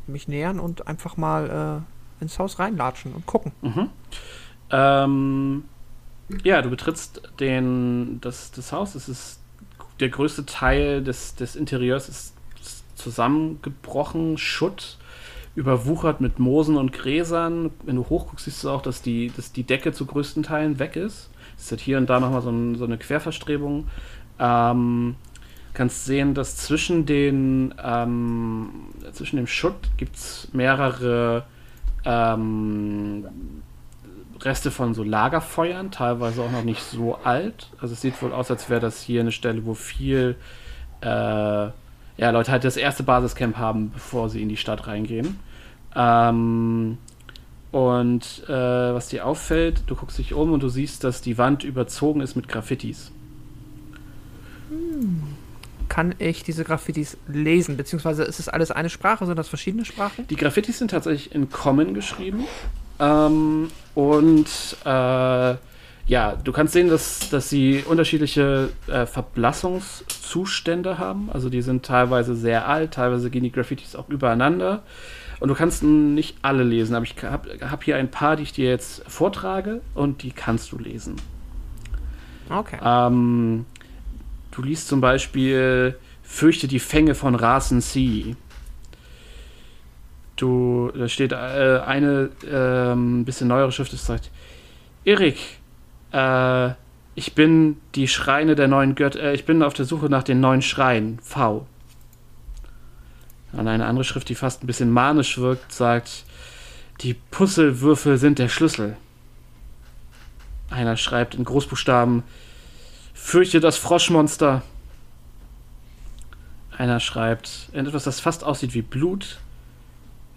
mich nähern und einfach mal äh, ins Haus reinlatschen und gucken. Mhm. Ähm, ja, du betrittst den, das, das Haus, es ist der größte Teil des, des Interieurs ist zusammengebrochen, Schutt, überwuchert mit Moosen und Gräsern. Wenn du hochguckst, siehst du auch, dass die, dass die Decke zu größten Teilen weg ist. Es hat hier und da nochmal so, ein, so eine Querverstrebung. Ähm, kannst sehen, dass zwischen den ähm, zwischen dem Schutt gibt es mehrere ähm, Reste von so Lagerfeuern, teilweise auch noch nicht so alt. Also es sieht wohl aus, als wäre das hier eine Stelle, wo viel äh, ja, Leute halt das erste Basiscamp haben, bevor sie in die Stadt reingehen. Ähm, und äh, was dir auffällt, du guckst dich um und du siehst, dass die Wand überzogen ist mit Graffitis. Hm. Kann ich diese Graffitis lesen? Beziehungsweise ist es alles eine Sprache? Sind das verschiedene Sprachen? Die Graffitis sind tatsächlich in Common geschrieben. Ähm, und äh, ja, du kannst sehen, dass, dass sie unterschiedliche äh, Verblassungszustände haben. Also die sind teilweise sehr alt, teilweise gehen die Graffitis auch übereinander. Und du kannst nicht alle lesen, aber ich habe hab hier ein paar, die ich dir jetzt vortrage und die kannst du lesen. Okay. Ähm, du liest zum Beispiel Fürchte die Fänge von Rasen C. Du, da steht äh, eine ähm, bisschen neuere Schrift, das sagt, Erik, äh, ich bin die Schreine der neuen Götter, äh, ich bin auf der Suche nach den neuen Schreien, V. Und eine andere Schrift, die fast ein bisschen manisch wirkt, sagt, die Puzzlewürfel sind der Schlüssel. Einer schreibt in Großbuchstaben, fürchte das Froschmonster. Einer schreibt etwas, das fast aussieht wie Blut.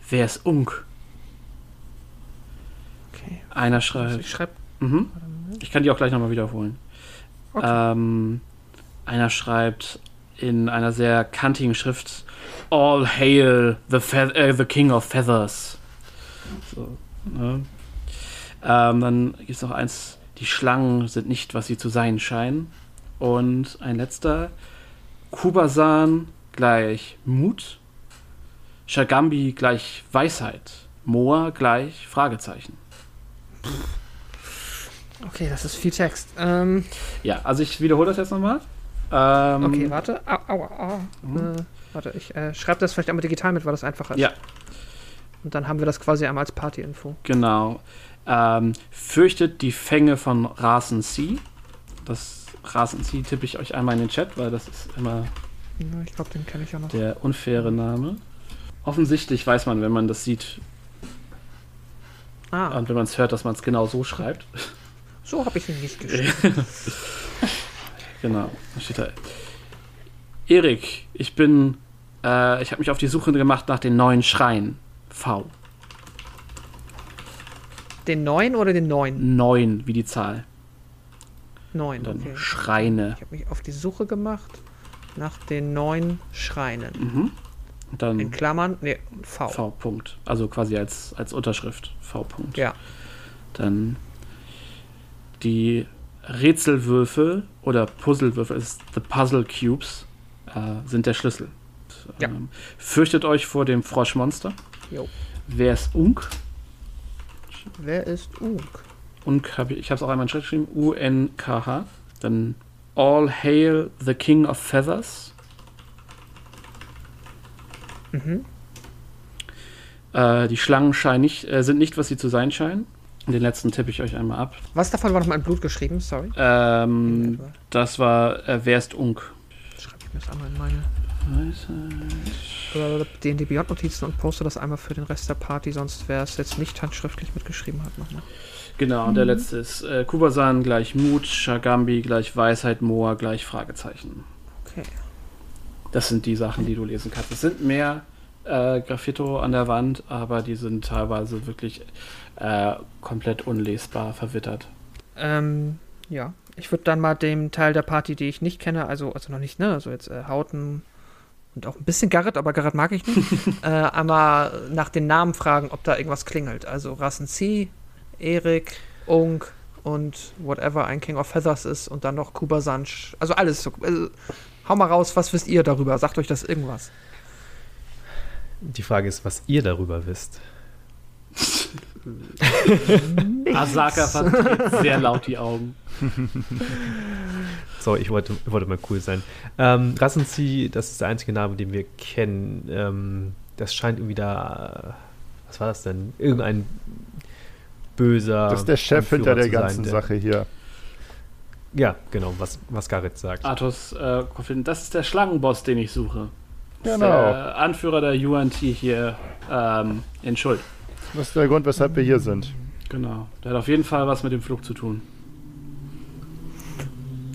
Wer ist Unk? Okay. Einer schreibt. ich schreibe. Mhm. Ich kann die auch gleich nochmal wiederholen. Okay. Ähm, einer schreibt in einer sehr kantigen Schrift All hail the, Fe äh, the King of Feathers. So, ne? ähm, dann gibt es noch eins, die Schlangen sind nicht, was sie zu sein scheinen. Und ein letzter, Kubasan gleich Mut, Shagambi gleich Weisheit, Moa gleich Fragezeichen. Okay, das ist viel Text. Ähm, Ja, also ich wiederhole das jetzt nochmal. Ähm, okay, warte. Au, aua, aua. Äh, warte, ich äh, schreibe das vielleicht einmal digital mit, weil das einfacher ist. Ja. Und dann haben wir das quasi einmal als Party-Info. Genau. Ähm, fürchtet die Fänge von Rasen C. Das Rasen C tippe ich euch einmal in den Chat, weil das ist immer Ja, ich glaube, den kenne ich ja noch. der unfaire Name. Offensichtlich weiß man, wenn man das sieht Ah, und wenn man es hört, dass man es genau so schreibt. so habe ich ihn nicht *laughs* geschrieben. Genau, da steht da. Erik, ich bin, äh, ich habe mich auf die Suche gemacht nach den neuen Schreien. V. Den neuen oder den neuen? Neun, wie die Zahl. Neun, Und dann okay. Schreine. Ich habe mich auf die Suche gemacht nach den neun Schreinen. Mhm. Und In dann Klammern, nee, V. V. Punkt. Also quasi als, als Unterschrift. V. Punkt. Ja. Dann die Rätselwürfel oder Puzzlewürfel, ist The Puzzle Cubes, äh, sind der Schlüssel. Ja. Ähm, fürchtet euch vor dem Froschmonster. Jo. Wer ist Unk? Wer ist Unk? Unk hab ich, ich habe es auch einmal in Schritt geschrieben. U-N-K-H. Dann All Hail the King of Feathers. Mhm. Äh, die Schlangen scheinen nicht, äh, sind nicht, was sie zu sein scheinen. Den letzten tippe ich euch einmal ab. Was davon war nochmal in Blut geschrieben? Sorry. Ähm, das war äh, Wer ist Unk? Schreibe ich mir das einmal in meine äh, D&D Beyond Notizen und poste das einmal für den Rest der Party, sonst wer es jetzt nicht handschriftlich mitgeschrieben hat, nochmal. Genau, und der letzte ist äh, Kubasan gleich Mut, Shagambi gleich Weisheit, Moa gleich Fragezeichen. Okay. Das sind die Sachen, die du lesen kannst. Es sind mehr äh, Graffito an der Wand, aber die sind teilweise wirklich äh, komplett unlesbar verwittert. Ähm, ja. Ich würde dann mal dem Teil der Party, die ich nicht kenne, also, also noch nicht, ne, also jetzt äh, Hauten und auch ein bisschen Garrett, aber Garrett mag ich nicht, *laughs* äh, einmal nach den Namen fragen, ob da irgendwas klingelt. Also Rassen C, Erik, Unk und whatever ein King of Feathers ist und dann noch Kubasanch. Also alles. So, also, hau mal raus, was wisst ihr darüber? Sagt euch das irgendwas? Die Frage ist, was ihr darüber wisst. *laughs* Asaka verdreht sehr laut die Augen. *laughs* So, ich wollte, ich wollte mal cool sein. Ähm, Rassenzi, das ist der einzige Name, den wir kennen. Ähm, das scheint irgendwie da. Was war das denn? Irgendein böser. Das ist der Chef hinter Anführer der zu sein, ganzen der- Sache hier. Ja, genau, was, was Garrett sagt. Artus äh, das ist der Schlangenboss, den ich suche. Genau. Der Anführer der UNT hier ähm, in Schuld. Das ist der Grund, weshalb wir hier sind. Genau. Der hat auf jeden Fall was mit dem Flug zu tun.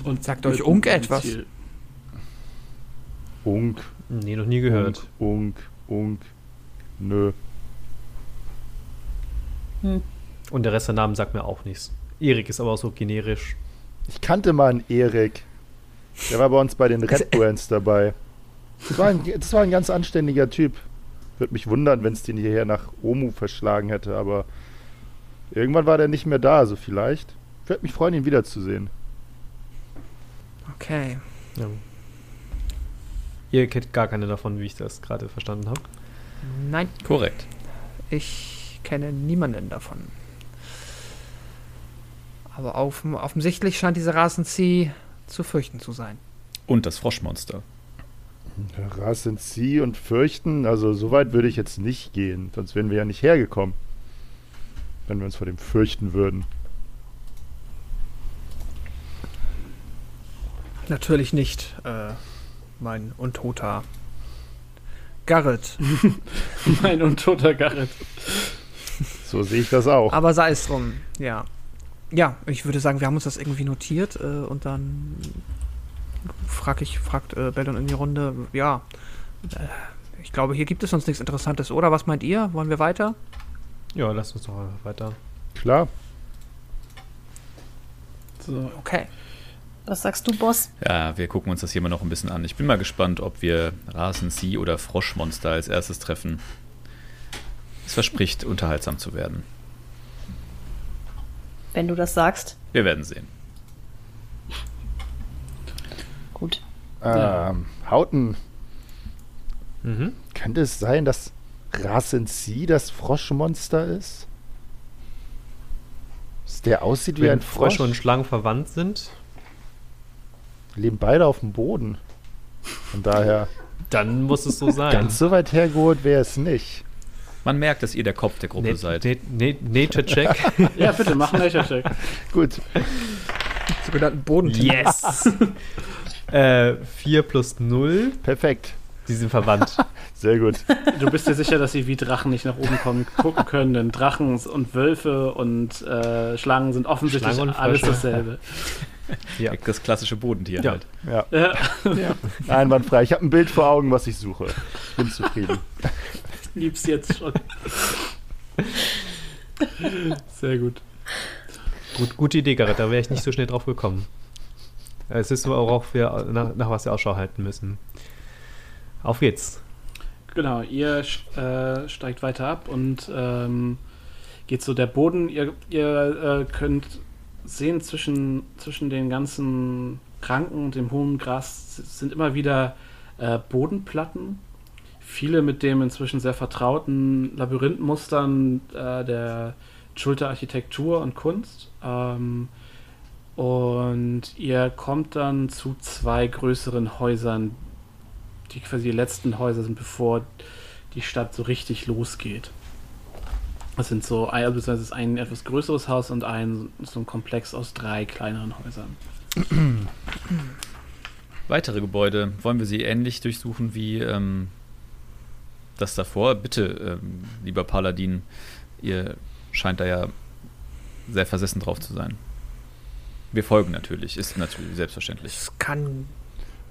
Und Sagt euch Unk etwas? Ziel. Unk, Nee, noch nie gehört. Unk, Unk, Unk. Nö. Und der Rest der Namen sagt mir auch nichts. Erik ist aber auch so generisch. Ich kannte mal einen Erik. Der war bei uns bei den Red *laughs* Brands dabei. Das war, ein, das war ein ganz anständiger Typ. Würde mich wundern, wenn es den hierher nach Omu verschlagen hätte, aber irgendwann war der nicht mehr da, also vielleicht. Ich würde mich freuen, ihn wiederzusehen. Okay. Ja. Ihr kennt gar keine davon, wie ich das gerade verstanden habe. Nein, Korrekt. ich kenne niemanden davon. Aber auf, offensichtlich scheint diese Rasenzieh zu fürchten zu sein. Und das Froschmonster. Ras sind sie und fürchten, also so weit würde ich jetzt nicht gehen, sonst wären wir ja nicht hergekommen. Wenn wir uns vor dem fürchten würden. Natürlich nicht, äh, mein untoter Garrett. *laughs* Mein untoter Garrett. So sehe ich das auch. Aber sei es drum, ja. Ja, ich würde sagen, wir haben uns das irgendwie notiert äh, und dann frag ich, fragt äh, Bellon in die Runde, ja, Ich glaube, hier gibt es sonst nichts Interessantes, oder? Was meint ihr? Wollen wir weiter? Ja, lass uns doch einfach weiter. Klar. So. Okay. Was sagst du, Boss? Ja, wir gucken uns das hier mal noch ein bisschen an. Ich bin mal gespannt, ob wir Rasen-Sea oder Froschmonster als erstes treffen. Es verspricht, unterhaltsam zu werden. Wenn du das sagst. Wir werden sehen. Gut. Ähm, Hauten, Mhm. könnte es sein, dass Rasensi das Froschmonster ist? Dass der aussieht wie Wenn ein Frosch? Frösche und Schlangen verwandt sind, leben beide auf dem Boden. Von daher, dann muss es so sein. ganz so weit hergeholt wäre es nicht. Man merkt, dass ihr der Kopf der Gruppe Na- seid. na- na- Nature Check. *laughs* Ja, bitte, mach einen Nature-Check. Gut, Sogenannten Boden. yes! *laughs* äh, 4 plus 0. perfekt. Die sind verwandt. *laughs* Sehr gut. Du bist dir sicher, dass sie wie Drachen nicht nach oben kommen, gucken können, denn Drachen und Wölfe und äh, Schlangen sind offensichtlich Schlangen alles dasselbe. ja. Das klassische Bodentier Ja. halt. Ja, Ja, einwandfrei. Ich habe ein Bild vor Augen, was ich suche. Ich bin zufrieden. *laughs* lieb's jetzt schon. Sehr gut. Gut, gute Idee, Garrett. Da wäre ich nicht so schnell drauf gekommen. Es ist aber auch, wir, nach, nach was wir Ausschau halten müssen. Auf geht's. Genau, ihr äh, steigt weiter ab und ähm, geht so der Boden. Ihr, ihr äh, könnt sehen, zwischen, zwischen den ganzen Ranken und dem hohen Gras sind immer wieder äh, Bodenplatten. Viele mit dem inzwischen sehr vertrauten Labyrinthmustern äh, der Schulterarchitektur und Kunst. Ähm, und ihr kommt dann zu zwei größeren Häusern, die quasi die letzten Häuser sind, bevor die Stadt so richtig losgeht. Es sind so, ein- beziehungsweise ist ein etwas größeres Haus und ein so ein Komplex aus drei kleineren Häusern. Weitere Gebäude, wollen wir sie ähnlich durchsuchen wie ähm, das davor? Bitte, ähm, lieber Paladin, ihr scheint da ja sehr versessen drauf zu sein. Wir folgen natürlich, ist natürlich selbstverständlich. Das kann,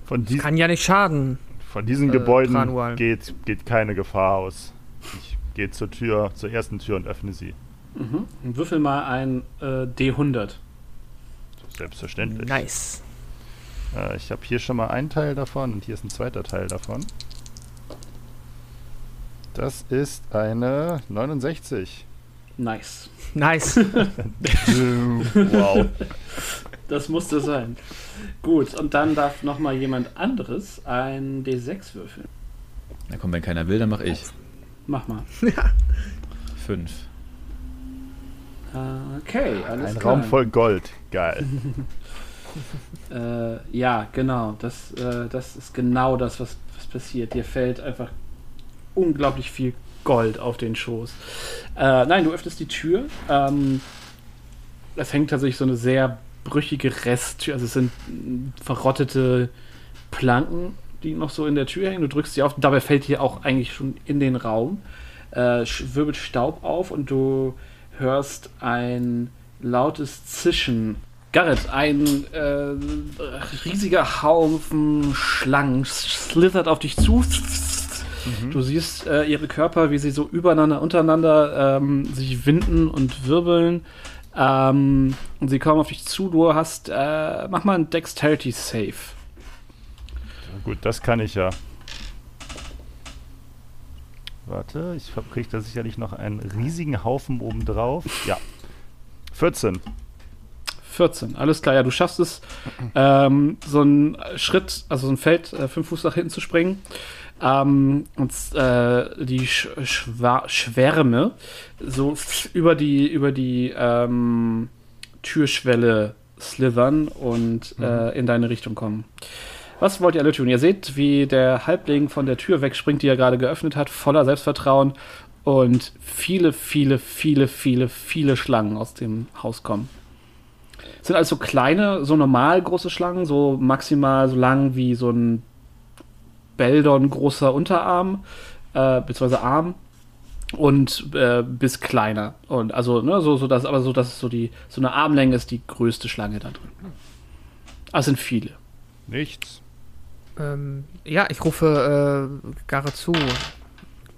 Von, dies, kann ja nicht schaden. von diesen äh, Gebäuden Tranual. geht, geht keine Gefahr aus. Ich gehe zur Tür, zur ersten Tür und öffne sie. Mhm. Und würfel mal ein äh, D100. Selbstverständlich. Nice. Äh, ich habe hier schon mal einen Teil davon und hier ist ein zweiter Teil davon. Das ist eine 69. Nice. Nice. *laughs* wow. Das musste sein. Gut, und dann darf nochmal jemand anderes ein D6 würfeln. Na komm, wenn keiner will, dann mach ich. Mach mal. Fünf. Okay, alles Ein klar. Raum voll Gold. Geil. *laughs* Äh, ja, genau. Das, äh, das ist genau das, was, was passiert. Dir fällt einfach unglaublich viel Gold auf den Schoß. Äh, nein, du öffnest die Tür. Ähm, es hängt tatsächlich so eine sehr brüchige Resttür. Also es sind verrottete Planken, die noch so in der Tür hängen. Du drückst sie auf. Dabei fällt dir auch eigentlich schon in den Raum. Äh, wirbelt Staub auf und du hörst ein lautes Zischen. Garrett, ein äh, riesiger Haufen Schlangen slithert auf dich zu. Du siehst äh, ihre Körper, wie sie so übereinander, untereinander ähm, sich winden und wirbeln. Ähm, und sie kommen auf dich zu. Du hast, äh, mach mal einen Dexterity Save. Gut, das kann ich ja. Warte, ich kriege da sicherlich noch einen riesigen Haufen obendrauf. Ja. 14. 14, alles klar. Ja, du schaffst es, ähm, so einen Schritt, also so ein Feld, äh, fünf Fuß nach hinten zu springen. Ähm, und äh, die Sch Schwa Schwärme so über die, über die ähm, Türschwelle slithern und äh, in deine Richtung kommen. Was wollt ihr alle tun? Ihr seht, wie der Halbling von der Tür wegspringt, die er gerade geöffnet hat, voller Selbstvertrauen und viele, viele, viele, viele, viele Schlangen aus dem Haus kommen. Es sind also kleine, so normal große Schlangen, so maximal so lang wie so ein Beldon großer Unterarm, äh, beziehungsweise Arm und äh, bis kleiner. Und also, ne, so, so dass, aber so, dass es so die, so eine Armlänge ist die größte Schlange da drin. Ah, es sind viele. Nichts. Ähm, ja, ich rufe äh, Garre zu.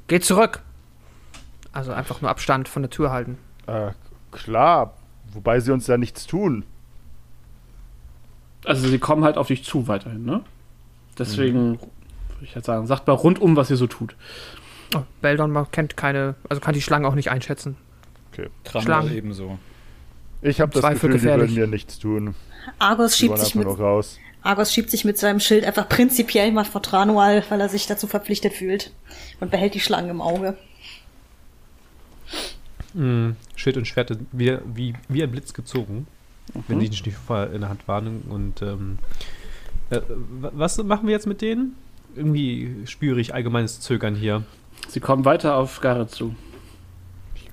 Geht zurück. Also einfach nur Abstand von der Tür halten. Äh, klar, wobei sie uns ja nichts tun. Also sie kommen halt auf dich zu weiterhin, ne? Deswegen würde ich halt sagen, sagt mal rundum, was ihr so tut. Oh, Beldon man kennt keine, also kann die Schlangen auch nicht einschätzen. Tranual Schlangen. ebenso. Ich habe das Zweifel Gefühl, die gefährlich. würden mir nichts tun. Argos Die schiebt, sich mit, raus. Argos schiebt sich mit seinem Schild einfach prinzipiell mal vor Tranual, weil er sich dazu verpflichtet fühlt. Und behält die Schlangen im Auge. Mm, Schild und Schwert sind wie, wie, wie ein Blitz gezogen, wenn die nicht vorher in der Hand waren. Und ähm, äh, wa- was machen wir jetzt mit denen? Irgendwie spüre ich allgemeines Zögern hier. Sie kommen weiter auf Gareth zu.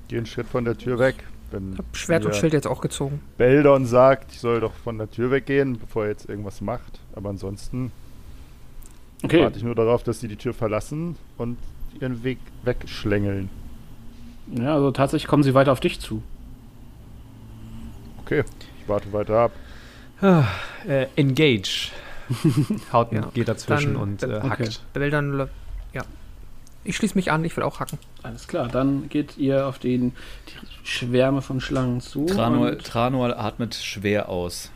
Geh einen Schritt von der Tür weg. Wenn Hab Schwert und Schild jetzt auch gezogen. Beldon sagt, ich soll doch von der Tür weggehen, bevor er jetzt irgendwas macht. Aber ansonsten Okay, warte ich nur darauf, dass sie die Tür verlassen und ihren Weg wegschlängeln. ja, also tatsächlich kommen sie weiter auf dich zu. Okay, ich warte weiter ab. Ah, äh, engage. *laughs* Haut Ja, geht dazwischen dann- und äh, okay. hackt. Beldon, ja. Ich schließe mich an, ich will auch hacken. Alles klar, dann geht ihr auf den, die Schwärme von Schlangen zu. Tranual, und- Tranual atmet schwer aus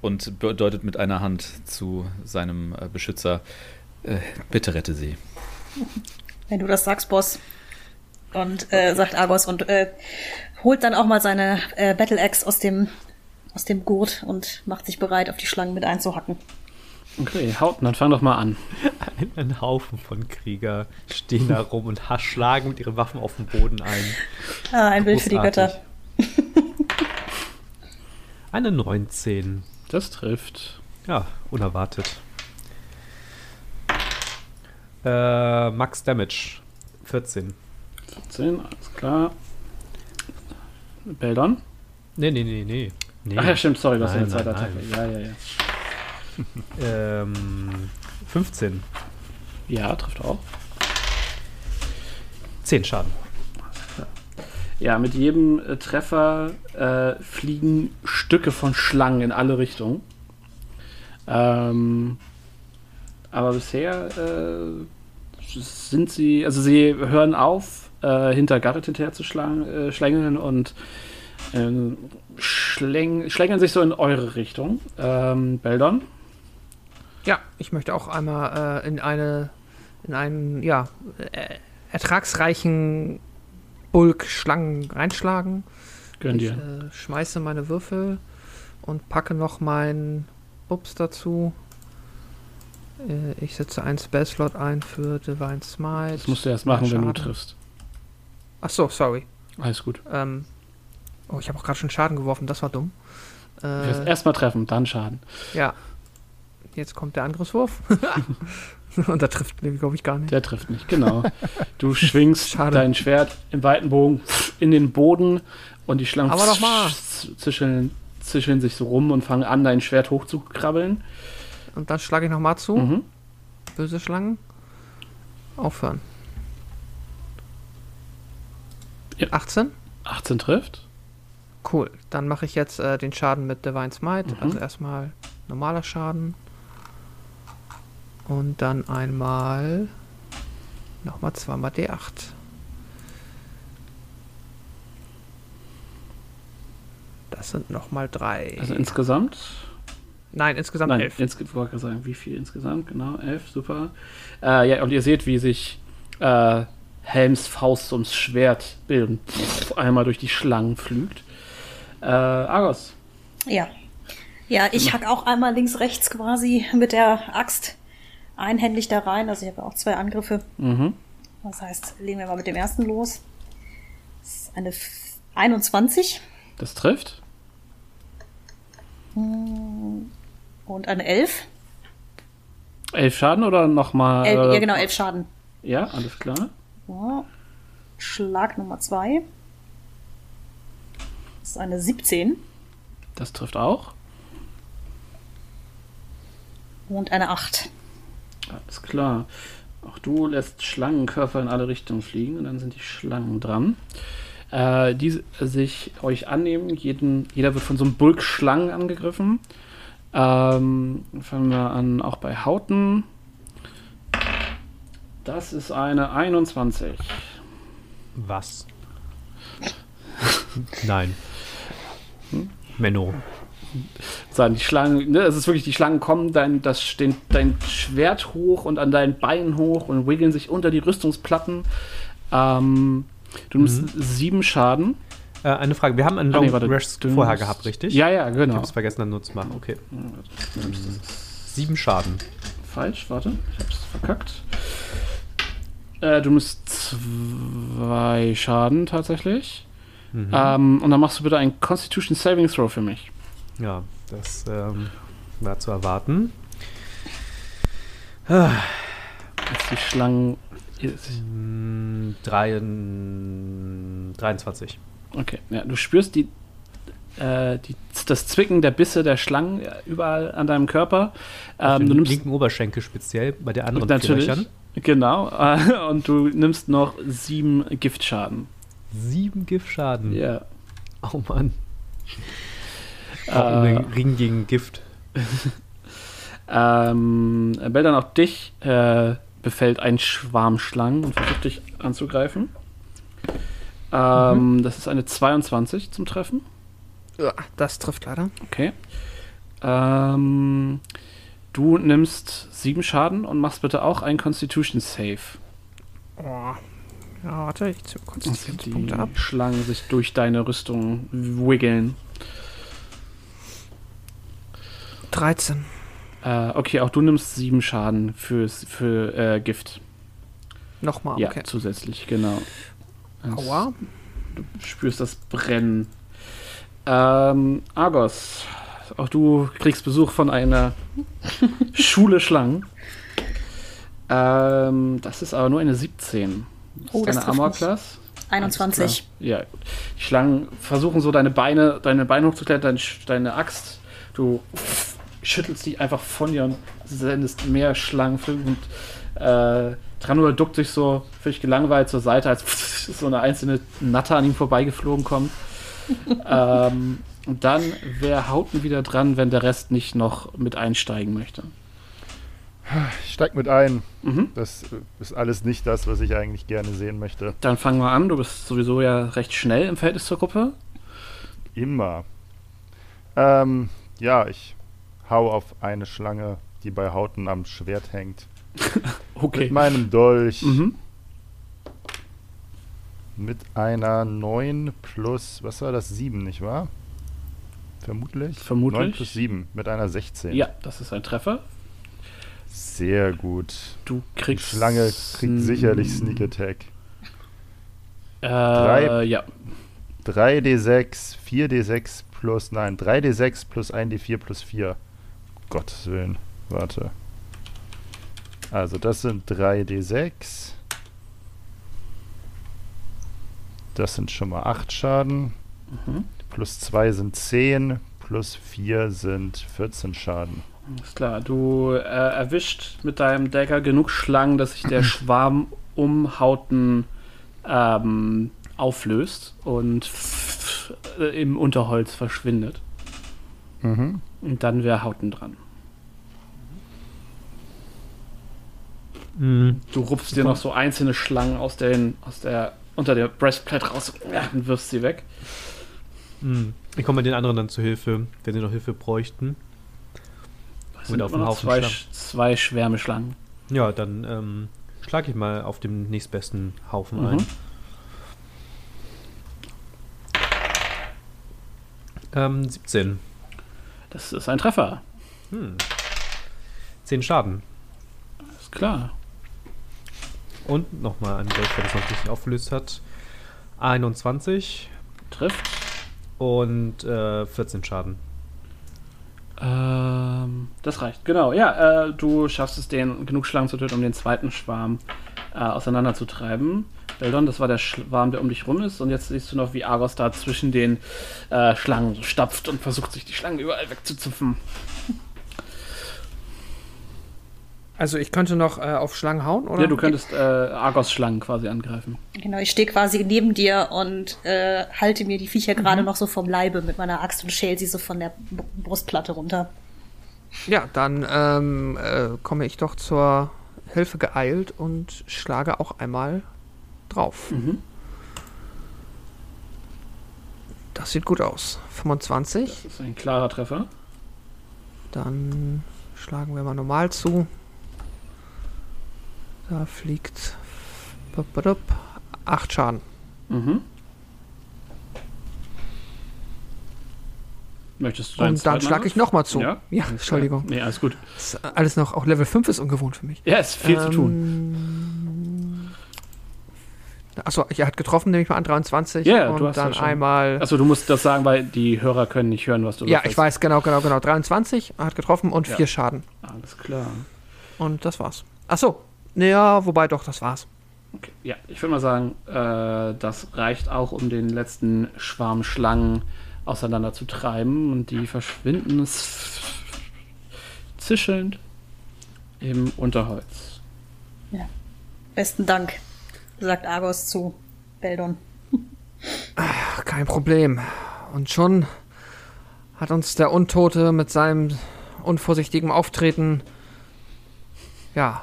und bedeutet mit einer Hand zu seinem äh, Beschützer, äh, bitte rette sie. Wenn du das sagst, Boss. Und äh, sagt Argos und äh, holt dann auch mal seine äh, Battle Axe aus dem, aus dem Gurt und macht sich bereit, auf die Schlangen mit einzuhacken. Okay, Hauten, dann fang doch mal an. Ein, *laughs* ein Haufen von Krieger stehen da rum und schlagen mit ihren Waffen auf den Boden ein. Ah, ein Bild für die Großartig. Götter. Eine 19. Das trifft. Ja, unerwartet. Äh, Max Damage. 14. 14, alles klar. Beldon? Nee, nee, nee, nee. nee. Ach ja, stimmt, sorry, das ist Nein, eine zweite nein, Attacke. Ja, ja, ja. *laughs* Ähm, 15. Ja, trifft auch. 10 Schaden. Ja, mit jedem äh, Treffer äh, fliegen Stücke von Schlangen in alle Richtungen. Ähm, aber bisher äh, sind sie, also sie hören auf, äh, hinter Garrett hinterher zu äh, schlängeln und ähm, schläng, schlängeln sich so in eure Richtung. Ähm, Beldon? Ja, ich möchte auch einmal äh, in eine, in einen, ja, äh, ertragsreichen Bulk Schlangen reinschlagen. Gönn ich dir. äh, schmeiße meine Würfel und packe noch meinen Bubs dazu. Äh, ich setze einen Spellslot ein für Divine Smite. Das musst du erst machen, wenn du triffst. Ach so, sorry. Alles gut. Ähm, oh, ich habe auch gerade schon Schaden geworfen, das war dumm. Äh, erstmal treffen, dann Schaden. ja. Jetzt kommt der Angriffswurf. *laughs* und da trifft glaube ich, gar nicht. Der trifft nicht, genau. Du schwingst Schade. dein Schwert im weiten Bogen in den Boden und die Schlangen Aber noch mal. zischeln, zischeln sich so rum und fangen an, dein Schwert hochzukrabbeln. Und dann schlage ich nochmal zu. Mhm. Böse Schlangen. Aufhören. Ja. 18? 18 trifft. Cool. Dann mache ich jetzt äh, den Schaden mit Divine Smite. Mhm. Also erstmal normaler Schaden. Und dann einmal nochmal zweimal D8. Das sind nochmal drei. Also insgesamt. Nein, insgesamt Nein, elf. insge ich wollte gerade sagen, wie viel insgesamt? Genau, elf, super. Äh, ja, und ihr seht, wie sich äh, Helms Faust ums Schwert bilden. Pff, einmal durch die Schlangen flügt. Äh, Argos. Ja. Ja, ich hack auch einmal links, rechts quasi mit der Axt einhändig da rein. Also ich habe auch zwei Angriffe. Mhm. Das heißt, legen wir mal mit dem ersten los. Das ist eine F- 21 Das trifft. und eine 11. Elf Schaden oder nochmal? Ja, genau, 11 Schaden. Ja, alles klar. Ja. Schlag Nummer 2. Das ist eine 17 Das trifft auch. und eine 8. Alles klar. Auch du lässt Schlangenkörper in alle Richtungen fliegen und dann sind die Schlangen dran. Äh, die sich euch annehmen. Jeden, jeder wird von so einem Bulk Schlangen angegriffen. Ähm, fangen wir an, auch bei Hauten. Das ist eine 21. Was? Nein. Menno. *laughs* Sagen die Schlangen, ne, es ist wirklich, die Schlangen kommen dein, das, den, dein Schwert hoch und an deinen Beinen hoch und wiggeln sich unter die Rüstungsplatten. Ähm, du nimmst sieben Schaden. Äh, eine Frage. Wir haben einen Ah, nee, Long Rest vorher gehabt, richtig? Ja, ja, Ich genau. hab's vergessen, dann nur zu machen. Okay. Sieben Schaden. Falsch, warte, ich hab's verkackt. Äh, du nimmst zwei Schaden tatsächlich. Mhm. Ähm, und dann machst du bitte einen Constitution Saving Throw für mich. Ja, das ähm, war zu erwarten. Als die Schlangen. Drei, 23. Okay, ja, du spürst die, äh, die, das Zwicken der Bisse der Schlangen überall an deinem Körper. Ähm, du nimmst linken Oberschenkel speziell, bei der anderen natürlich, Löchern. genau, äh, und du nimmst noch sieben Giftschaden. Sieben Giftschaden. Ja. Oh Mann. Äh, Ring gegen Gift. *laughs* ähm, Beldan, auch dich äh, befällt ein Schwarm Schlangen und versucht dich anzugreifen. Ähm, Das ist eine 22 zum Treffen. Ja, Das trifft leider. Okay. Ähm, du nimmst sieben Schaden und machst bitte auch einen Constitution Save. Oh. Ja, warte, ich ziehe kurz Dass die Punkte ab. Schlangen sich durch deine Rüstung wiggeln. 13. Äh, okay, auch du nimmst sieben Schaden fürs, für äh, Gift. Nochmal, ja, okay. zusätzlich, genau. Das- Aua. Du spürst das Brennen. Ähm, Argos, auch du kriegst Besuch von einer *laughs* Schule Schlangen. Ähm, das ist aber nur eine 17. Das Oh, ist das deine trifft Armor mich. Class. 21. Alles klar. Ja, gut. Die Schlangen versuchen so deine Beine, deine Beine hochzuklettern, deine Axt. Du schüttelst die einfach von dir und sendest mehr Schlangen und äh, Tranua duckt sich so völlig gelangweilt zur Seite, als *laughs* so eine einzelne Natter an ihm vorbeigeflogen kommt. *laughs* ähm, und dann wäre Hauten wieder dran, wenn der Rest nicht noch mit einsteigen möchte. Ich steig mit ein. Mhm. Das ist alles nicht das, was ich eigentlich gerne sehen möchte. Dann fangen wir an. Du bist sowieso ja recht schnell im Verhältnis zur Gruppe. Immer. Ähm, ja, ich hau auf eine Schlange, die bei Hauten am Schwert hängt. *laughs* Okay. Mit meinem Dolch. Mhm. Mit einer 9 plus, was war das? 7, nicht wahr? Vermutlich? Vermutlich. 9 plus 7 mit einer 16. Ja, das ist ein Treffer. Sehr gut. Du Die kriegst. Schlange kriegt sicherlich Sneak Attack. Äh, Drei- Ja, 3d6, 4d6 plus, nein, 3d6 plus 1d4 plus 4. Gottes Willen. Warte. Also das sind 3d6. Das sind schon mal 8 Schaden. Mhm. Plus 2 sind 10. Plus 4 sind 14 Schaden. ist klar. Du äh, erwischt mit deinem Dagger genug Schlangen, dass sich der *clears throat* Schwarm um Hauten ähm, auflöst und äh, im Unterholz verschwindet. Mhm. Und dann wäre Hauten dran. Mhm. Du rupfst dir noch so einzelne Schlangen aus, den, aus der unter der Breastplate raus und wirfst sie weg. Mhm. Ich komme den anderen dann zu Hilfe, wenn sie noch Hilfe bräuchten. Das sind auf noch Haufen zwei, Schlangen. zwei Schwärme Schlangen. Ja, dann ähm, schlage ich mal auf dem nächstbesten Haufen Mhm. ein. Ähm, 17. Das ist ein Treffer. Hm. 10 Schaden. Ist klar. Und nochmal ein Dolch, der das noch richtig aufgelöst hat. 21 Trifft. und äh, 14 Schaden. Ähm, das reicht, genau. Ja, äh, du schaffst es, den genug Schlangen zu töten, um den zweiten Schwarm äh, auseinanderzutreiben. Beldon, das war der Schwarm, der um dich rum ist. Und jetzt siehst du noch, wie Argos da zwischen den äh, Schlangen so stapft und versucht, sich die Schlangen überall wegzuzupfen. Also ich könnte noch äh, auf Schlangen hauen, oder? Ja, du könntest äh, Argos Schlangen quasi angreifen. Genau, ich stehe quasi neben dir und äh, halte mir die Viecher gerade noch so vom Leibe mit meiner Axt und schäl sie so von der B Brustplatte runter. Ja, dann ähm, äh, komme ich doch zur helfe geeilt und schlage auch einmal drauf. Mhm. Das sieht gut aus. 25. Das ist ein klarer Treffer. Dann schlagen wir mal normal zu. Da fliegt 8 Schaden. Mhm. Möchtest du Und dann schlage ich nochmal zu. Ja? ja Entschuldigung. klar. Nee, alles gut. Ist alles noch, auch Level 5 ist ungewohnt für mich. Ja, ist viel zu tun. tun. Achso, er hat getroffen, nehme ich mal an 23. Ja, du und hast ja dann schon- einmal. Achso, du musst das sagen, weil die Hörer können nicht hören, was du ja, sagst. ich weiß, genau, genau, genau. 23 hat getroffen und Ja. 4 Schaden. Alles klar. Und das war's. Achso. Naja, wobei doch, das war's. Okay. Ja, ich würde mal sagen, äh, das reicht auch, um den letzten Schwarm Schlangen auseinander zu treiben. Und die verschwinden zischelnd im Unterholz. Besten Dank, sagt Argos zu Beldon. Ach, kein Problem. Und schon hat uns der Untote mit seinem unvorsichtigen Auftreten ja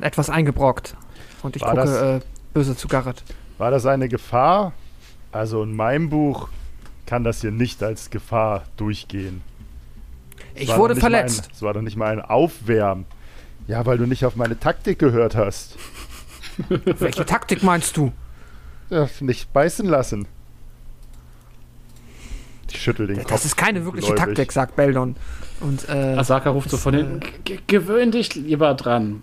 etwas eingebrockt. Und ich War gucke das- äh, böse zu Garrett. War das eine Gefahr? Also in meinem Buch kann das hier nicht als Gefahr durchgehen. Es Ich wurde verletzt. Es war doch nicht mal ein Aufwärmen. Ja, weil du nicht auf meine Taktik gehört hast. Welche Taktik meinst du? Ja, nicht beißen lassen. Ich schüttel den Kopf. Das ist keine wirkliche gläubig. Taktik, sagt Beldon. Und äh, Asaka ruft so von äh, hinten: "G- Gewöhn dich lieber dran.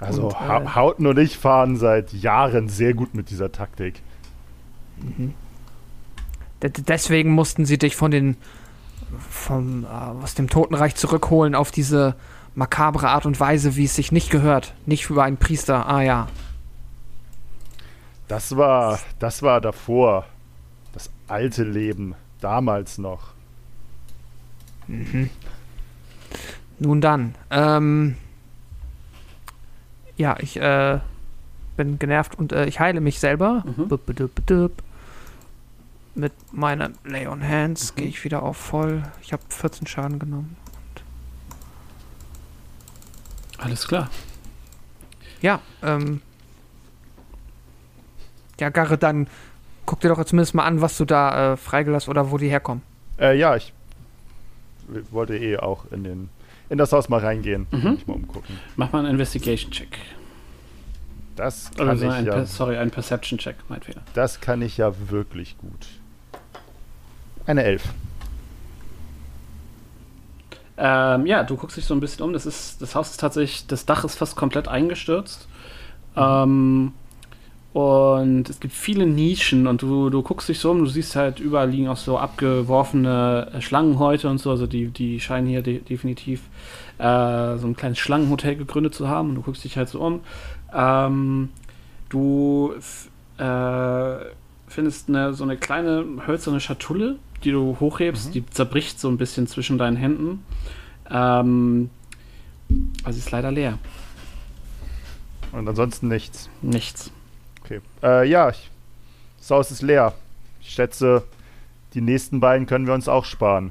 Also Und, äh, Ha- Hauten und ich fahren seit Jahren sehr gut mit dieser Taktik. d- deswegen mussten sie dich von den vom, äh, aus dem Totenreich zurückholen auf diese makabre Art und Weise, wie es sich nicht gehört. Nicht über einen Priester. Ah ja. Das war, das war davor. Das alte Leben. Damals noch. Nun dann. Ähm, ja, ich äh, bin genervt und äh, ich heile mich selber. Mhm. Bup. Mit meiner Lay on Hands gehe ich wieder auf voll. Ich habe 14 Schaden genommen. Alles klar. Ja, ähm. Ja, Garre, dann guck dir doch zumindest mal an, was du da äh, freigelassen oder wo die herkommen. Äh, ja, ich wollte eh auch in, den, in das Haus mal reingehen. Mhm. Mich mal umgucken. Mach mal einen Investigation-Check. Das kann, Also ich ein, ja, sorry, ein Perception-Check, mein Fehler. das kann ich ja wirklich gut. Eine Elf. Ähm, ja, du guckst dich so ein bisschen um. Das, ist, das Haus ist tatsächlich, das Dach ist fast komplett eingestürzt. Ähm, und es gibt viele Nischen und du, du guckst dich so um, du siehst halt überall liegen auch so abgeworfene äh, Schlangenhäute und so. Also die, die scheinen hier de definitiv äh, so ein kleines Schlangenhotel gegründet zu haben und du guckst dich halt so um. Ähm, du äh, findest eine, so eine kleine hölzerne Schatulle, die du hochhebst, die zerbricht so ein bisschen zwischen deinen Händen. Ähm, aber sie ist leider leer. Und ansonsten nichts. Nichts. Okay. Äh, ja, ich, das Haus ist leer. Ich schätze, die nächsten beiden können wir uns auch sparen.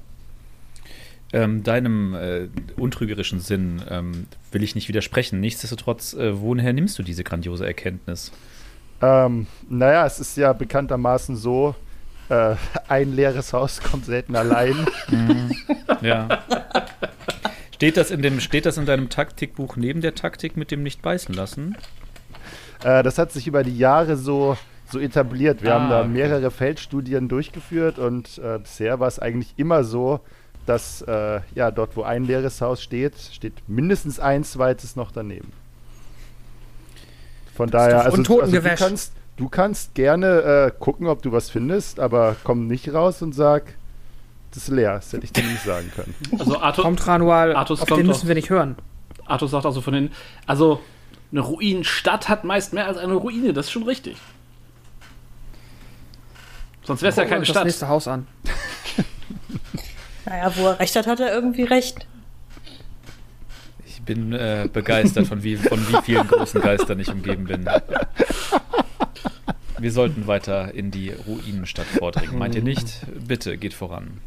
Ähm, deinem äh, untrügerischen Sinn ähm, will ich nicht widersprechen. Nichtsdestotrotz, äh, woher nimmst du diese grandiose Erkenntnis? Ähm, naja, es ist ja bekanntermaßen so, äh, ein leeres Haus kommt selten allein. *laughs* Ja. steht, das in dem, steht das in deinem Taktikbuch neben der Taktik mit dem nicht beißen lassen? Äh, das hat sich über die Jahre so, so etabliert. Wir Ah, haben da okay. mehrere Feldstudien durchgeführt und äh, bisher war es eigentlich immer so, dass äh, ja, dort, wo ein leeres Haus steht, steht mindestens ein zweites noch daneben. Von daher, also, also du, kannst, du kannst gerne äh, gucken, ob du was findest, aber komm nicht raus und sag, das ist leer. Das hätte ich dir nicht sagen können. *laughs* Also Arthur, Kommt Ranual, Artus auf kommt den müssen wir nicht hören. Arthur sagt also von den. Also, eine Ruinenstadt hat meist mehr als eine Ruine, das ist schon richtig. Sonst wäre es ja wir keine Stadt. das nächste Haus an. *laughs* *laughs* Naja, wo er recht hat, hat er irgendwie recht. Ich bin äh, begeistert, von wie, von wie vielen großen Geistern ich umgeben bin. Wir sollten weiter in die Ruinenstadt vordringen. Meint ihr nicht? Bitte, geht voran.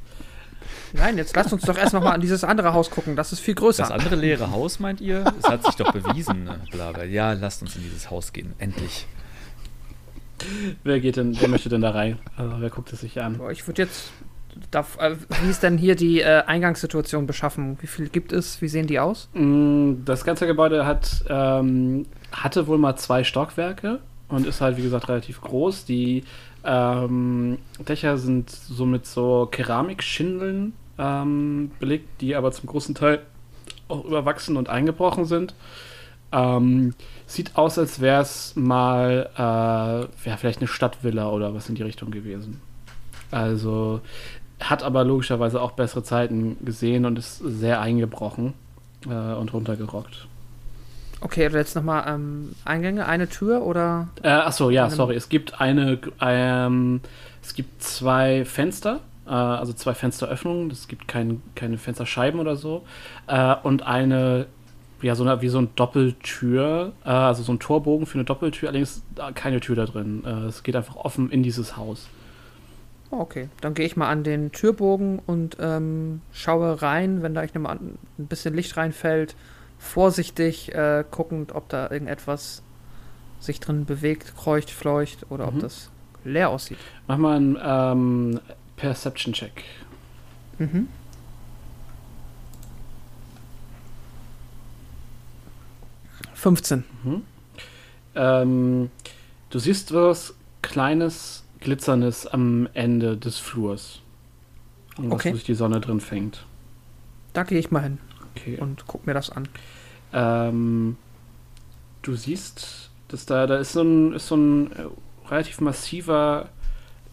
Nein, jetzt lasst uns doch erst noch mal an dieses andere Haus gucken. Das ist viel größer. Das andere leere Haus, meint ihr? Es hat sich doch bewiesen. ne? Bla, bla. Ja, lasst uns in dieses Haus gehen. Endlich. Wer geht denn, wer möchte denn da rein? Also, wer guckt es sich an? Boah, Ich würde jetzt. Darf, äh, wie ist denn hier die äh, Eingangssituation beschaffen? Wie viel gibt es? Wie sehen die aus? Mm, Das ganze Gebäude hat, ähm, hatte wohl mal zwei Stockwerke und ist halt, wie gesagt, relativ groß. Die ähm, Dächer sind so mit so Keramikschindeln ähm, belegt, die aber zum großen Teil auch überwachsen und eingebrochen sind. Ähm, sieht aus, als wäre es mal äh, ja, vielleicht eine Stadtvilla oder was in die Richtung gewesen. Also hat aber logischerweise auch bessere Zeiten gesehen und ist sehr eingebrochen äh, und runtergerockt. Okay, jetzt nochmal ähm, Eingänge, eine Tür oder. Äh, achso, ja, sorry. Es gibt eine, ähm, es gibt zwei Fenster, äh, also zwei Fensteröffnungen. Es gibt kein, keine Fensterscheiben oder so. Äh, und eine, ja, so eine, wie so eine Doppeltür, äh, also so ein Torbogen für eine Doppeltür, allerdings äh, keine Tür da drin. Äh, es geht einfach offen in dieses Haus. Oh, Okay, dann gehe ich mal an den Türbogen und ähm, schaue rein, wenn da ich nehme an, ein bisschen Licht reinfällt, vorsichtig äh, guckend, ob da irgendetwas sich drin bewegt, kreucht, fleucht oder ob Mhm. das leer aussieht. Mach mal einen ähm, Perception-Check. Mhm. Fünfzehn. Ähm, du siehst was Kleines, Glitzernes am Ende des Flurs. Und Okay. Was durch die Sonne drin fängt. Da gehe ich mal hin Okay. und guck mir das an. Ähm, du siehst, dass da, da ist so ein, ist so ein äh, relativ massiver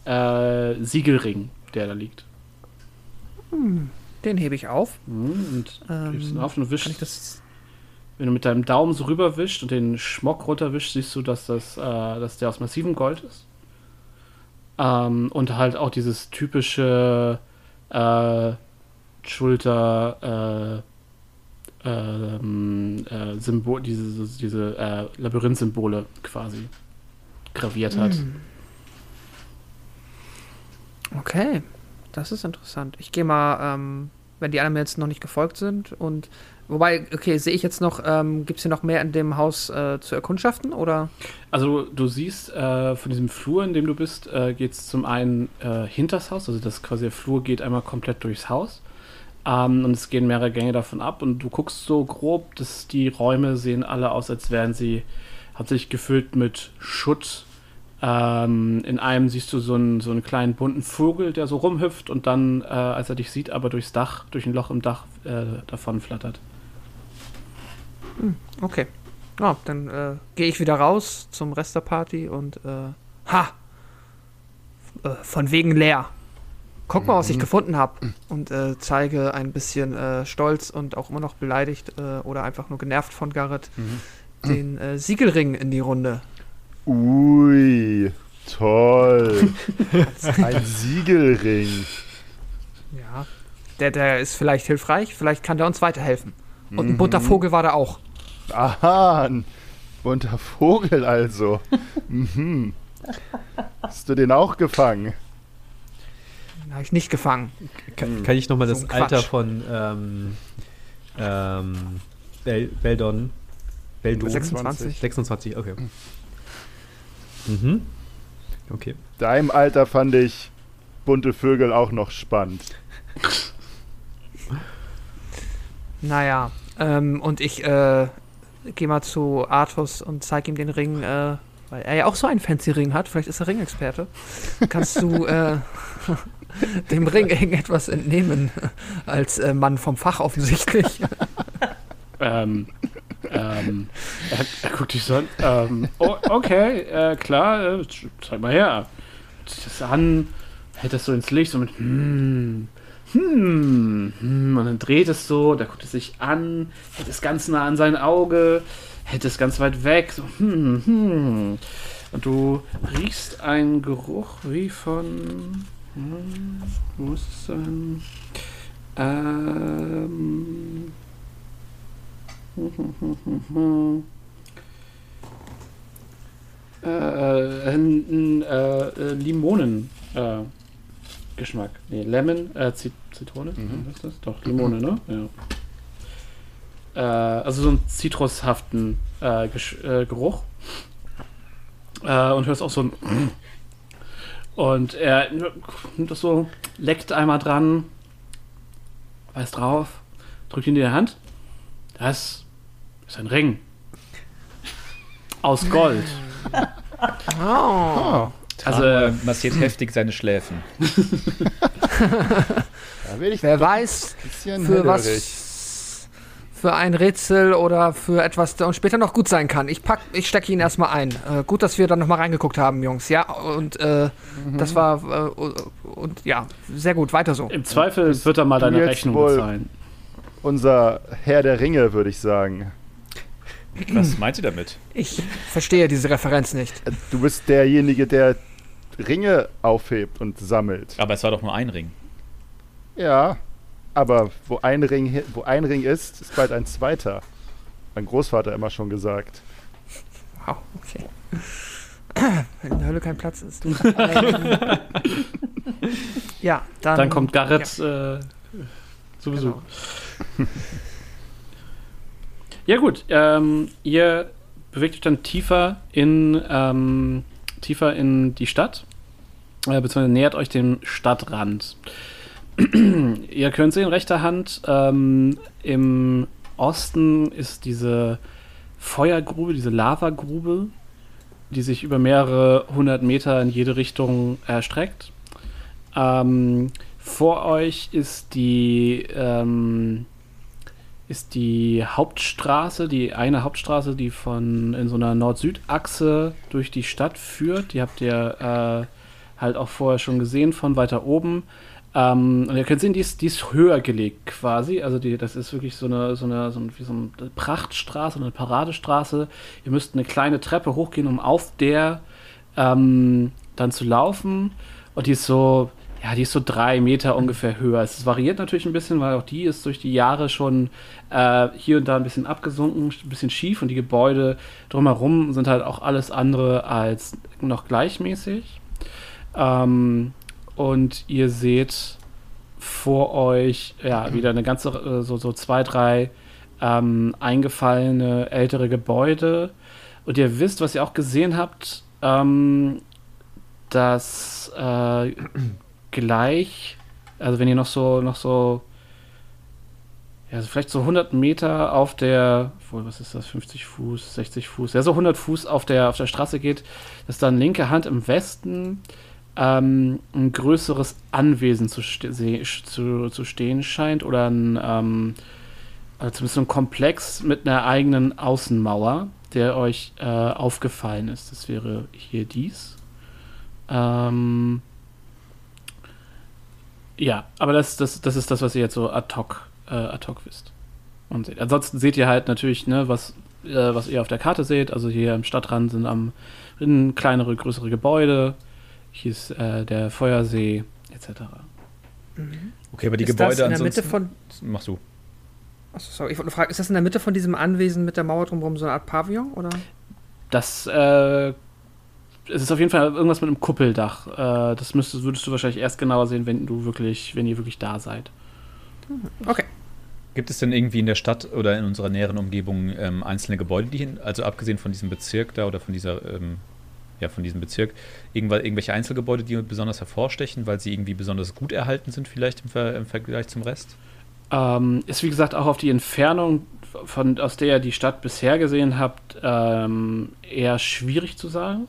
äh, Siegelring, der da liegt. Den hebe ich auf. Mhm, Und Ähm, hebst ihn auf und wischst, das. wenn du mit deinem Daumen so rüberwischst und den Schmock runterwischst, siehst du, dass, das, äh, dass der aus massivem Gold ist. Ähm, und halt auch dieses typische äh, Schulter äh, ähm, äh, Symbol, diese, diese äh, Labyrinth-Symbole quasi graviert hat. Hm. Okay, das ist interessant. Ich gehe mal, ähm, wenn die anderen jetzt noch nicht gefolgt sind und wobei, okay, sehe ich jetzt noch, ähm, gibt es hier noch mehr in dem Haus äh, zu erkundschaften oder? Also du siehst, äh, von diesem Flur, in dem du bist, äh, geht es zum einen äh, hinters Haus, also das quasi der Flur geht einmal komplett durchs Haus. Ähm, und es gehen mehrere Gänge davon ab und du guckst so grob, dass die Räume sehen alle aus, als wären sie hauptsächlich gefüllt mit Schutt. Ähm, in einem siehst du so einen, so einen kleinen bunten Vogel, der so rumhüpft und dann, äh, als er dich sieht, aber durchs Dach, durch ein Loch im Dach äh, davon flattert. Okay. Ja, dann äh, gehe ich wieder raus zum Rest der Party und äh, ha! Äh, von wegen leer. Guck mal, was ich gefunden habe. Und äh, zeige ein bisschen äh, stolz und auch immer noch beleidigt äh, oder einfach nur genervt von Garrett den äh, Siegelring in die Runde. Ui, toll. *laughs* Ein Siegelring. Ja. Der, der ist vielleicht hilfreich, vielleicht kann der uns weiterhelfen. Und ein bunter Vogel war da auch. Aha, ein bunter Vogel also. mhm. Hast du den auch gefangen? Den habe ich nicht gefangen. Kann, kann ich nochmal So das ein Alter Quatsch. von ähm, ähm, Bel Beldon. Beldon? 26. 26, okay. Mhm. Okay. Deinem Alter fand ich bunte Vögel auch noch spannend. Naja, ähm, und ich äh, gehe mal zu Artus und zeige ihm den Ring, äh, weil er ja auch so einen fancy Ring hat. Vielleicht ist er Ringexperte. Kannst du äh, *laughs* dem Ring irgendetwas entnehmen? Als äh, Mann vom Fach offensichtlich. *laughs* Ähm, ähm, er, er guckt dich so an. Ähm, oh, okay, äh, klar, äh, zeig mal her. Das an, hält das so ins Licht, so mit hm, hm, hm, und dann dreht es so, da guckt es sich an, hält es ganz nah an sein Auge, hält es ganz weit weg, so hm, hm. Und du riechst einen Geruch wie von, hm, wo ist es denn? Ähm, äh, äh, äh, Limonen, äh, Geschmack. Nee, Lemon, äh, Zit Zitrone? Mhm. Was ist das? Doch, Limone, ne? Ja. Äh, also so einen zitrushaften äh, Gesch äh, Geruch. Äh, und hörst auch so ein. *clears throat* Und er nimmt das so, leckt einmal dran, weiß drauf, drückt ihn in die Hand. Das ist ein Ring. Aus Gold. *laughs* Oh. Also, Tranual massiert heftig seine Schläfen. *laughs* Wer weiß, für was für ein Rätsel oder für etwas, das später noch gut sein kann. Ich pack, ich stecke ihn erstmal ein. Äh, gut, dass wir dann nochmal reingeguckt haben, Jungs. Ja, und äh, das war äh, und ja, sehr gut, weiter so. Im Zweifel wird er mal deine Rechnung bezahlen. Unser Herr der Ringe, würde ich sagen. Was meint ihr damit? Ich verstehe diese Referenz nicht. Du bist derjenige, der Ringe aufhebt und sammelt. Aber es war doch nur ein Ring. Ja, aber wo ein Ring, wo ein Ring ist, ist bald ein zweiter. Mein Großvater immer schon gesagt. Wow, okay. Wenn *clears throat* in der Hölle kein Platz ist. ähm, *laughs* ja, dann, Dann kommt Garrett äh, zu Besuch. Genau. Ja gut, ähm, ihr bewegt euch dann tiefer in ähm, tiefer in die Stadt, äh, beziehungsweise nähert euch dem Stadtrand. *clears throat* ihr könnt sehen, rechter Hand, ähm, im Osten ist diese Feuergrube, diese Lavagrube, die sich über mehrere hundert Meter in jede Richtung erstreckt. Ähm, vor euch ist die ähm, ist die Hauptstraße, die eine Hauptstraße, die von in so einer Nord-Süd-Achse durch die Stadt führt. Die habt ihr äh, halt auch vorher schon gesehen von weiter oben. Ähm, und ihr könnt sehen, die ist, die ist höher gelegt quasi. Also die, das ist wirklich so eine, so eine, so ein, wie so eine Prachtstraße, eine Paradestraße. Ihr müsst eine kleine Treppe hochgehen, um auf der ähm, dann zu laufen. Und die ist so, ja, die ist so drei Meter ungefähr höher. Es variiert natürlich ein bisschen, weil auch die ist durch die Jahre schon äh, hier und da ein bisschen abgesunken, ein bisschen schief und die Gebäude drumherum sind halt auch alles andere als noch gleichmäßig. Ähm, und ihr seht vor euch ja wieder eine ganze, äh, so, so zwei, drei ähm, eingefallene ältere Gebäude. Und ihr wisst, was ihr auch gesehen habt, ähm, dass äh, gleich, also wenn ihr noch so, noch so, ja, also vielleicht so 100 Meter auf der, wohl, was ist das, 50 Fuß, 60 Fuß, ja, so 100 Fuß auf der, auf der Straße geht, dass dann linke Hand im Westen ähm, ein größeres Anwesen zu, ste zu, zu stehen scheint oder ein, ähm, also zumindest so ein Komplex mit einer eigenen Außenmauer, der euch äh, aufgefallen ist. Das wäre hier dies. Ähm, ja, aber das, das, das ist das, was ihr jetzt so ad hoc, äh, ad hoc wisst. Und seht. Ansonsten seht ihr halt natürlich, ne, was, äh, was ihr auf der Karte seht. Also hier im Stadtrand sind am sind kleinere, größere Gebäude. Hier ist äh, der Feuersee, etc. Okay, aber die ist Gebäude das in der ansonsten. Mitte von. Mach du. Achso, sorry, ich wollte nur fragen, ist das in der Mitte von diesem Anwesen mit der Mauer drumherum so eine Art Pavillon? Oder? Das äh, es ist auf jeden Fall irgendwas mit einem Kuppeldach. Äh, das müsstest, würdest du wahrscheinlich erst genauer sehen, wenn du wirklich, wenn ihr wirklich da seid. Okay. Gibt es denn irgendwie in der Stadt oder in unserer näheren Umgebung ähm, einzelne Gebäude, die hin, also abgesehen von diesem Bezirk da oder von dieser, ähm, ja, von diesem Bezirk, irgendwelche Einzelgebäude, die besonders hervorstechen, weil sie irgendwie besonders gut erhalten sind, vielleicht im, Ver im Vergleich zum Rest? Ähm, ist wie gesagt auch auf die Entfernung, von, aus der ihr die Stadt bisher gesehen habt, ähm, eher schwierig zu sagen.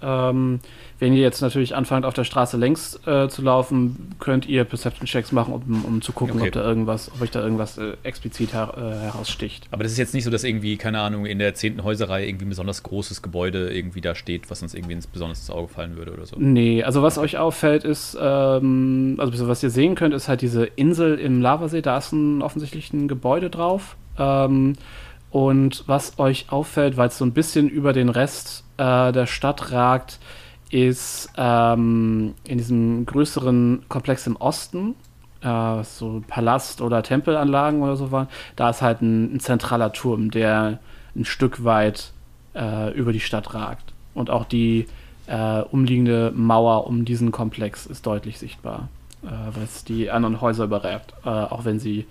Ähm, wenn ihr jetzt natürlich anfangt, auf der Straße längs äh, zu laufen, könnt ihr Perception-Checks machen, um, um zu gucken, Okay. ob da irgendwas, ob euch da irgendwas äh, explizit her äh, heraussticht. Aber das ist jetzt nicht so, dass irgendwie, keine Ahnung, in der zehnten Häuserreihe irgendwie ein besonders großes Gebäude irgendwie da steht, was uns irgendwie ins besonders ins Auge fallen würde oder so. Nee, also was euch auffällt ist, ähm, also was ihr sehen könnt, ist halt diese Insel im Lavasee, da ist ein offensichtlich ein Gebäude drauf. Ähm, und was euch auffällt, weil es so ein bisschen über den Rest äh, der Stadt ragt, ist ähm, in diesem größeren Komplex im Osten, äh, so Palast- oder Tempelanlagen oder so waren, da ist halt ein, ein zentraler Turm, der ein Stück weit äh, über die Stadt ragt. Und auch die äh, umliegende Mauer um diesen Komplex ist deutlich sichtbar. äh, was die anderen Häuser überragt, äh, auch wenn sie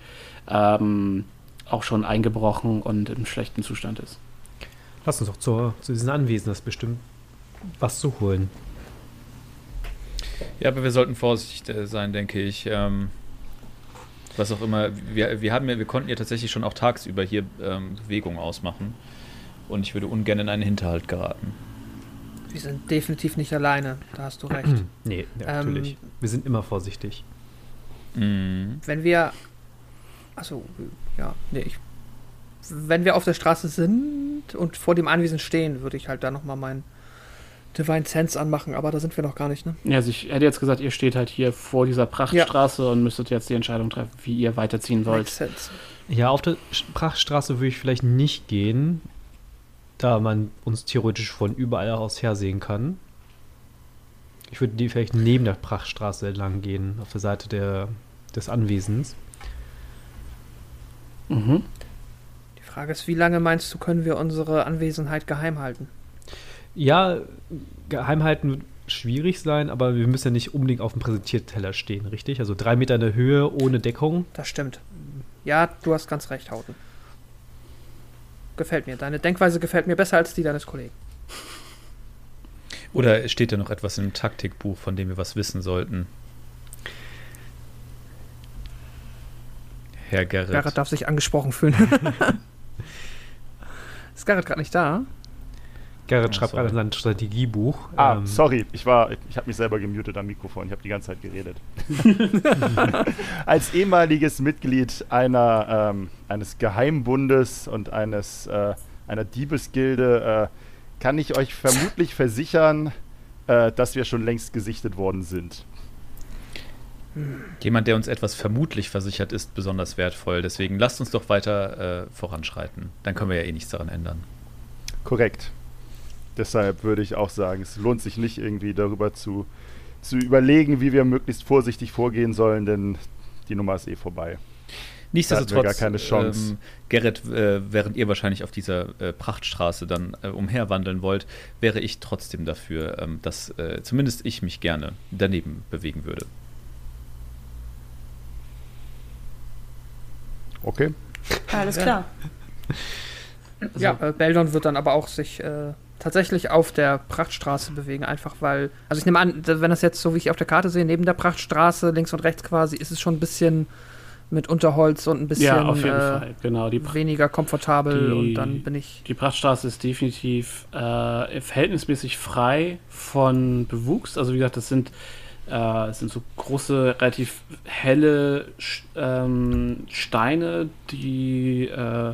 ähm, auch schon eingebrochen und im schlechten Zustand ist. Lass uns doch zur, zu diesen Anwesen, das bestimmt was zu holen. Ja, aber wir sollten vorsichtig äh, sein, denke ich. Ähm, was auch immer. Wir, wir, haben ja, wir konnten ja tatsächlich schon auch tagsüber hier ähm, Bewegung ausmachen. Und ich würde ungern in einen Hinterhalt geraten. Wir sind definitiv nicht alleine, da hast du recht. *clears throat* nee, ja, natürlich. Ähm, wir sind immer vorsichtig. Mhm. Wenn wir. Achso, ja, nee, ich. Wenn wir auf der Straße sind und vor dem Anwesen stehen, würde ich halt da nochmal meinen Divine Sense anmachen, aber da sind wir noch gar nicht, ne? Ja, also ich hätte jetzt gesagt, ihr steht halt hier vor dieser Prachtstraße und müsstet jetzt die Entscheidung treffen, wie ihr weiterziehen wollt. Makes sense. Ja, auf der Prachtstraße würde ich vielleicht nicht gehen, da man uns theoretisch von überall aus her sehen kann. Ich würde die vielleicht neben der Prachtstraße entlang gehen, auf der Seite der, des Anwesens. Mhm. Die Frage ist, wie lange meinst du, können wir unsere Anwesenheit geheim halten? Ja, geheim halten wird schwierig sein, aber wir müssen ja nicht unbedingt auf dem Präsentierteller stehen, richtig? Also drei Meter in der Höhe ohne Deckung. Das stimmt. Ja, du hast ganz recht, Hauten. Gefällt mir. Deine Denkweise gefällt mir besser als die deines Kollegen. Oder steht da noch etwas im Taktikbuch, von dem wir was wissen sollten? Herr Gerrit. Garrett darf sich angesprochen fühlen. *laughs* ist Garrett gerade nicht da? Gerrit Oh, schreibt gerade sein Strategiebuch. Ah, Ähm, sorry, ich war, ich habe mich selber gemutet am Mikrofon. Ich habe die ganze Zeit geredet. *laughs* Als ehemaliges Mitglied einer, ähm, eines Geheimbundes und eines äh, einer Diebesgilde äh, kann ich euch vermutlich versichern, äh, dass wir schon längst gesichtet worden sind. Jemand, der uns etwas vermutlich versichert, ist besonders wertvoll. Deswegen lasst uns doch weiter äh, voranschreiten. Dann können wir ja eh nichts daran ändern. Korrekt. Deshalb würde ich auch sagen, es lohnt sich nicht irgendwie darüber zu, zu überlegen, wie wir möglichst vorsichtig vorgehen sollen, denn die Nummer ist eh vorbei. Nichtsdestotrotz, gar keine Chance. Ähm, Gerrit, äh, während ihr wahrscheinlich auf dieser äh, Prachtstraße dann äh, umherwandeln wollt, wäre ich trotzdem dafür, ähm, dass äh, zumindest ich mich gerne daneben bewegen würde. Okay. Alles Ja. klar. Ja, äh, Beldon wird dann aber auch sich äh, tatsächlich auf der Prachtstraße bewegen, einfach weil, also ich nehme an, wenn das jetzt so wie ich auf der Karte sehe, neben der Prachtstraße, links und rechts quasi, ist es schon ein bisschen mit Unterholz und ein bisschen Ja, auf jeden äh, Fall. Genau. Die, Pra- weniger komfortabel Die- und dann bin ich. die Prachtstraße ist definitiv äh, verhältnismäßig frei von Bewuchs. Also wie gesagt, das sind, äh, sind so große, relativ helle ähm, Steine, die äh,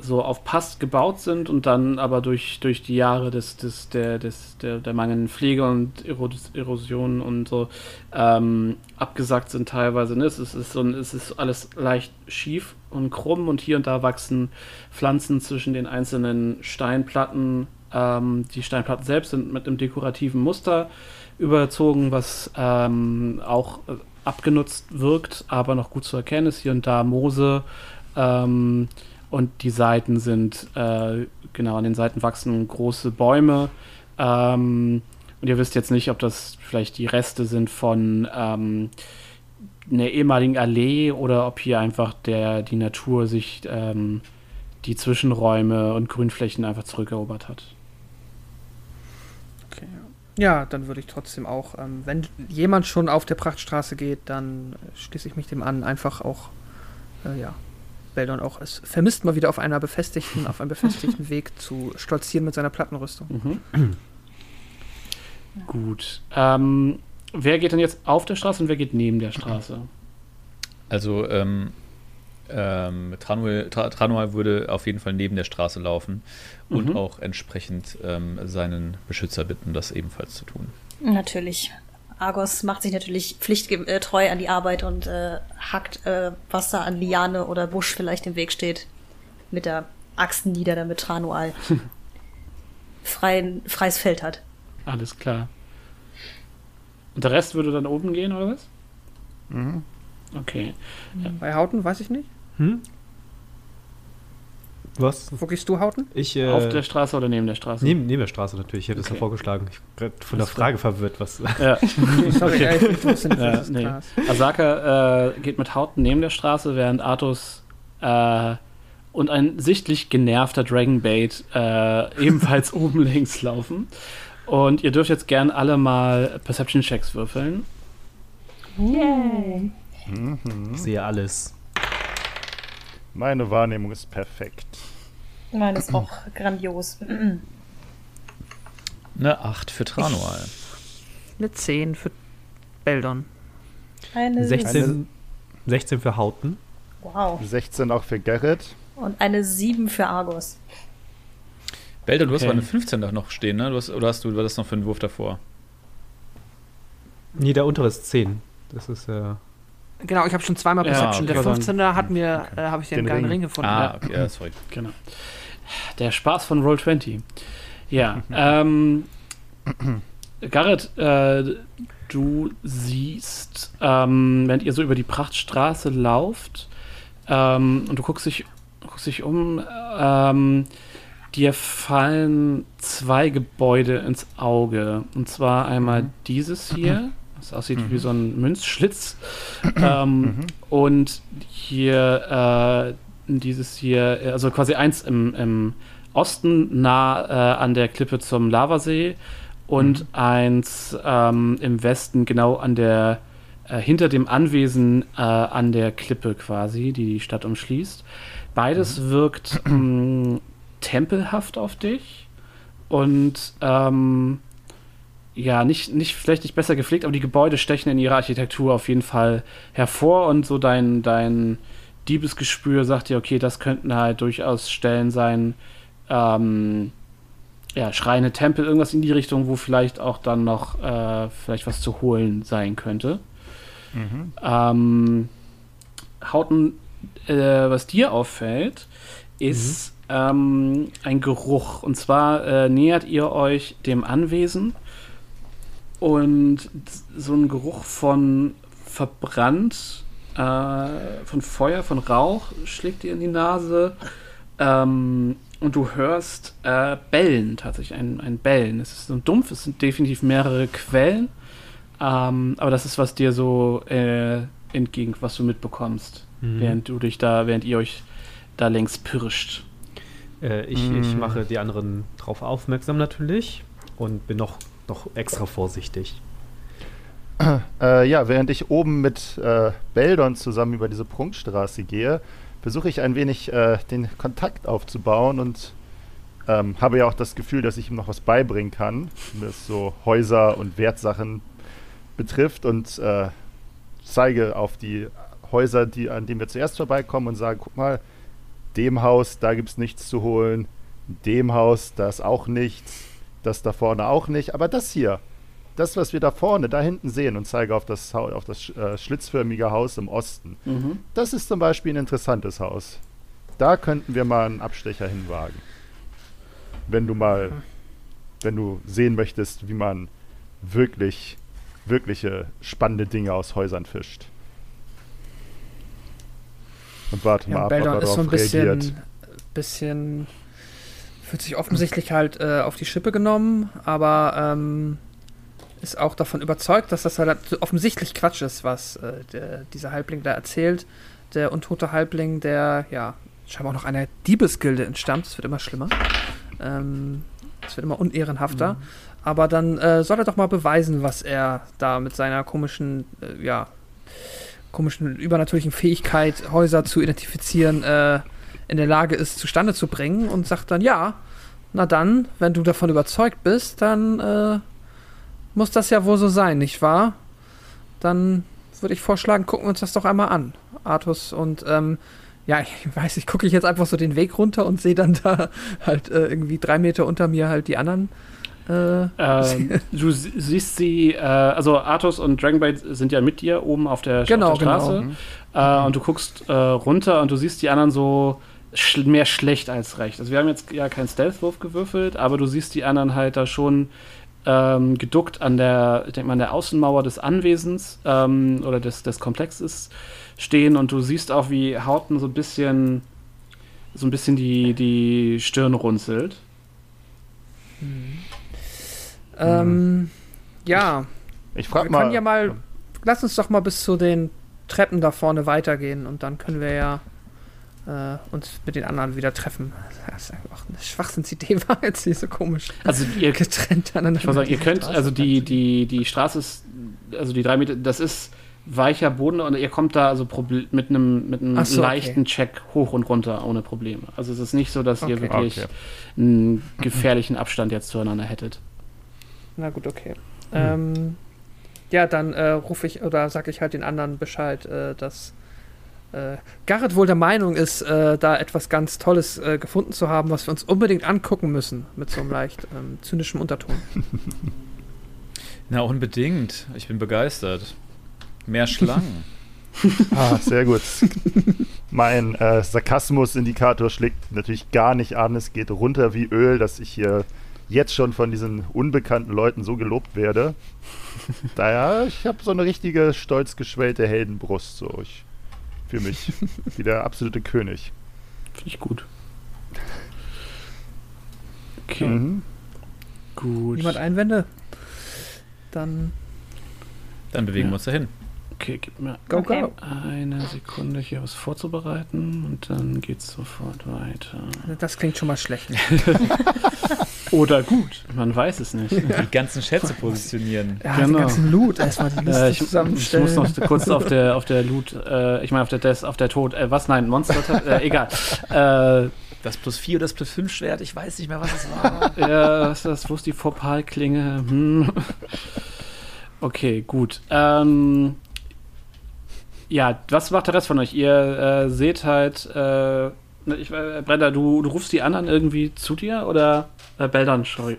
so auf Pass gebaut sind und dann aber durch, durch die Jahre des, des, der, des, der, der mangelnden Pflege und Eros- Erosion und so ähm, abgesackt sind teilweise. Ne? Es, ist, es, ist so es ist alles leicht schief und krumm und hier und da wachsen Pflanzen zwischen den einzelnen Steinplatten. Ähm, die Steinplatten selbst sind mit einem dekorativen Muster überzogen, was ähm, auch äh, abgenutzt wirkt, aber noch gut zu erkennen ist. Hier und da Moose. Ähm, und die Seiten sind, äh, genau, an den Seiten wachsen große Bäume. Ähm, und ihr wisst jetzt nicht, ob das vielleicht die Reste sind von ähm, einer ehemaligen Allee oder ob hier einfach der, die Natur sich ähm, die Zwischenräume und Grünflächen einfach zurückerobert hat. Ja. dann würde ich trotzdem auch, ähm, wenn jemand schon auf der Prachtstraße geht, dann schließe ich mich dem an, einfach auch, äh, ja, Beldon auch es vermisst mal wieder auf einer befestigten, auf einem befestigten *laughs* Weg zu stolzieren mit seiner Plattenrüstung. Mhm. Gut. Ähm, wer geht denn jetzt auf der Straße und wer geht neben der Straße? Also, ähm, ähm, Tranuel, Tra, Tranuel würde auf jeden Fall neben der Straße laufen und Mhm. auch entsprechend ähm, seinen Beschützer bitten, das ebenfalls zu tun. Natürlich. Argos macht sich natürlich pflichttreu an die Arbeit und äh, hackt, äh, was da an Liane oder Busch vielleicht im Weg steht, mit der Axt nieder, damit Tranual *laughs* freien, freies Feld hat. Alles klar. Und der Rest würde dann oben gehen, oder was? Mhm. Okay. Bei Hauten weiß ich nicht. Hm? Was? Wo gehst du, Hauten? Ich, äh, Auf der Straße oder neben der Straße? neben, neben der Straße natürlich. Ich hätte es Okay. ja vorgeschlagen. Ich bin grad von der. Frage verwirrt, was. Ja. *laughs* Sorry, ey, ich nicht, Ja, nee. Asaka äh, geht mit Hauten neben der Straße, während Artus äh, und ein sichtlich genervter Dragonbait äh, ebenfalls *laughs* oben links laufen. Und ihr dürft jetzt gern alle mal Perception-Checks würfeln. Yay. Ich sehe alles. Meine Wahrnehmung ist perfekt. Meine ist auch grandios. Eine 8 für Tranual. Eine 10 für Beldon. Eine 16, 16 für Hauten. Wow. 16 auch für Gerrit. Und eine 7 für Argus. Belder, du hast Okay. aber eine 15 da noch stehen, ne? Du hast, oder hast du was ist das noch für einen Wurf davor? Nee, der untere ist 10. Das ist äh, Genau, ich habe schon zweimal Ja, Perception. okay. der 15er hat mir, äh, habe ich den, Den geilen Ring. Ring gefunden. Ah, okay, ja, sorry. *laughs* Genau. Der Spaß von Roll20. Ja, *laughs* ähm, Garrett, äh, du siehst, ähm, während ihr so über die Prachtstraße lauft ähm, und du guckst dich, guckst dich um, ähm, dir fallen zwei Gebäude ins Auge. Und zwar einmal dieses hier, das aussieht wie so ein Münzschlitz. *clears throat* ähm, Und hier äh, dieses hier, also quasi eins im, im Osten nah äh, an der Klippe zum Lavasee und eins ähm, im Westen genau an der äh, hinter dem Anwesen äh, an der Klippe quasi, die die Stadt umschließt. Beides wirkt ähm, *clears throat* tempelhaft auf dich und ähm, ja, nicht, nicht, vielleicht nicht besser gepflegt, aber die Gebäude stechen in ihrer Architektur auf jeden Fall hervor und so dein, dein Diebesgespür sagt dir, okay, das könnten halt durchaus Stellen sein, ähm, ja, Schreine, Tempel, irgendwas in die Richtung, wo vielleicht auch dann noch äh, vielleicht was zu holen sein könnte. Ähm, Hauten, äh, was dir auffällt, ist ähm, ein Geruch. Und zwar äh, nähert ihr euch dem Anwesen und so ein Geruch von verbrannt, äh, von Feuer, von Rauch schlägt dir in die Nase. Ähm, und du hörst äh, Bellen, tatsächlich ein, ein Bellen. Es ist so dumpf, es sind definitiv mehrere Quellen. Ähm, aber das ist, was dir so äh, entgegen, was du mitbekommst, während du dich da, während ihr euch da längs pirscht. Äh, ich, ich Mm. mache die anderen drauf aufmerksam natürlich und bin noch, noch extra vorsichtig. *clears throat* Äh, ja, während ich oben mit äh, Beldon zusammen über diese Prunkstraße gehe, versuche ich ein wenig äh, den Kontakt aufzubauen und ähm, habe ja auch das Gefühl, dass ich ihm noch was beibringen kann, was so Häuser und Wertsachen betrifft und äh, zeige auf die Häuser, die, an denen wir zuerst vorbeikommen und sage, guck mal, dem Haus, da gibt es nichts zu holen, dem Haus, da ist auch nichts, das da vorne auch nicht, aber das hier, das, was wir da vorne, da hinten sehen und zeige auf das, auf das äh, schlitzförmige Haus im Osten. Mhm. Das ist zum Beispiel ein interessantes Haus. Da könnten wir mal einen Abstecher hinwagen. Wenn du mal, wenn du sehen möchtest, wie man wirklich, wirkliche spannende Dinge aus Häusern fischt. Und warte mal Ja, ab, ob er ist so darauf ein bisschen, reagiert. bisschen, fühlt sich offensichtlich halt äh, auf die Schippe genommen, aber ähm, ist auch davon überzeugt, dass das halt offensichtlich Quatsch ist, was äh, der, dieser Halbling da erzählt. Der untote Halbling, der ja scheinbar auch noch einer Diebesgilde entstammt, es wird immer schlimmer. Ähm, es wird immer unehrenhafter. Aber dann äh, soll er doch mal beweisen, was er da mit seiner komischen, äh, ja, komischen übernatürlichen Fähigkeit, Häuser zu identifizieren, äh, in der Lage ist, zustande zu bringen und sagt dann, ja, na dann, wenn du davon überzeugt bist, dann äh, muss das ja wohl so sein, nicht wahr? Dann würde ich vorschlagen, gucken wir uns das doch einmal an. Artus und ähm, ja, ich weiß, ich gucke ich jetzt einfach so den Weg runter und sehe dann da *laughs* halt äh, irgendwie drei Meter unter mir halt die anderen. Äh, Ähm, *laughs* du sie- siehst sie, äh, also Arthos und Dragonbait sind ja mit dir oben auf der, Genau, auf der genau. Straße. Äh, und du guckst äh, runter und du siehst die anderen so sch mehr schlecht als recht. Also wir haben jetzt ja keinen Stealth-Wurf gewürfelt, aber du siehst die anderen halt da schon ähm, geduckt an der, ich denke mal, an der Außenmauer des Anwesens ähm, oder des, des Komplexes stehen und du siehst auch, wie Hauten so ein bisschen so ein bisschen die, die Stirn runzelt. Ähm, ja, Ich frage wir mal. können ja mal, lass uns doch mal bis zu den Treppen da vorne weitergehen und dann können wir ja äh, uns mit den anderen wieder treffen. Das ist einfach eine Schwachsinnsidee, *laughs* war jetzt nicht so komisch. Also ihr, Getrennt aneinander. ich muss sagen, ihr könnt, Straße also die, die, die Straße ist, also die drei Meter, das ist weicher Boden und ihr kommt da also mit einem mit einem so, okay. leichten Check hoch und runter ohne Probleme. Also es ist nicht so, dass ihr Okay. wirklich Okay. einen gefährlichen Abstand jetzt zueinander hättet. Na gut, okay. Ähm, ja, dann äh, rufe ich oder sage ich halt den anderen Bescheid, äh, dass äh, Garrett wohl der Meinung ist, äh, da etwas ganz Tolles äh, gefunden zu haben, was wir uns unbedingt angucken müssen, mit so einem leicht ähm, zynischen Unterton. *laughs* Na, unbedingt. Ich bin begeistert. Mehr Schlangen. *laughs* Ah, sehr gut. mein äh, Sarkasmus-Indikator schlägt natürlich gar nicht an. Es geht runter wie Öl, dass ich hier jetzt schon von diesen unbekannten Leuten so gelobt werde. *laughs* Daher, ich habe so eine richtige stolz geschwellte Heldenbrust. So. Ich fühle mich wie der absolute König. Finde ich gut. Okay, Mhm. gut. Niemand Einwände? Dann Dann bewegen wir uns dahin. Okay, gib mir go, Okay. go. eine Sekunde hier was vorzubereiten und dann geht's sofort weiter. Das klingt schon mal schlecht. *laughs* Oder gut, man weiß es nicht. Die ganzen Schätze positionieren. Ja, Genau. den ganzen Loot erstmal die Liste Äh, ich, ich zusammenstellen. muss noch kurz auf der auf der Loot, äh, ich meine auf der Des, auf der Tod, äh, was nein, Monster, äh, egal. Äh, Das plus 4 oder das plus 5 Schwert, ich weiß nicht mehr, was es war. *laughs* ja, was ist das? Wo ist die Vorpalklinge? Hm. *laughs* Okay, gut. Ähm, ja, was macht der Rest von euch? Ihr äh, seht halt, äh, ne, ich, äh, Brenda, du, du rufst die anderen irgendwie zu dir oder äh, Beldan, sorry.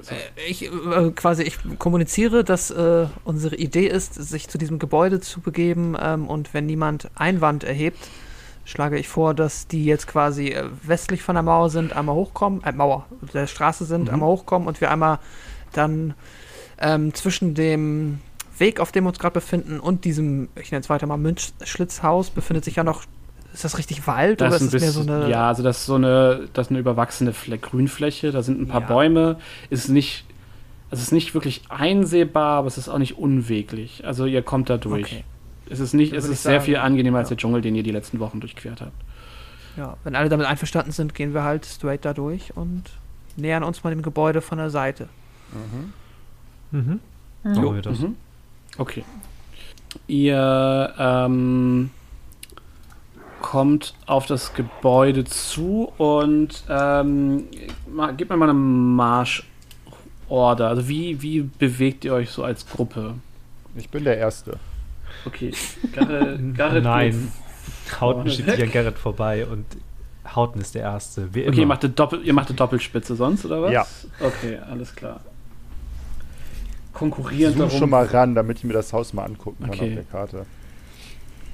Ich äh, quasi, ich kommuniziere, dass äh, unsere Idee ist, sich zu diesem Gebäude zu begeben ähm, und wenn niemand Einwand erhebt, schlage ich vor, dass die jetzt quasi äh, westlich von der Mauer sind, einmal hochkommen, äh, Mauer, der Straße sind, Mhm. einmal hochkommen und wir einmal dann ähm, zwischen dem Weg, auf dem wir uns gerade befinden und diesem, ich nenne es weiter mal Münzschlitzhaus, befindet sich ja noch, ist das richtig Wald oder Das ist ist es mehr so eine... ja, also das ist so eine, das ist eine überwachsene Fle Grünfläche, da sind ein paar Ja. Bäume, ist nicht, also es ist nicht wirklich einsehbar, aber es ist auch nicht unweglich. Also ihr kommt da durch. Okay. Es ist nicht, Dann es ist sehr sagen, viel angenehmer als ja. der Dschungel, den ihr die letzten Wochen durchquert habt. Ja, wenn alle damit einverstanden sind, gehen wir halt straight da durch und nähern uns mal dem Gebäude von der Seite. Mhm. Mhm. Machen wir das. Mhm. Okay. Ihr ähm, kommt auf das Gebäude zu und ähm, gebt mir mal eine Marschorder. Also wie, wie bewegt ihr euch so als Gruppe? Ich bin der Erste. Okay. Garrett, *laughs* Garrett Nein. Hauten schiebt sich an Garrett vorbei und Hauten ist der Erste. Wie Okay, ihr immer. macht, eine Doppel, ihr macht eine Doppelspitze sonst, oder was? Ja. Okay, alles klar. Konkurrierend Zoom darum, schon mal ran, damit ich mir das Haus mal angucken kann Okay. auf der Karte.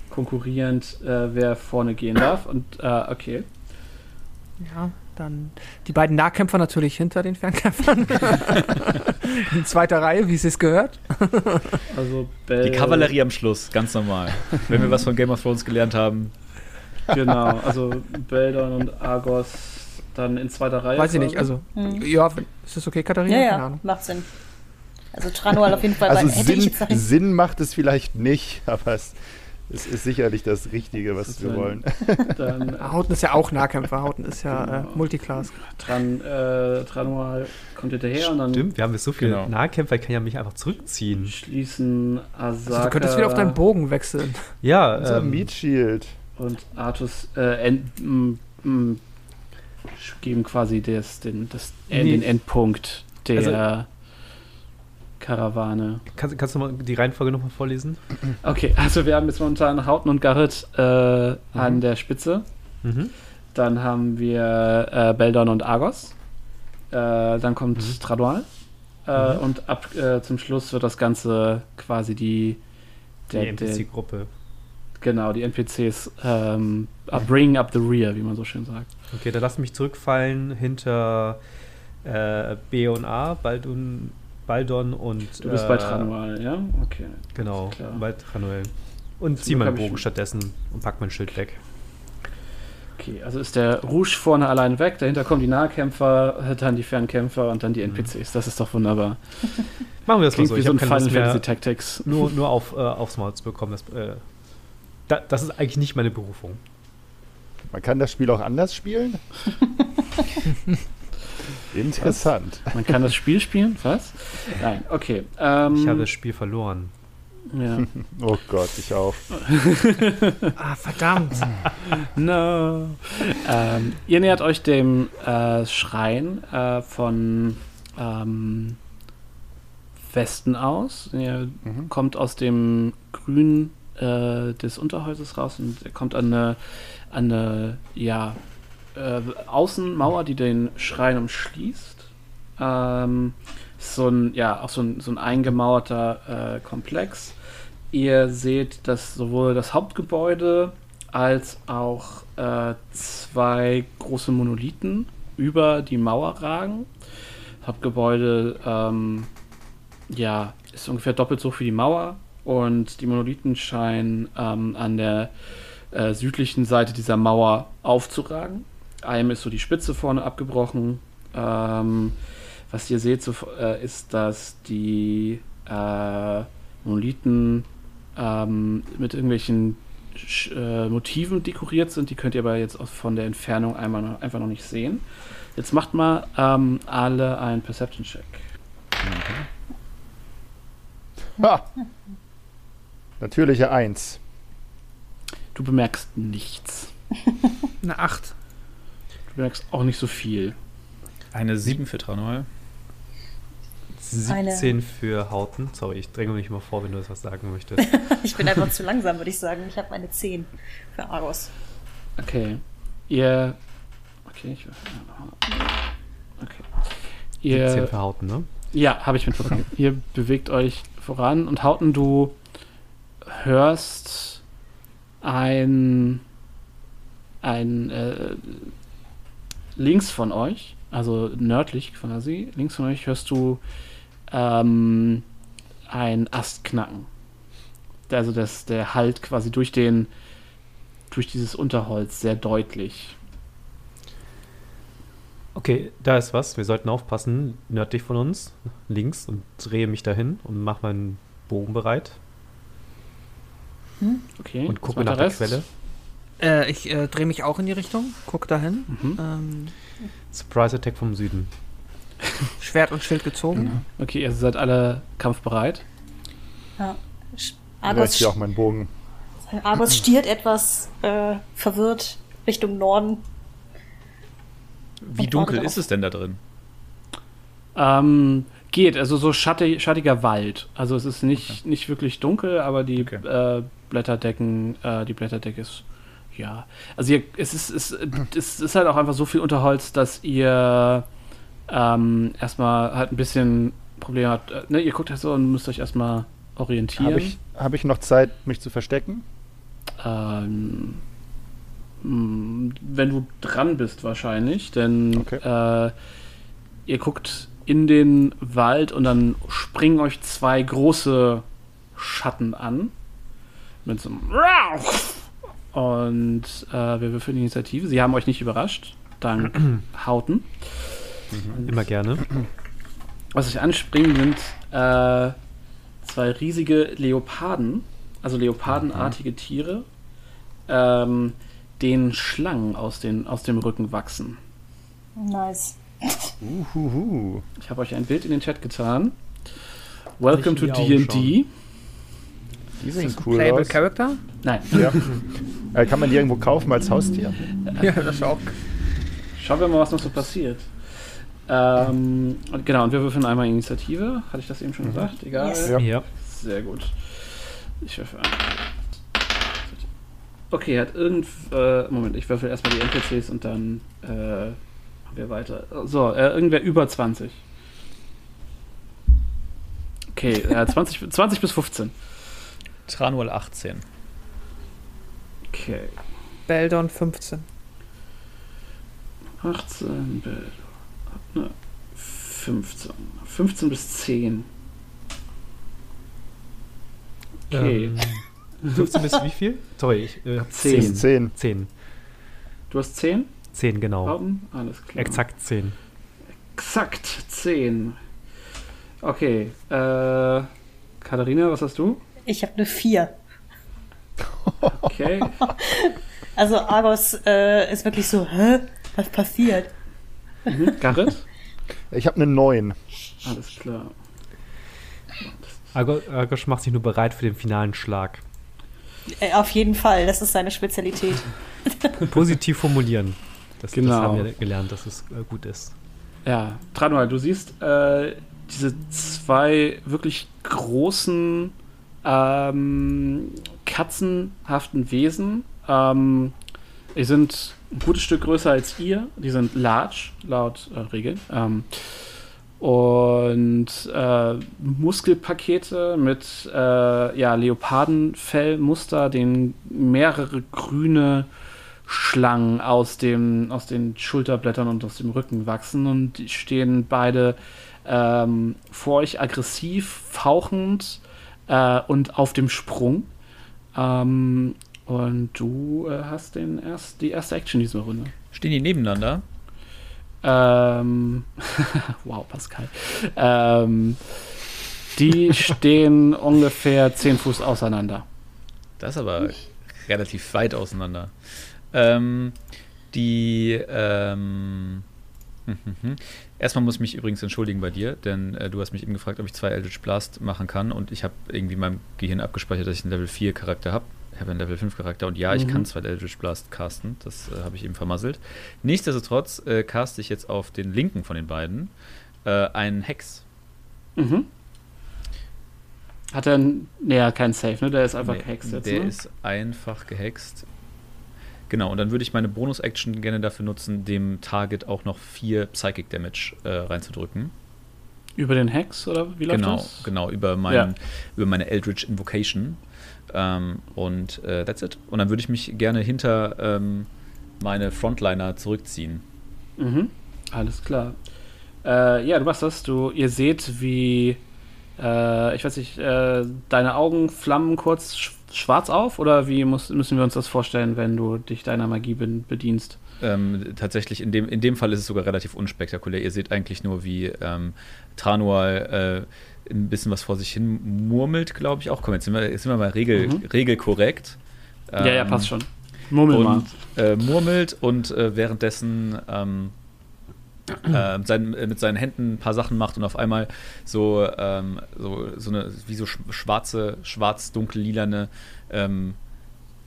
konkurrierend, äh, wer vorne gehen darf. Und äh, okay. Ja, dann die beiden Nahkämpfer natürlich hinter den Fernkämpfern. *laughs* In zweiter Reihe, wie es sich gehört. Also Die Bell- Kavallerie am Schluss, ganz normal. Wenn wir was von Game of Thrones gelernt haben. Genau, also Beldon und Argos dann in zweiter Reihe. Weiß ich nicht, also, Mhm. ja, ist das okay, Katharina? Ja, Keine ja, Ahnung. macht Sinn. Also Tranual auf jeden Fall. Also Sinn, Sinn macht es vielleicht nicht, *laughs* aber es, es ist sicherlich das Richtige, was Das wir wollen. *laughs* Dann *laughs* äh, Hauten ist ja auch Nahkämpfer. Hauten ist ja Genau. äh, Multiclass. Tran, äh, Tranual kommt hinterher und dann Stimmt, wir haben jetzt so viele Genau. Nahkämpfer, ich kann ja mich einfach zurückziehen. schließen Asaka Also, du könntest wieder auf deinen Bogen wechseln. Ja, Unser ähm, Meat Shield. und Artus äh, end, m, m, geben quasi das, den, das, äh, Nee. den Endpunkt der Also- Karawane. kannst, kannst du mal die Reihenfolge nochmal vorlesen? Okay, also wir haben jetzt momentan Hauten und Garrett äh, an der Spitze. Mhm. Dann haben wir äh, Beldon und Argos. Äh, dann kommt Mhm. Tradual. Äh, Mhm. Und ab äh, zum Schluss wird das Ganze quasi die, Die der, NPC-Gruppe. genau, die NPCs ähm, uh, bring up the rear, wie man so schön sagt. Okay, dann lass mich zurückfallen hinter äh, B und A, Baldun, Baldon und. Du bist äh, bei Tradual, ja? Okay. Genau, Klar. bei Tranuel. Und zieh meinen Bogen stattdessen und pack mein Schild weg. Okay, also ist der Rouge vorne allein weg, dahinter kommen die Nahkämpfer, dann die Fernkämpfer und dann die NPCs. Das ist doch wunderbar. *laughs* Machen wir das mal Klingt so. wie Ich so ein keine Final Fantasy Tactics. nur, nur auf, äh, aufs Maul zu bekommen. Das, äh, da, das ist eigentlich nicht meine Berufung. Man kann das Spiel auch anders spielen? *laughs* Interessant. Man kann das Spiel spielen? Was? Nein, okay. Ähm, Ich habe das Spiel verloren. ja. *laughs* Oh Gott, ich auch. *laughs* Ah, verdammt. No. ähm, ihr nähert euch dem äh, Schrein äh, von ähm, Westen aus. Ihr Mhm. kommt aus dem Grün äh, des Unterhäuses raus und kommt an eine, an eine ja, äh, Außenmauer, die den Schrein umschließt. Ähm, so ein, ja, auch so ein, so ein eingemauerter äh, Komplex. Ihr seht, dass sowohl das Hauptgebäude als auch äh, zwei große Monolithen über die Mauer ragen. Das Hauptgebäude ähm, ja, ist ungefähr doppelt so für die Mauer und die Monolithen scheinen ähm, an der äh, südlichen Seite dieser Mauer aufzuragen. Einem ist so die Spitze vorne abgebrochen. Ähm, was ihr seht, so, äh, ist, dass die äh, Monolithen ähm, mit irgendwelchen Sch äh, Motiven dekoriert sind. Die könnt ihr aber jetzt von der Entfernung einmal noch, einfach noch nicht sehen. Jetzt macht mal ähm, alle einen Perception-Check. Ha! Natürliche Eins. Du bemerkst nichts. *laughs* Eine 8. Du bemerkst auch nicht so viel. Eine 7 für Tranual. 17 für Hauten. Sorry, ich dränge mich mal vor, wenn du etwas sagen möchtest. *laughs* Ich bin einfach zu langsam, würde ich sagen. Ich habe meine 10 für Argos. Okay. Ihr. Okay, ich. Okay. 17 Ihr. für Hauten, ne? Ja, habe ich mitbekommen. *laughs* Ihr bewegt euch voran und Hauten, du hörst ein. ein. Äh, links von euch, also nördlich quasi, links von euch hörst du ähm, ein Ast knacken. Also das, der halt quasi durch den. durch dieses Unterholz sehr deutlich. Okay, da ist was. Wir sollten aufpassen. Nördlich von uns, links, und drehe mich dahin und mache meinen Bogen bereit Okay. und gucke nach der Rest. Quelle. Äh, ich äh, drehe mich auch in die Richtung, guck dahin. Mhm. Ähm, Surprise Attack vom Süden. Schwert und Schild gezogen. Okay, ihr seid alle kampfbereit. Ja. Ich Argos, ziehe auch meinen Bogen. Argos stiert etwas äh, verwirrt Richtung Norden. Wie dunkel ist es denn da drin? Ähm, geht, also so schattig, schattiger Wald. Also es ist nicht, nicht wirklich dunkel, aber die Okay. äh, Blätterdecken, äh, die Blätterdecke ist, ja. Also ihr, es, ist, es, es ist halt auch einfach so viel Unterholz, dass ihr ähm, erstmal halt ein bisschen Probleme habt. Äh, Ne, ihr guckt halt so und müsst euch erstmal orientieren. Habe ich, hab ich noch Zeit, mich zu verstecken? Ähm, mh, wenn du dran bist wahrscheinlich, denn Okay. äh, ihr guckt in den Wald und dann springen euch zwei große Schatten an. Mit so einem Und äh, wir würfeln die Initiative. Sie haben euch nicht überrascht. Dank *clears throat* Hauten. Immer gerne. Was euch anspringen, sind äh, zwei riesige Leoparden, also leopardenartige Tiere, ähm, denen Schlangen aus, den, aus dem Rücken wachsen. Nice. Uhuhu. Ich habe euch ein Bild in den Chat getan. Welcome to D&D. Die sehen cool Playable aus. Character? Nein, Ja. äh, kann man die irgendwo kaufen als Haustier? Ja, das auch. schauen wir mal, was noch so passiert. Ähm, und genau, und wir würfeln einmal Initiative. Hatte ich das eben schon gesagt? Egal. Yes. Ja. Ja. Sehr gut. Ich würfel ein. Okay, hat irgend. Äh, Moment, ich würfel erstmal die NPCs und dann äh, machen wir weiter. So, äh, irgendwer über 20. Okay, äh, 20, 20 bis 15. Tranual 18. Okay. Beldon 15. 18 bis ne, 15. 15 bis 10. Okay. Ähm, 15 bis wie viel? Sorry, ich äh, hab Zehn. 10. Zehn. 10. Du hast 10? 10, genau. Glauben? Alles klar. Exakt 10. Exakt 10. Okay. Äh, Katharina, was hast du? Ich habe eine 4. Okay. *laughs* Also Argos äh, ist wirklich so, hä? Was passiert? mhm. Garrett? Ich habe eine 9. Alles klar. Argo- Argosch macht sich nur bereit für den finalen Schlag. Äh, auf jeden Fall, das ist seine Spezialität. *laughs* Positiv formulieren. Das, Genau. das haben wir gelernt, dass es äh, gut ist. Ja, Tranual, du siehst äh, diese zwei wirklich großen, ähm, katzenhaften Wesen. Ähm, die sind ein gutes Stück größer als ihr. Die sind large, laut äh, Regeln. Ähm, und äh, Muskelpakete mit äh, ja, Leopardenfellmuster, denen mehrere grüne Schlangen aus, dem, aus den Schulterblättern und aus dem Rücken wachsen und die stehen beide ähm, vor euch aggressiv, fauchend äh, und auf dem Sprung. Ähm, und du äh, hast den erst, die erste Action dieser Runde. Stehen die nebeneinander? Ähm, *laughs* wow, Pascal. Ähm, die *laughs* stehen ungefähr 10 Fuß auseinander. Das ist aber relativ weit auseinander. Ähm, die, ähm, hm, hm, hm. Erstmal muss ich mich übrigens entschuldigen bei dir, denn äh, du hast mich eben gefragt, ob ich zwei Eldritch Blast machen kann und ich habe irgendwie in meinem Gehirn abgespeichert, dass ich einen Level 4 Charakter habe. Ich habe einen Level 5 Charakter und ja, ich Mhm. kann zwei Eldritch Blast casten. Das äh, habe ich eben vermasselt. Nichtsdestotrotz äh, caste ich jetzt auf den linken von den beiden äh, einen Hex. Mhm. Hat er n- nee, keinen Safe, ne? Der ist einfach Nee, gehext jetzt, Der ne? ist einfach gehext. Genau, und dann würde ich meine Bonus-Action gerne dafür nutzen, dem Target auch noch vier Psychic Damage äh, reinzudrücken. Über den Hex, oder wie läuft Genau, das? genau, über, meinen, Ja. über meine Eldritch Invocation. Ähm, und äh, that's it. Und dann würde ich mich gerne hinter ähm, meine Frontliner zurückziehen. Mhm. Alles klar. Äh, ja, du machst das. Du, ihr seht, wie, äh, ich weiß nicht, äh, deine Augen flammen kurz schwarz auf oder wie muss, müssen wir uns das vorstellen, wenn du dich deiner Magie bedienst? Ähm, tatsächlich, in dem, in dem Fall ist es sogar relativ unspektakulär. Ihr seht eigentlich nur, wie ähm, Tranual äh, ein bisschen was vor sich hin murmelt, glaube ich auch. Komm, jetzt sind wir, jetzt sind wir mal regel, Mhm. regelkorrekt. ja, ja, Ähm, passt schon. Murmel mal. äh, murmelt und äh, währenddessen ähm, *clears throat* äh, sein, mit seinen Händen ein paar Sachen macht und auf einmal so, ähm, so, so eine, wie so sch- schwarze, schwarz-dunkel-lilane, ähm,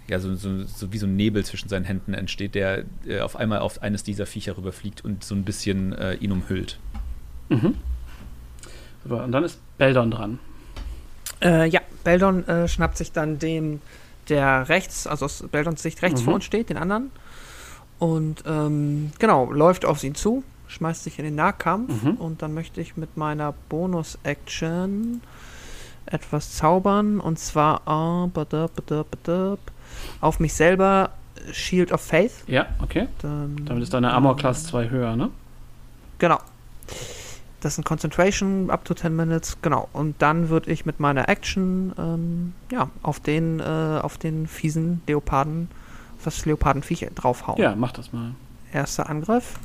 ja, so, so, so wie so ein Nebel zwischen seinen Händen entsteht, der äh, auf einmal auf eines dieser Viecher rüberfliegt und so ein bisschen äh, ihn umhüllt. Mhm. Super, und dann ist Beldon dran. Äh, ja, Beldon äh, schnappt sich dann den, der rechts, also aus Beldons Sicht rechts Mhm. vor uns steht, den anderen. Und ähm, genau, läuft auf ihn zu, schmeißt sich in den Nahkampf Mhm. und dann möchte ich mit meiner Bonus-Action etwas zaubern und zwar ah, badab, badab, badab, auf mich selber äh, Shield of Faith. Ja, okay. Dann, Damit ist deine Armor Class 2 höher, ne? Genau. Das sind Concentration up to 10 Minutes, genau. Und dann würde ich mit meiner Action ähm, ja, auf den, äh, auf den fiesen Leoparden, auf das Leopardenviech draufhauen. Ja, mach das mal. Erster Angriff.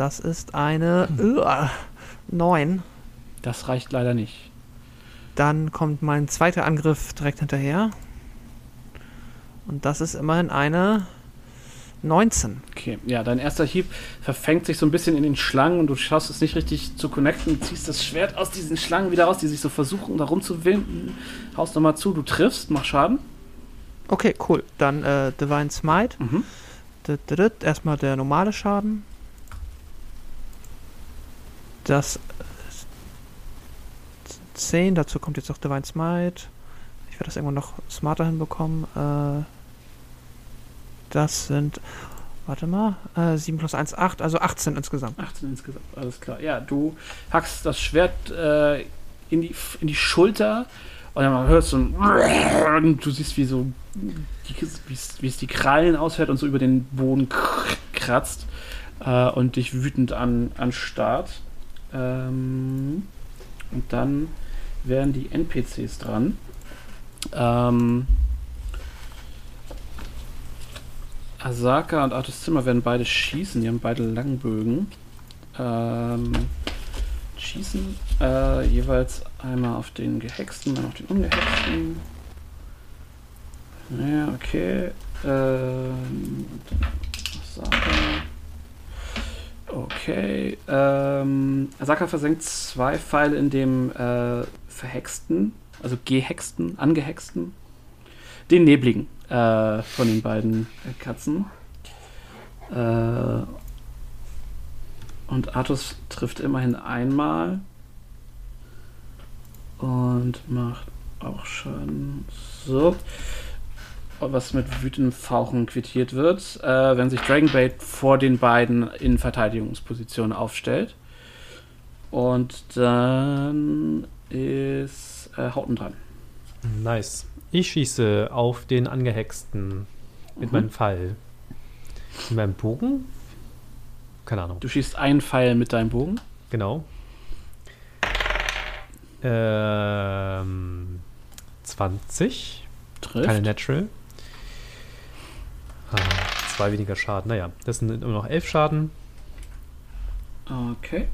Das ist eine äh, 9. Das reicht leider nicht. Dann kommt mein zweiter Angriff direkt hinterher. Und das ist immerhin eine 19. Okay, ja, dein erster Hieb verfängt sich so ein bisschen in den Schlangen und du schaffst es nicht richtig zu connecten, ziehst das Schwert aus diesen Schlangen wieder raus, die sich so versuchen, da rumzuwinden. Haust nochmal zu, du triffst, mach Schaden. Okay, cool. Dann äh, Divine Smite. Mhm. Erstmal der normale Schaden. Das ist 10, dazu kommt jetzt noch Divine Smite. Ich werde das irgendwann noch smarter hinbekommen. Äh, das sind, warte mal, äh, 7 plus 1, 8, also 18 insgesamt. 18 insgesamt, alles klar. Ja, du hackst das Schwert äh, in, die, in die Schulter und dann hörst du und du siehst, wie so wie es die Krallen ausfährt und so über den Boden kratzt äh, und dich wütend an, anstarrt. Ähm, und dann wären die NPCs dran. Ähm, Asaka und Artus Zimmer werden beide schießen. Die haben beide Langbögen. Ähm, schießen äh, jeweils einmal auf den Gehexten, dann auf den Ungehexten. Ja, okay. Ähm, Asaka. Okay. Ähm, Asaka versenkt zwei Pfeile in dem äh, Verhexten, also Gehexten, Angehexten. Den Nebligen äh, von den beiden äh, Katzen. Und Artus trifft immerhin einmal. Und macht auch Schaden. So. Was mit wütendem Fauchen quittiert wird, äh, wenn sich Dragonbait vor den beiden in Verteidigungsposition aufstellt. Und dann ist äh, Hauten dran. Nice. Ich schieße auf den Angehexten mit Mhm. meinem Pfeil. Mit meinem Bogen? Keine Ahnung. Du schießt einen Pfeil mit deinem Bogen. Genau. Ähm, 20. Trifft. Keine Natural. Ah, zwei weniger Schaden. Naja, das sind immer noch elf Schaden. Okay.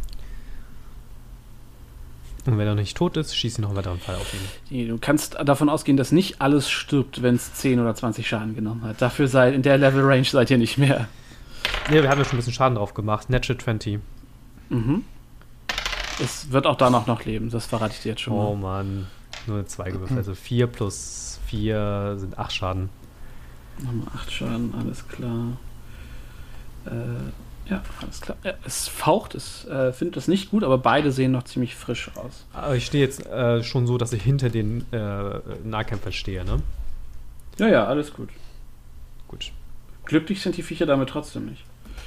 Und wenn er noch nicht tot ist, schieße ich noch einen weiteren Pfeil auf ihn. Nee, Du kannst davon ausgehen, dass nicht alles stirbt, wenn es 10 oder 20 Schaden genommen hat. Dafür seid in der Level Range seid ihr nicht mehr. Ne, wir haben ja schon ein bisschen Schaden drauf gemacht. Natural 20. Mhm. Es wird auch danach noch leben, das verrate ich dir jetzt schon Oh mal. Mann. Nur eine 2 gewürfelt. Also 4 plus 4 sind 8 Schaden. Nochmal 8 Schaden, alles klar. Äh, ja, alles klar. Äh, es faucht, es äh, findet es nicht gut, aber beide sehen noch ziemlich frisch aus. Aber ich stehe jetzt äh, schon so, dass ich hinter den äh, Nahkämpfern stehe, ne? Ja, ja, alles gut. Gut. Glücklich sind die Viecher damit trotzdem nicht.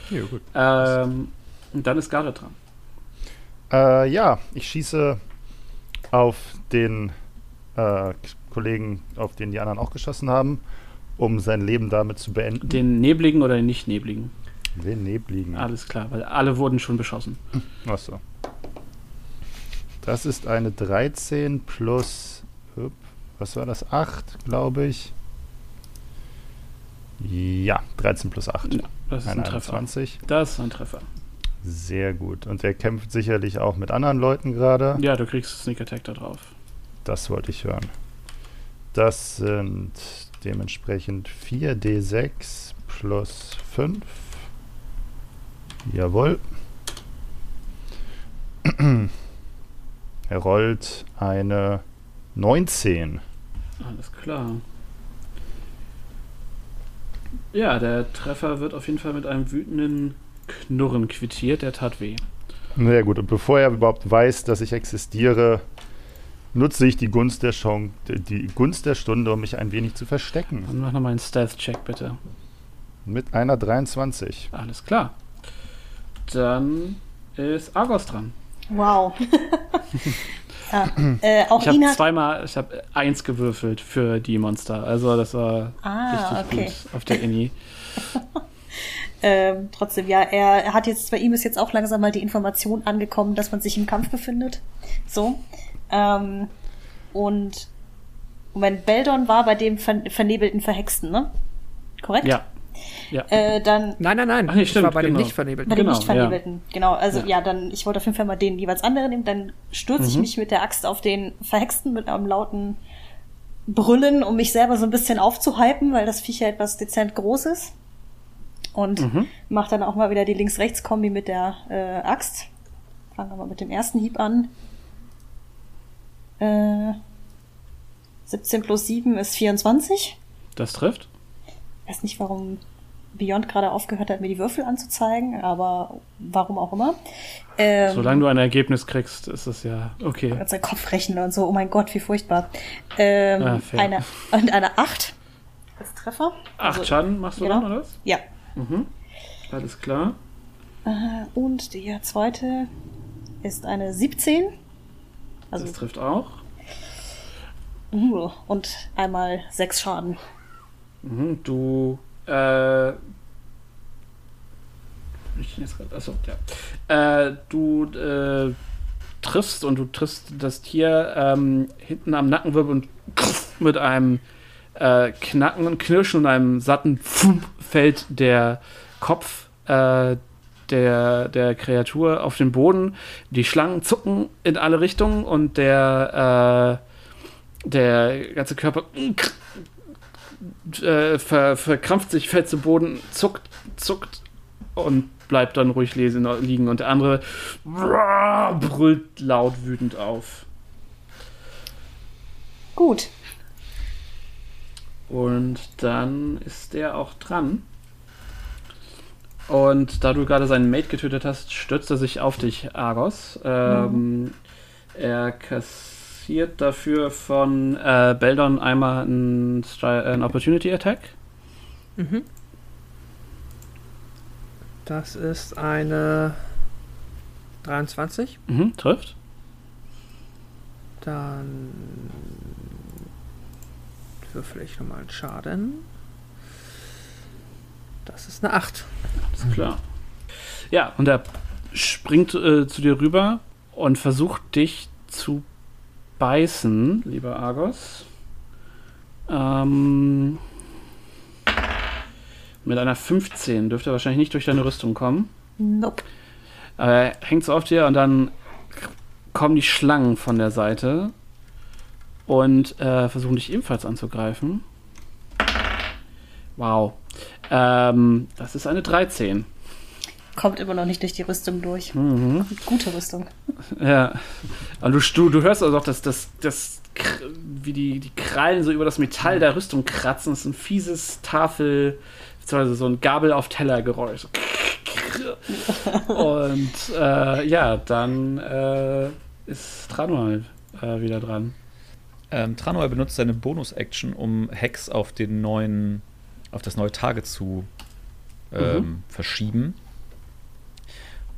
Ja, gut. Ähm, und dann ist Garde dran. Äh, ja, ich schieße auf den äh, Kollegen, auf den die anderen auch geschossen haben, um sein Leben damit zu beenden. Den Nebligen oder den Nicht-Nebligen? Den Nebligen. Alles klar, weil alle wurden schon beschossen. Achso. Das ist eine 13 plus, was war das? 8, glaube ich. Ja, 13 plus 8. Ja, das ist Eine ein Treffer. 21. Das ist ein Treffer. Sehr gut. Und er kämpft sicherlich auch mit anderen Leuten gerade. Ja, du kriegst Sneak Attack da drauf. Das wollte ich hören. Das sind dementsprechend 4d6 plus 5. Jawohl. *clears throat* Er rollt eine 19. Alles klar. Ja, der Treffer wird auf jeden Fall mit einem wütenden Knurren quittiert. Der tat weh. Sehr gut. Und bevor er überhaupt weiß, dass ich existiere, nutze ich die Gunst der, Chance, die Gunst der Stunde, um mich ein wenig zu verstecken. Dann mach nochmal einen Stealth-Check, bitte. Mit einer 23. Alles klar. Dann ist Argos dran. Wow. ja, *laughs* äh, auch Ich habe zweimal, ich habe eins gewürfelt für die Monster. Also das war Ah, richtig okay. gut auf der Inni. *laughs* Ähm, trotzdem, ja, er, er hat jetzt, bei ihm ist jetzt auch langsam mal die Information angekommen, dass man sich im Kampf befindet. So. Ähm, und Moment, Beldon war bei dem ver vernebelten Verhexten, ne? Korrekt? Ja. Ja. Äh, dann Nein, nein, nein. Ach nee, ich stimmt, war bei dem genau. nicht vernebelten. bei dem Genau, nicht vernebelten. Genau, also Ja. ja. dann, ich wollte auf jeden Fall mal den jeweils anderen nehmen. Dann stürze ich Mhm. mich mit der Axt auf den Verhexten mit einem lauten Brüllen, um mich selber so ein bisschen aufzuhypen, weil das Viech ja etwas dezent groß ist. Und Mhm. mach dann auch mal wieder die Links-Rechts-Kombi mit der äh, Axt. Fangen wir mal mit dem ersten Hieb an. Äh, 17 plus 7 ist 24. Das trifft. Weiß nicht, warum Beyond gerade aufgehört hat, mir die Würfel anzuzeigen, aber warum auch immer. Ähm, Solange du ein Ergebnis kriegst, ist es ja okay. Mit seinem Kopf rechnen und so, oh mein Gott, wie furchtbar. Ähm, Ah, eine, und eine 8 als Treffer. Acht Also, Schaden machst du genau. dann, oder was? Ja. Mhm. Alles klar. Äh, und die zweite ist eine 17. Also, Das trifft auch. uh, und einmal 6 Schaden. Mhm. Du, äh. Ich jetzt grad, achso, ja. Äh, du äh, triffst und du triffst das Tier ähm, hinten am Nackenwirbel und *laughs* mit einem äh, Knacken und Knirschen und einem satten Pfump fällt der Kopf äh, der, der Kreatur auf den Boden. Die Schlangen zucken in alle Richtungen und der, äh, der ganze Körper äh, ver, verkrampft sich, fällt zu Boden, zuckt, zuckt und bleibt dann ruhig lesen, liegen. Und der andere brüllt laut wütend auf. Gut. Und dann ist der auch dran. Und da du gerade seinen Mate getötet hast, stürzt er sich auf dich, Argos. Ähm, mhm. Er kassiert dafür von äh, Beldon einmal einen, einen Opportunity Attack. Mhm. Das ist eine 23. Mhm, trifft. Dann würfel ich nochmal einen Schaden. Das ist eine 8. Alles klar. Ja, und er springt äh, zu dir rüber und versucht dich zu beißen, lieber Argos. Ähm, mit einer 15 dürfte er wahrscheinlich nicht durch deine Rüstung kommen. Nope. Aber er hängt so auf dir und dann kommen die Schlangen von der Seite und äh, versuchen dich ebenfalls anzugreifen. Wow. Ähm, das ist eine 13. Kommt immer noch nicht durch die Rüstung durch. Mhm. Gute Rüstung. Ja. Und du, du, du hörst also auch, dass das, das, wie die, die Krallen so über das Metall der Rüstung kratzen. Das ist ein fieses Tafel, beziehungsweise so ein Gabel auf Teller Geräusch. Und äh, ja, dann äh, ist Tranual äh, wieder dran. Ähm, Tranual benutzt seine Bonus-Action, um Hex auf den neuen auf das neue Target zu ähm, mhm. verschieben.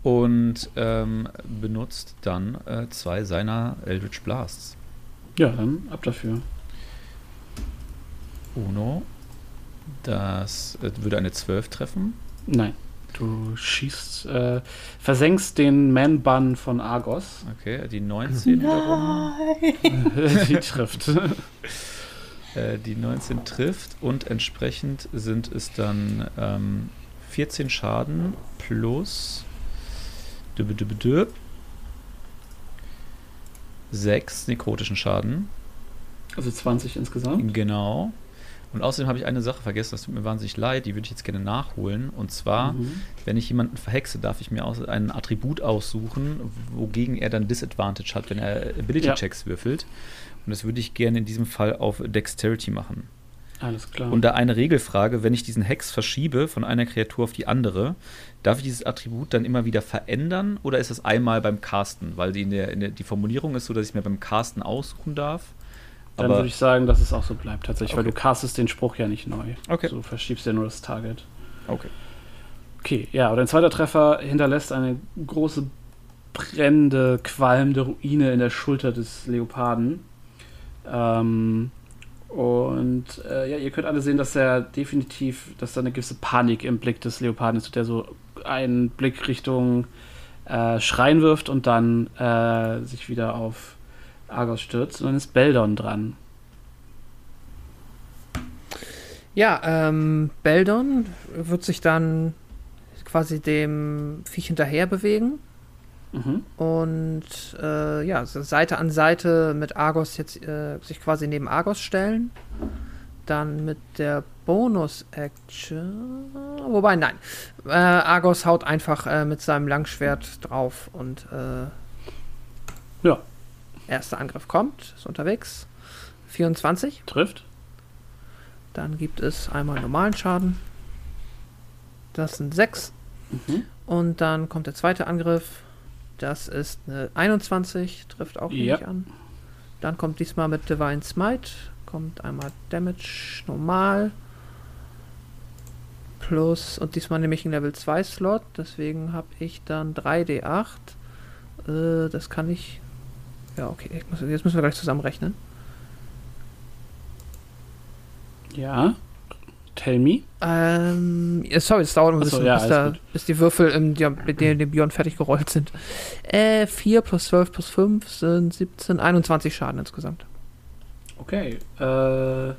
Und ähm, benutzt dann äh, zwei seiner Eldritch Blasts. Ja, dann ab dafür. Uno. Das äh, würde eine 12 treffen. Nein. Du schießt, äh, versenkst den Man-Bun von Argos. Okay, die 19 Nein. *laughs* wiederum. *laughs* die trifft. *laughs* Äh, die 19 trifft und entsprechend sind es dann ähm, 14 Schaden plus 6 nekrotischen Schaden. Also 20 insgesamt? Genau. Und außerdem habe ich eine Sache vergessen, das tut mir wahnsinnig leid, die würde ich jetzt gerne nachholen. Und zwar, mhm. wenn ich jemanden verhexe, darf ich mir aus, ein Attribut aussuchen, wogegen er dann Disadvantage hat, wenn er Ability-Checks ja. würfelt. Und das würde ich gerne in diesem Fall auf Dexterity machen. Alles klar. Und da eine Regelfrage, wenn ich diesen Hex verschiebe von einer Kreatur auf die andere, darf ich dieses Attribut dann immer wieder verändern oder ist das einmal beim Casten? Weil die, in der, in der, die Formulierung ist so, dass ich mir beim Casten aussuchen darf. Dann würde ich sagen, dass es auch so bleibt, tatsächlich, okay. weil du castest den Spruch ja nicht neu. Okay. Du verschiebst ja nur das Target. Okay. Okay, ja, und ein zweiter Treffer hinterlässt eine große, brennende, qualmende Ruine in der Schulter des Leoparden. Ähm, und äh, ja, ihr könnt alle sehen, dass er definitiv, dass da eine gewisse Panik im Blick des Leoparden ist, der so einen Blick Richtung äh, Schrein wirft und dann äh, sich wieder auf Argos stürzt. Und dann ist Beldon dran. Ja, ähm, Beldon wird sich dann quasi dem Viech hinterher bewegen Mhm. Und äh, ja, Seite an Seite mit Argos jetzt äh, sich quasi neben Argos stellen. Dann mit der Bonus-Action. Wobei, nein. Äh, Argos haut einfach äh, mit seinem Langschwert drauf und äh, ja. Erster Angriff kommt, ist unterwegs. 24. Trifft. Dann gibt es einmal normalen Schaden. Das sind 6. Mhm. Und dann kommt der zweite Angriff. Das ist eine 21, trifft auch ja. nicht an. Dann kommt diesmal mit Divine Smite, kommt einmal Damage normal. Plus, und diesmal nehme ich einen Level 2 Slot, deswegen habe ich dann 3d8. Äh, das kann ich. Ja, okay, muss, jetzt müssen wir gleich zusammenrechnen. Ja. Tell me. Ähm, sorry, es dauert ein bisschen, so, ja, bis, da, bis, die Würfel im, ja, mit denen dem Björn fertig gerollt sind. Äh, 4 plus 12 plus 5 sind 17, 21 Schaden insgesamt. Okay. Äh,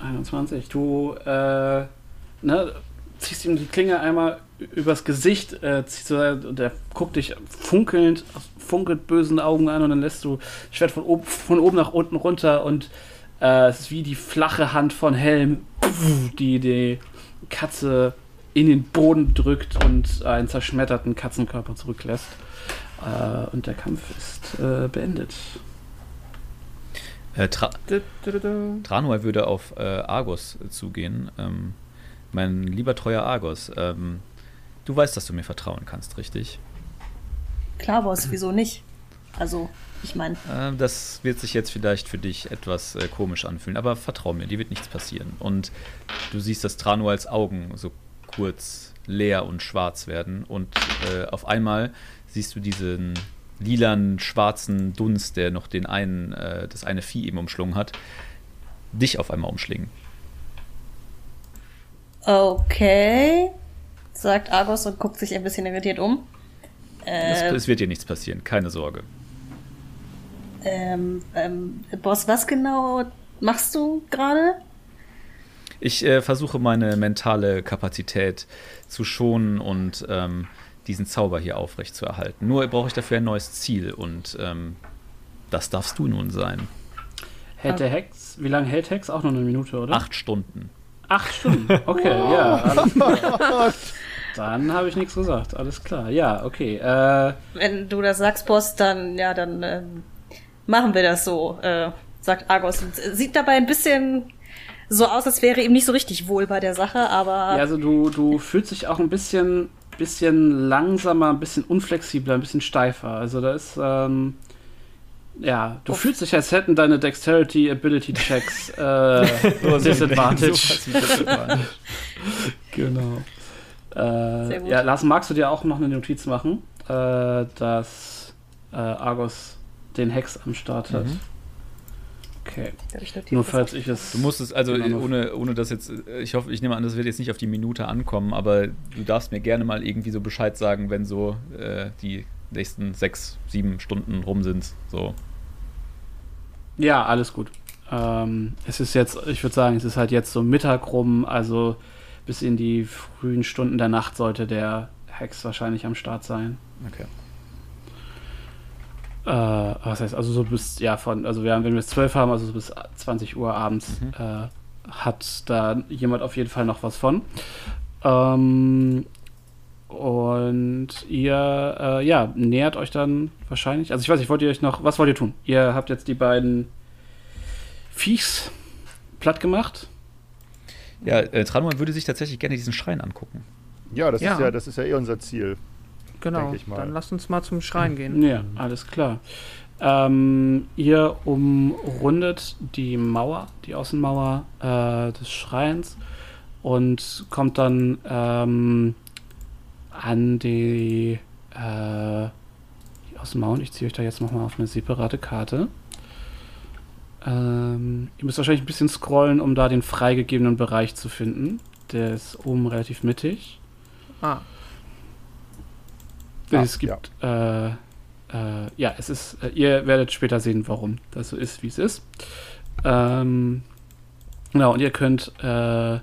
21. Du äh, ne, ziehst ihm die Klinge einmal übers Gesicht, äh, ziehst du, und der guckt dich funkelnd, funkelt bösen Augen an und dann lässt du das Schwert von, oben, von oben nach unten runter und äh, es ist wie die flache Hand von Helm, die die Katze in den Boden drückt und einen zerschmetterten Katzenkörper zurücklässt. Äh, und der Kampf ist äh, beendet. Äh, Tra Tranual würde auf äh, Argos zugehen. Ähm, mein lieber treuer Argos, ähm, du weißt, dass du mir vertrauen kannst, richtig? Klar, Boss, wieso nicht? Also, ich meine. Äh, das wird sich jetzt vielleicht für dich etwas äh, komisch anfühlen, aber vertrau mir, dir wird nichts passieren. Und du siehst, dass Tranuals Augen so kurz leer und schwarz werden und äh, auf einmal siehst du diesen lilanen, schwarzen Dunst, der noch den einen, äh, das eine Vieh eben umschlungen hat, dich auf einmal umschlingen. Okay, sagt Argos und guckt sich ein bisschen irritiert um. Es, Äh, es wird dir nichts passieren, keine Sorge. Ähm, ähm, Boss, was genau machst du gerade? Ich äh, versuche meine mentale Kapazität zu schonen und ähm, diesen Zauber hier aufrecht zu erhalten. Nur brauche ich dafür ein neues Ziel und ähm, das darfst du nun sein. Hält der Hex, wie lange hält Hex? Auch noch eine Minute, oder? Acht Stunden. Acht Stunden. Okay, ja. *laughs* Alles klar. Dann habe ich nichts gesagt. Alles klar. Ja, okay. Äh, Wenn du das sagst, Boss, dann, ja, dann ähm, machen wir das so, äh, sagt Argos. Und sieht dabei ein bisschen so aus, als wäre ihm nicht so richtig wohl bei der Sache, aber ja, also du, du fühlst dich auch ein bisschen, bisschen langsamer, ein bisschen unflexibler, ein bisschen steifer. Also da ist, ähm, ja, du Uff. fühlst dich, als hätten deine Dexterity Ability Checks *laughs* äh, Disadvantage. Genau. Äh, Sehr gut. ja, Lars, magst du dir auch noch eine Notiz machen, äh, dass äh, Argos den Hex am Start hat? Mhm. Okay. Nur falls ich es. Du musst es, also Genau. ohne, ohne das jetzt, äh, ich hoffe, ich nehme an, das wird jetzt nicht auf die Minute ankommen, aber du darfst mir gerne mal irgendwie so Bescheid sagen, wenn so äh, die nächsten sechs, sieben Stunden rum sind. So. Ja, alles gut. Ähm, es ist jetzt, ich würde sagen, es ist halt jetzt so Mittag rum, also bis in die frühen Stunden der Nacht sollte der Hex wahrscheinlich am Start sein. Okay. Äh, was heißt, also so bis, ja, von, also wir haben, wenn wir es 12 haben, also so bis 20 Uhr abends, Mhm. äh, hat da jemand auf jeden Fall noch was von. Ähm, und ihr, äh, ja, nähert euch dann wahrscheinlich, also ich weiß nicht, wollt ihr euch noch, was wollt ihr tun? Ihr habt jetzt die beiden Viechs platt gemacht. Ja, äh, Tranuan würde sich tatsächlich gerne diesen Schrein angucken. Ja, das Ja. ist ja, das ist ja eh unser Ziel. Genau. Denk ich mal. Dann lasst uns mal zum Schrein gehen. Ja, alles klar. Ähm, ihr umrundet die Mauer, die Außenmauer äh, des Schreins und kommt dann ähm, an die, äh, die Außenmauer. Und Ich ziehe euch da jetzt nochmal auf eine separate Karte. Ähm, ihr müsst wahrscheinlich ein bisschen scrollen, um da den freigegebenen Bereich zu finden. Der ist oben relativ mittig. Ah, Ah, es gibt, äh, äh, ja, es ist, äh, ihr werdet später sehen, warum das so ist, wie es ist. Ähm, genau, und ihr könnt äh,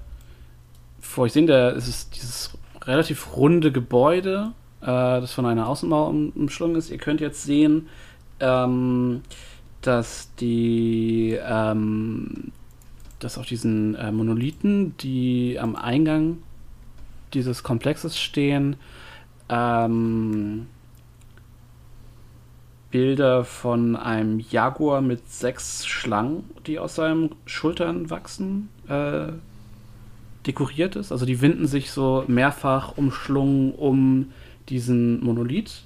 vor euch sehen, der, es ist dieses relativ runde Gebäude, äh, das von einer Außenmauer um, umschlungen ist. Ihr könnt jetzt sehen, ähm, dass die, ähm, dass auf diesen äh, Monolithen, die am Eingang dieses Komplexes stehen, ähm, Bilder von einem Jaguar mit sechs Schlangen, die aus seinen Schultern wachsen, äh, dekoriert ist. Also die winden sich so mehrfach umschlungen um diesen Monolith.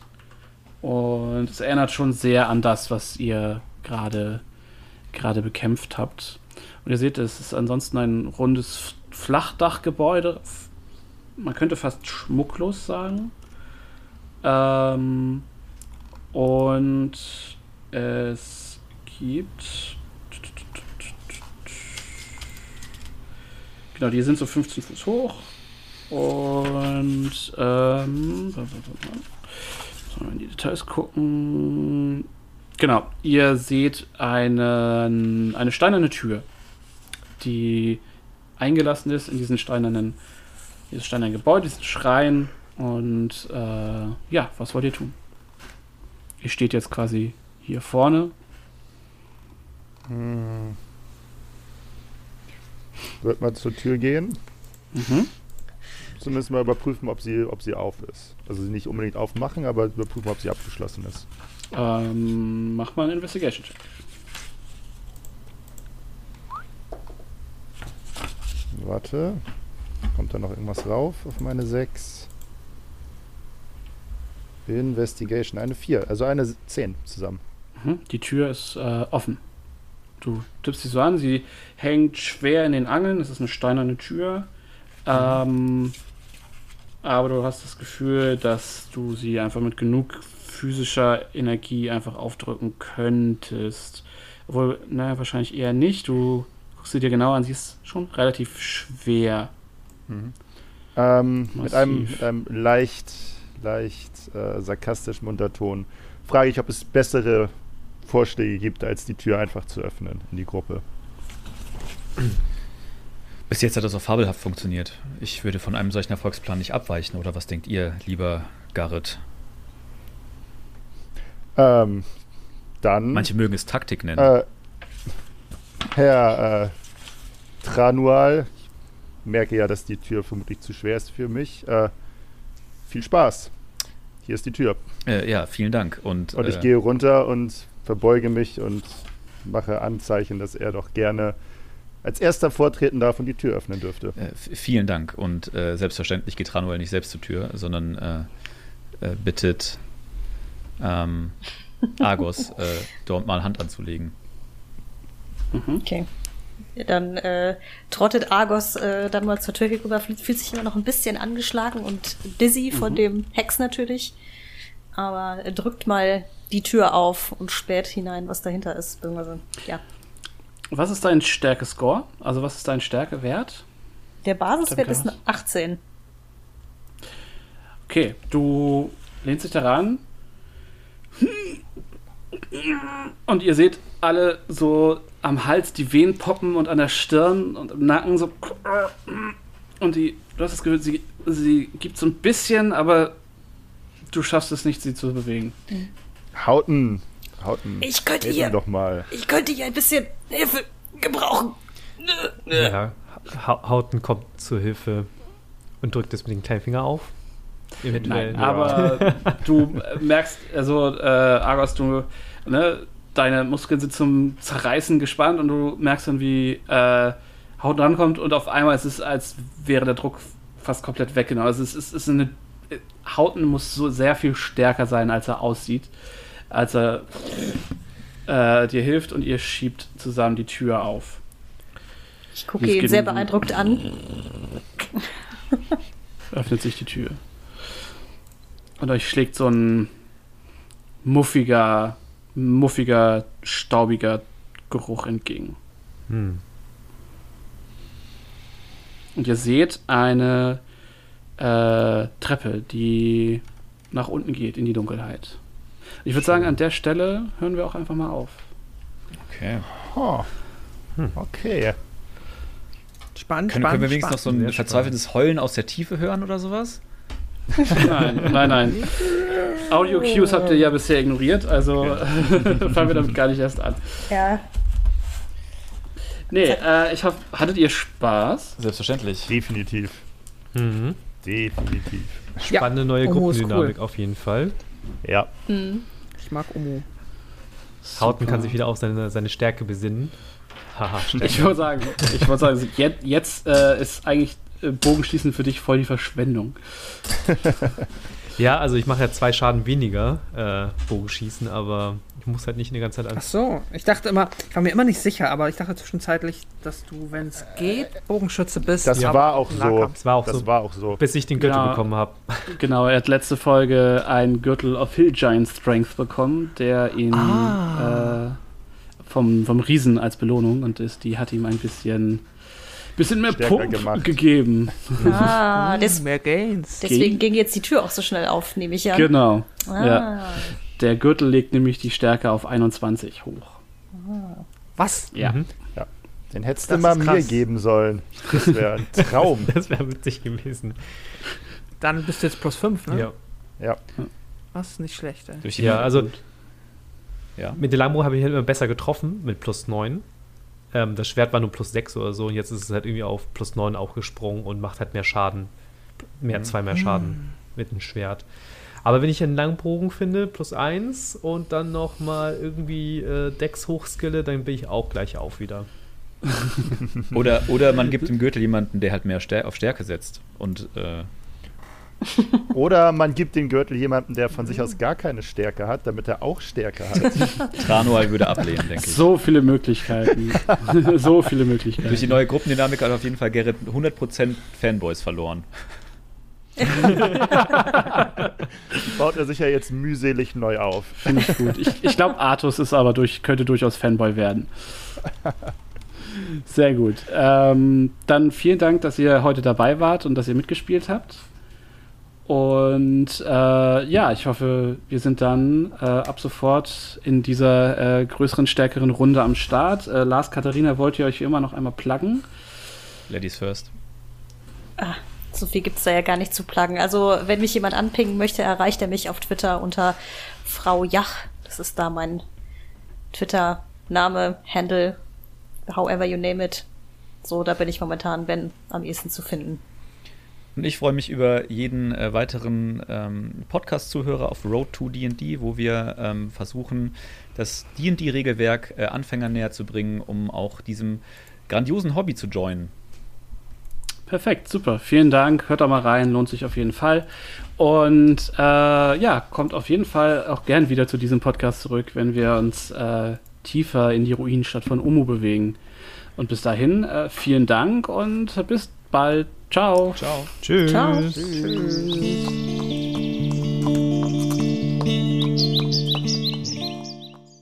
Und es erinnert schon sehr an das, was ihr gerade gerade bekämpft habt. Und ihr seht, es ist ansonsten ein rundes Flachdachgebäude. Man könnte fast schmucklos sagen. Ähm, und es gibt. Genau, die sind so 15 Fuß hoch. Und ähm, sollen wir in die Details gucken. Genau, ihr seht einen, eine steinerne Tür, die eingelassen ist in diesen steinernen, dieses steinerne Gebäude, diesen Schrein. Und äh, ja, was wollt ihr tun? Ihr steht jetzt quasi hier vorne. Hm. Wird mal zur Tür gehen. Mhm. Zumindest mal überprüfen, ob sie, ob sie auf ist. Also sie nicht unbedingt aufmachen, aber überprüfen, ob sie abgeschlossen ist. Ähm, mach mal einen Investigation-Check. Warte. Kommt da noch irgendwas rauf auf meine 6? Investigation, eine 4, also eine 10 zusammen. Mhm. Die Tür ist äh, offen. Du tippst sie so an, sie hängt schwer in den Angeln, es ist eine steinerne Tür. Ähm, aber du hast das Gefühl, dass du sie einfach mit genug physischer Energie einfach aufdrücken könntest. Obwohl, naja, wahrscheinlich eher nicht. Du guckst sie dir genau an, sie ist schon relativ schwer. Ähm, mit, einem, mit einem leicht, leicht äh, sarkastischen Unterton frage ich, ob es bessere Vorschläge gibt, als die Tür einfach zu öffnen in die Gruppe. Bis jetzt hat das auch fabelhaft funktioniert. Ich würde von einem solchen Erfolgsplan nicht abweichen, oder was denkt ihr, lieber Garrett? Ähm, dann, Manche mögen es Taktik nennen. äh, Herr äh, Tranual, ich merke ja, dass die Tür vermutlich zu schwer ist für mich. Äh, viel Spaß. Hier ist die Tür. Äh, ja, vielen Dank. Und, Und ich äh, gehe runter und verbeuge mich und mache Anzeichen, dass er doch gerne als erster vortreten darf und die Tür öffnen dürfte. Äh, vielen Dank. Und äh, selbstverständlich geht Ranuel nicht selbst zur Tür, sondern äh, äh, bittet ähm, *laughs* Argos, äh, dort mal Hand anzulegen. Okay. Dann äh, trottet Argos äh, dann mal zur Tür rüber, fühlt, sich immer noch ein bisschen angeschlagen und dizzy von dem Hex natürlich. Aber er drückt mal die Tür auf und späht hinein, was dahinter ist. Beziehungsweise, ja. Was ist dein Stärke-Score? Also, was ist dein Stärkewert? Der Basiswert ist eine 18. Okay, du lehnst dich daran. Und ihr seht alle so am Hals die Venen poppen und an der Stirn und im Nacken so. Und die, du hast das Gefühl, sie, sie gibt so ein bisschen, aber du schaffst es nicht, sie zu bewegen. Hauten, Hauten. Ich könnte hier, doch mal. ich könnte hier ein bisschen Hilfe gebrauchen. Ja, Ha Hauten kommt zur Hilfe und drückt es mit dem kleinen Finger auf. Eventuell. Nein, aber du merkst, also äh, Argos, du, ne, deine Muskeln sind zum Zerreißen gespannt und du merkst dann, wie äh, Haut rankommt und auf einmal ist es, als wäre der Druck fast komplett weggenommen. Also es ist, ist eine, Hauten muss so sehr viel stärker sein, als er aussieht, als er äh, dir hilft und ihr schiebt zusammen die Tür auf. Ich gucke ihn sehr beeindruckt an. *laughs* öffnet sich die Tür. Und euch schlägt so ein muffiger, muffiger, staubiger Geruch entgegen. Hm. Und ihr seht eine äh, Treppe, die nach unten geht in die Dunkelheit. Ich würde sagen, an der Stelle hören wir auch einfach mal auf. Okay. Oh. Okay. Spannend, Können, spannend, können wir wenigstens noch so ein verzweifeltes Heulen aus der Tiefe hören oder sowas? Nein, nein, nein. Audio Cues habt ihr ja bisher ignoriert, also *laughs* fangen wir damit gar nicht erst an. Ja. Nee, äh, ich hoffe, hattet ihr Spaß? Selbstverständlich. Definitiv. Mhm. Definitiv. Ja, Spannende neue Omo ist Gruppendynamik auf jeden Fall. Ja. Ich mag Omo. Hauten kann sich wieder auf seine, seine Stärke besinnen. Haha. Ich würde sagen, ich würde sagen, jetzt, jetzt äh, ist eigentlich Bogenschießen für dich voll die Verschwendung. *laughs* Ja, also ich mache ja zwei Schaden weniger äh, Bogenschießen, aber ich muss halt nicht eine ganze Zeit an. Ach so, ich dachte immer, ich war mir immer nicht sicher, aber ich dachte zwischenzeitlich, dass du, wenn es geht, Bogenschütze bist. Das aber war auch so. Das war auch Das so, war auch so. bis ich den Gürtel Genau. bekommen habe. *laughs* Genau, er hat letzte Folge einen Gürtel of Hill Giant Strength bekommen, der ihn Ah. äh, vom, vom Riesen als Belohnung und ist, die hat ihm ein bisschen, bisschen mehr Stärker Pump gemacht. gegeben. Ah, *laughs* des, Mehr Gains. deswegen ging jetzt die Tür auch so schnell auf, nehme ich an. Genau. Ah. Ja. Der Gürtel legt nämlich die Stärke auf 21 hoch. Was? Ja. Mhm. Den hättest Das du mal mir geben sollen. Das wäre ein *laughs* Traum. Das wäre witzig gewesen. Dann bist du jetzt plus 5, ne? Ja. ja. Das ist nicht schlecht, ey. Ja, also ja. mit der Langbow habe ich halt immer besser getroffen, mit plus 9. Ähm, das Schwert war nur plus 6 oder so und jetzt ist es halt irgendwie auf plus 9 auch gesprungen und macht halt mehr Schaden. Mehr, zwei mehr Schaden mit dem Schwert. Aber wenn ich einen Langbogen finde, plus 1 und dann nochmal irgendwie äh, Dex hochskille, dann bin ich auch gleich auf wieder. *laughs* Oder, oder man gibt dem Gürtel jemanden, der halt mehr Stär auf Stärke setzt. Und äh, *laughs* Oder man gibt den Gürtel jemandem, der von sich aus gar keine Stärke hat, damit er auch Stärke hat. *laughs* Tranual würde ablehnen, denke ich. So viele Möglichkeiten. *laughs* so viele Möglichkeiten. Durch die neue Gruppendynamik hat auf jeden Fall Gerrit 100% Fanboys verloren. Baut er sich ja jetzt mühselig neu auf. Finde ich gut. Ich, ich glaube, Artus ist aber durch, könnte durchaus Fanboy werden. Sehr gut. Ähm, dann vielen Dank, dass ihr heute dabei wart und dass ihr mitgespielt habt. Und äh, ja, ich hoffe, wir sind dann äh, ab sofort in dieser äh, größeren, stärkeren Runde am Start. Äh, Lars, Katharina, wollt ihr euch wie immer noch einmal pluggen? Ladies first. So viel gibt's da ja gar nicht zu pluggen. Also, wenn mich jemand anpingen möchte, erreicht er mich auf Twitter unter Frau Jach. Das ist da mein Twitter-Name, Handle, however you name it. So, da bin ich momentan, wenn, am ehesten zu finden. Und ich freue mich über jeden äh, weiteren ähm, Podcast-Zuhörer auf Road to D&D, wo wir ähm, versuchen, das D&D-Regelwerk äh, Anfängern näher zu bringen, um auch diesem grandiosen Hobby zu joinen. Perfekt, super. Vielen Dank. Hört da mal rein, lohnt sich auf jeden Fall. Und äh, ja, kommt auf jeden Fall auch gern wieder zu diesem Podcast zurück, wenn wir uns äh, tiefer in die Ruinenstadt von Umu bewegen. Und bis dahin, äh, vielen Dank und bis bald. Ciao. Ciao. Tschüss. Ciao. Tschüss.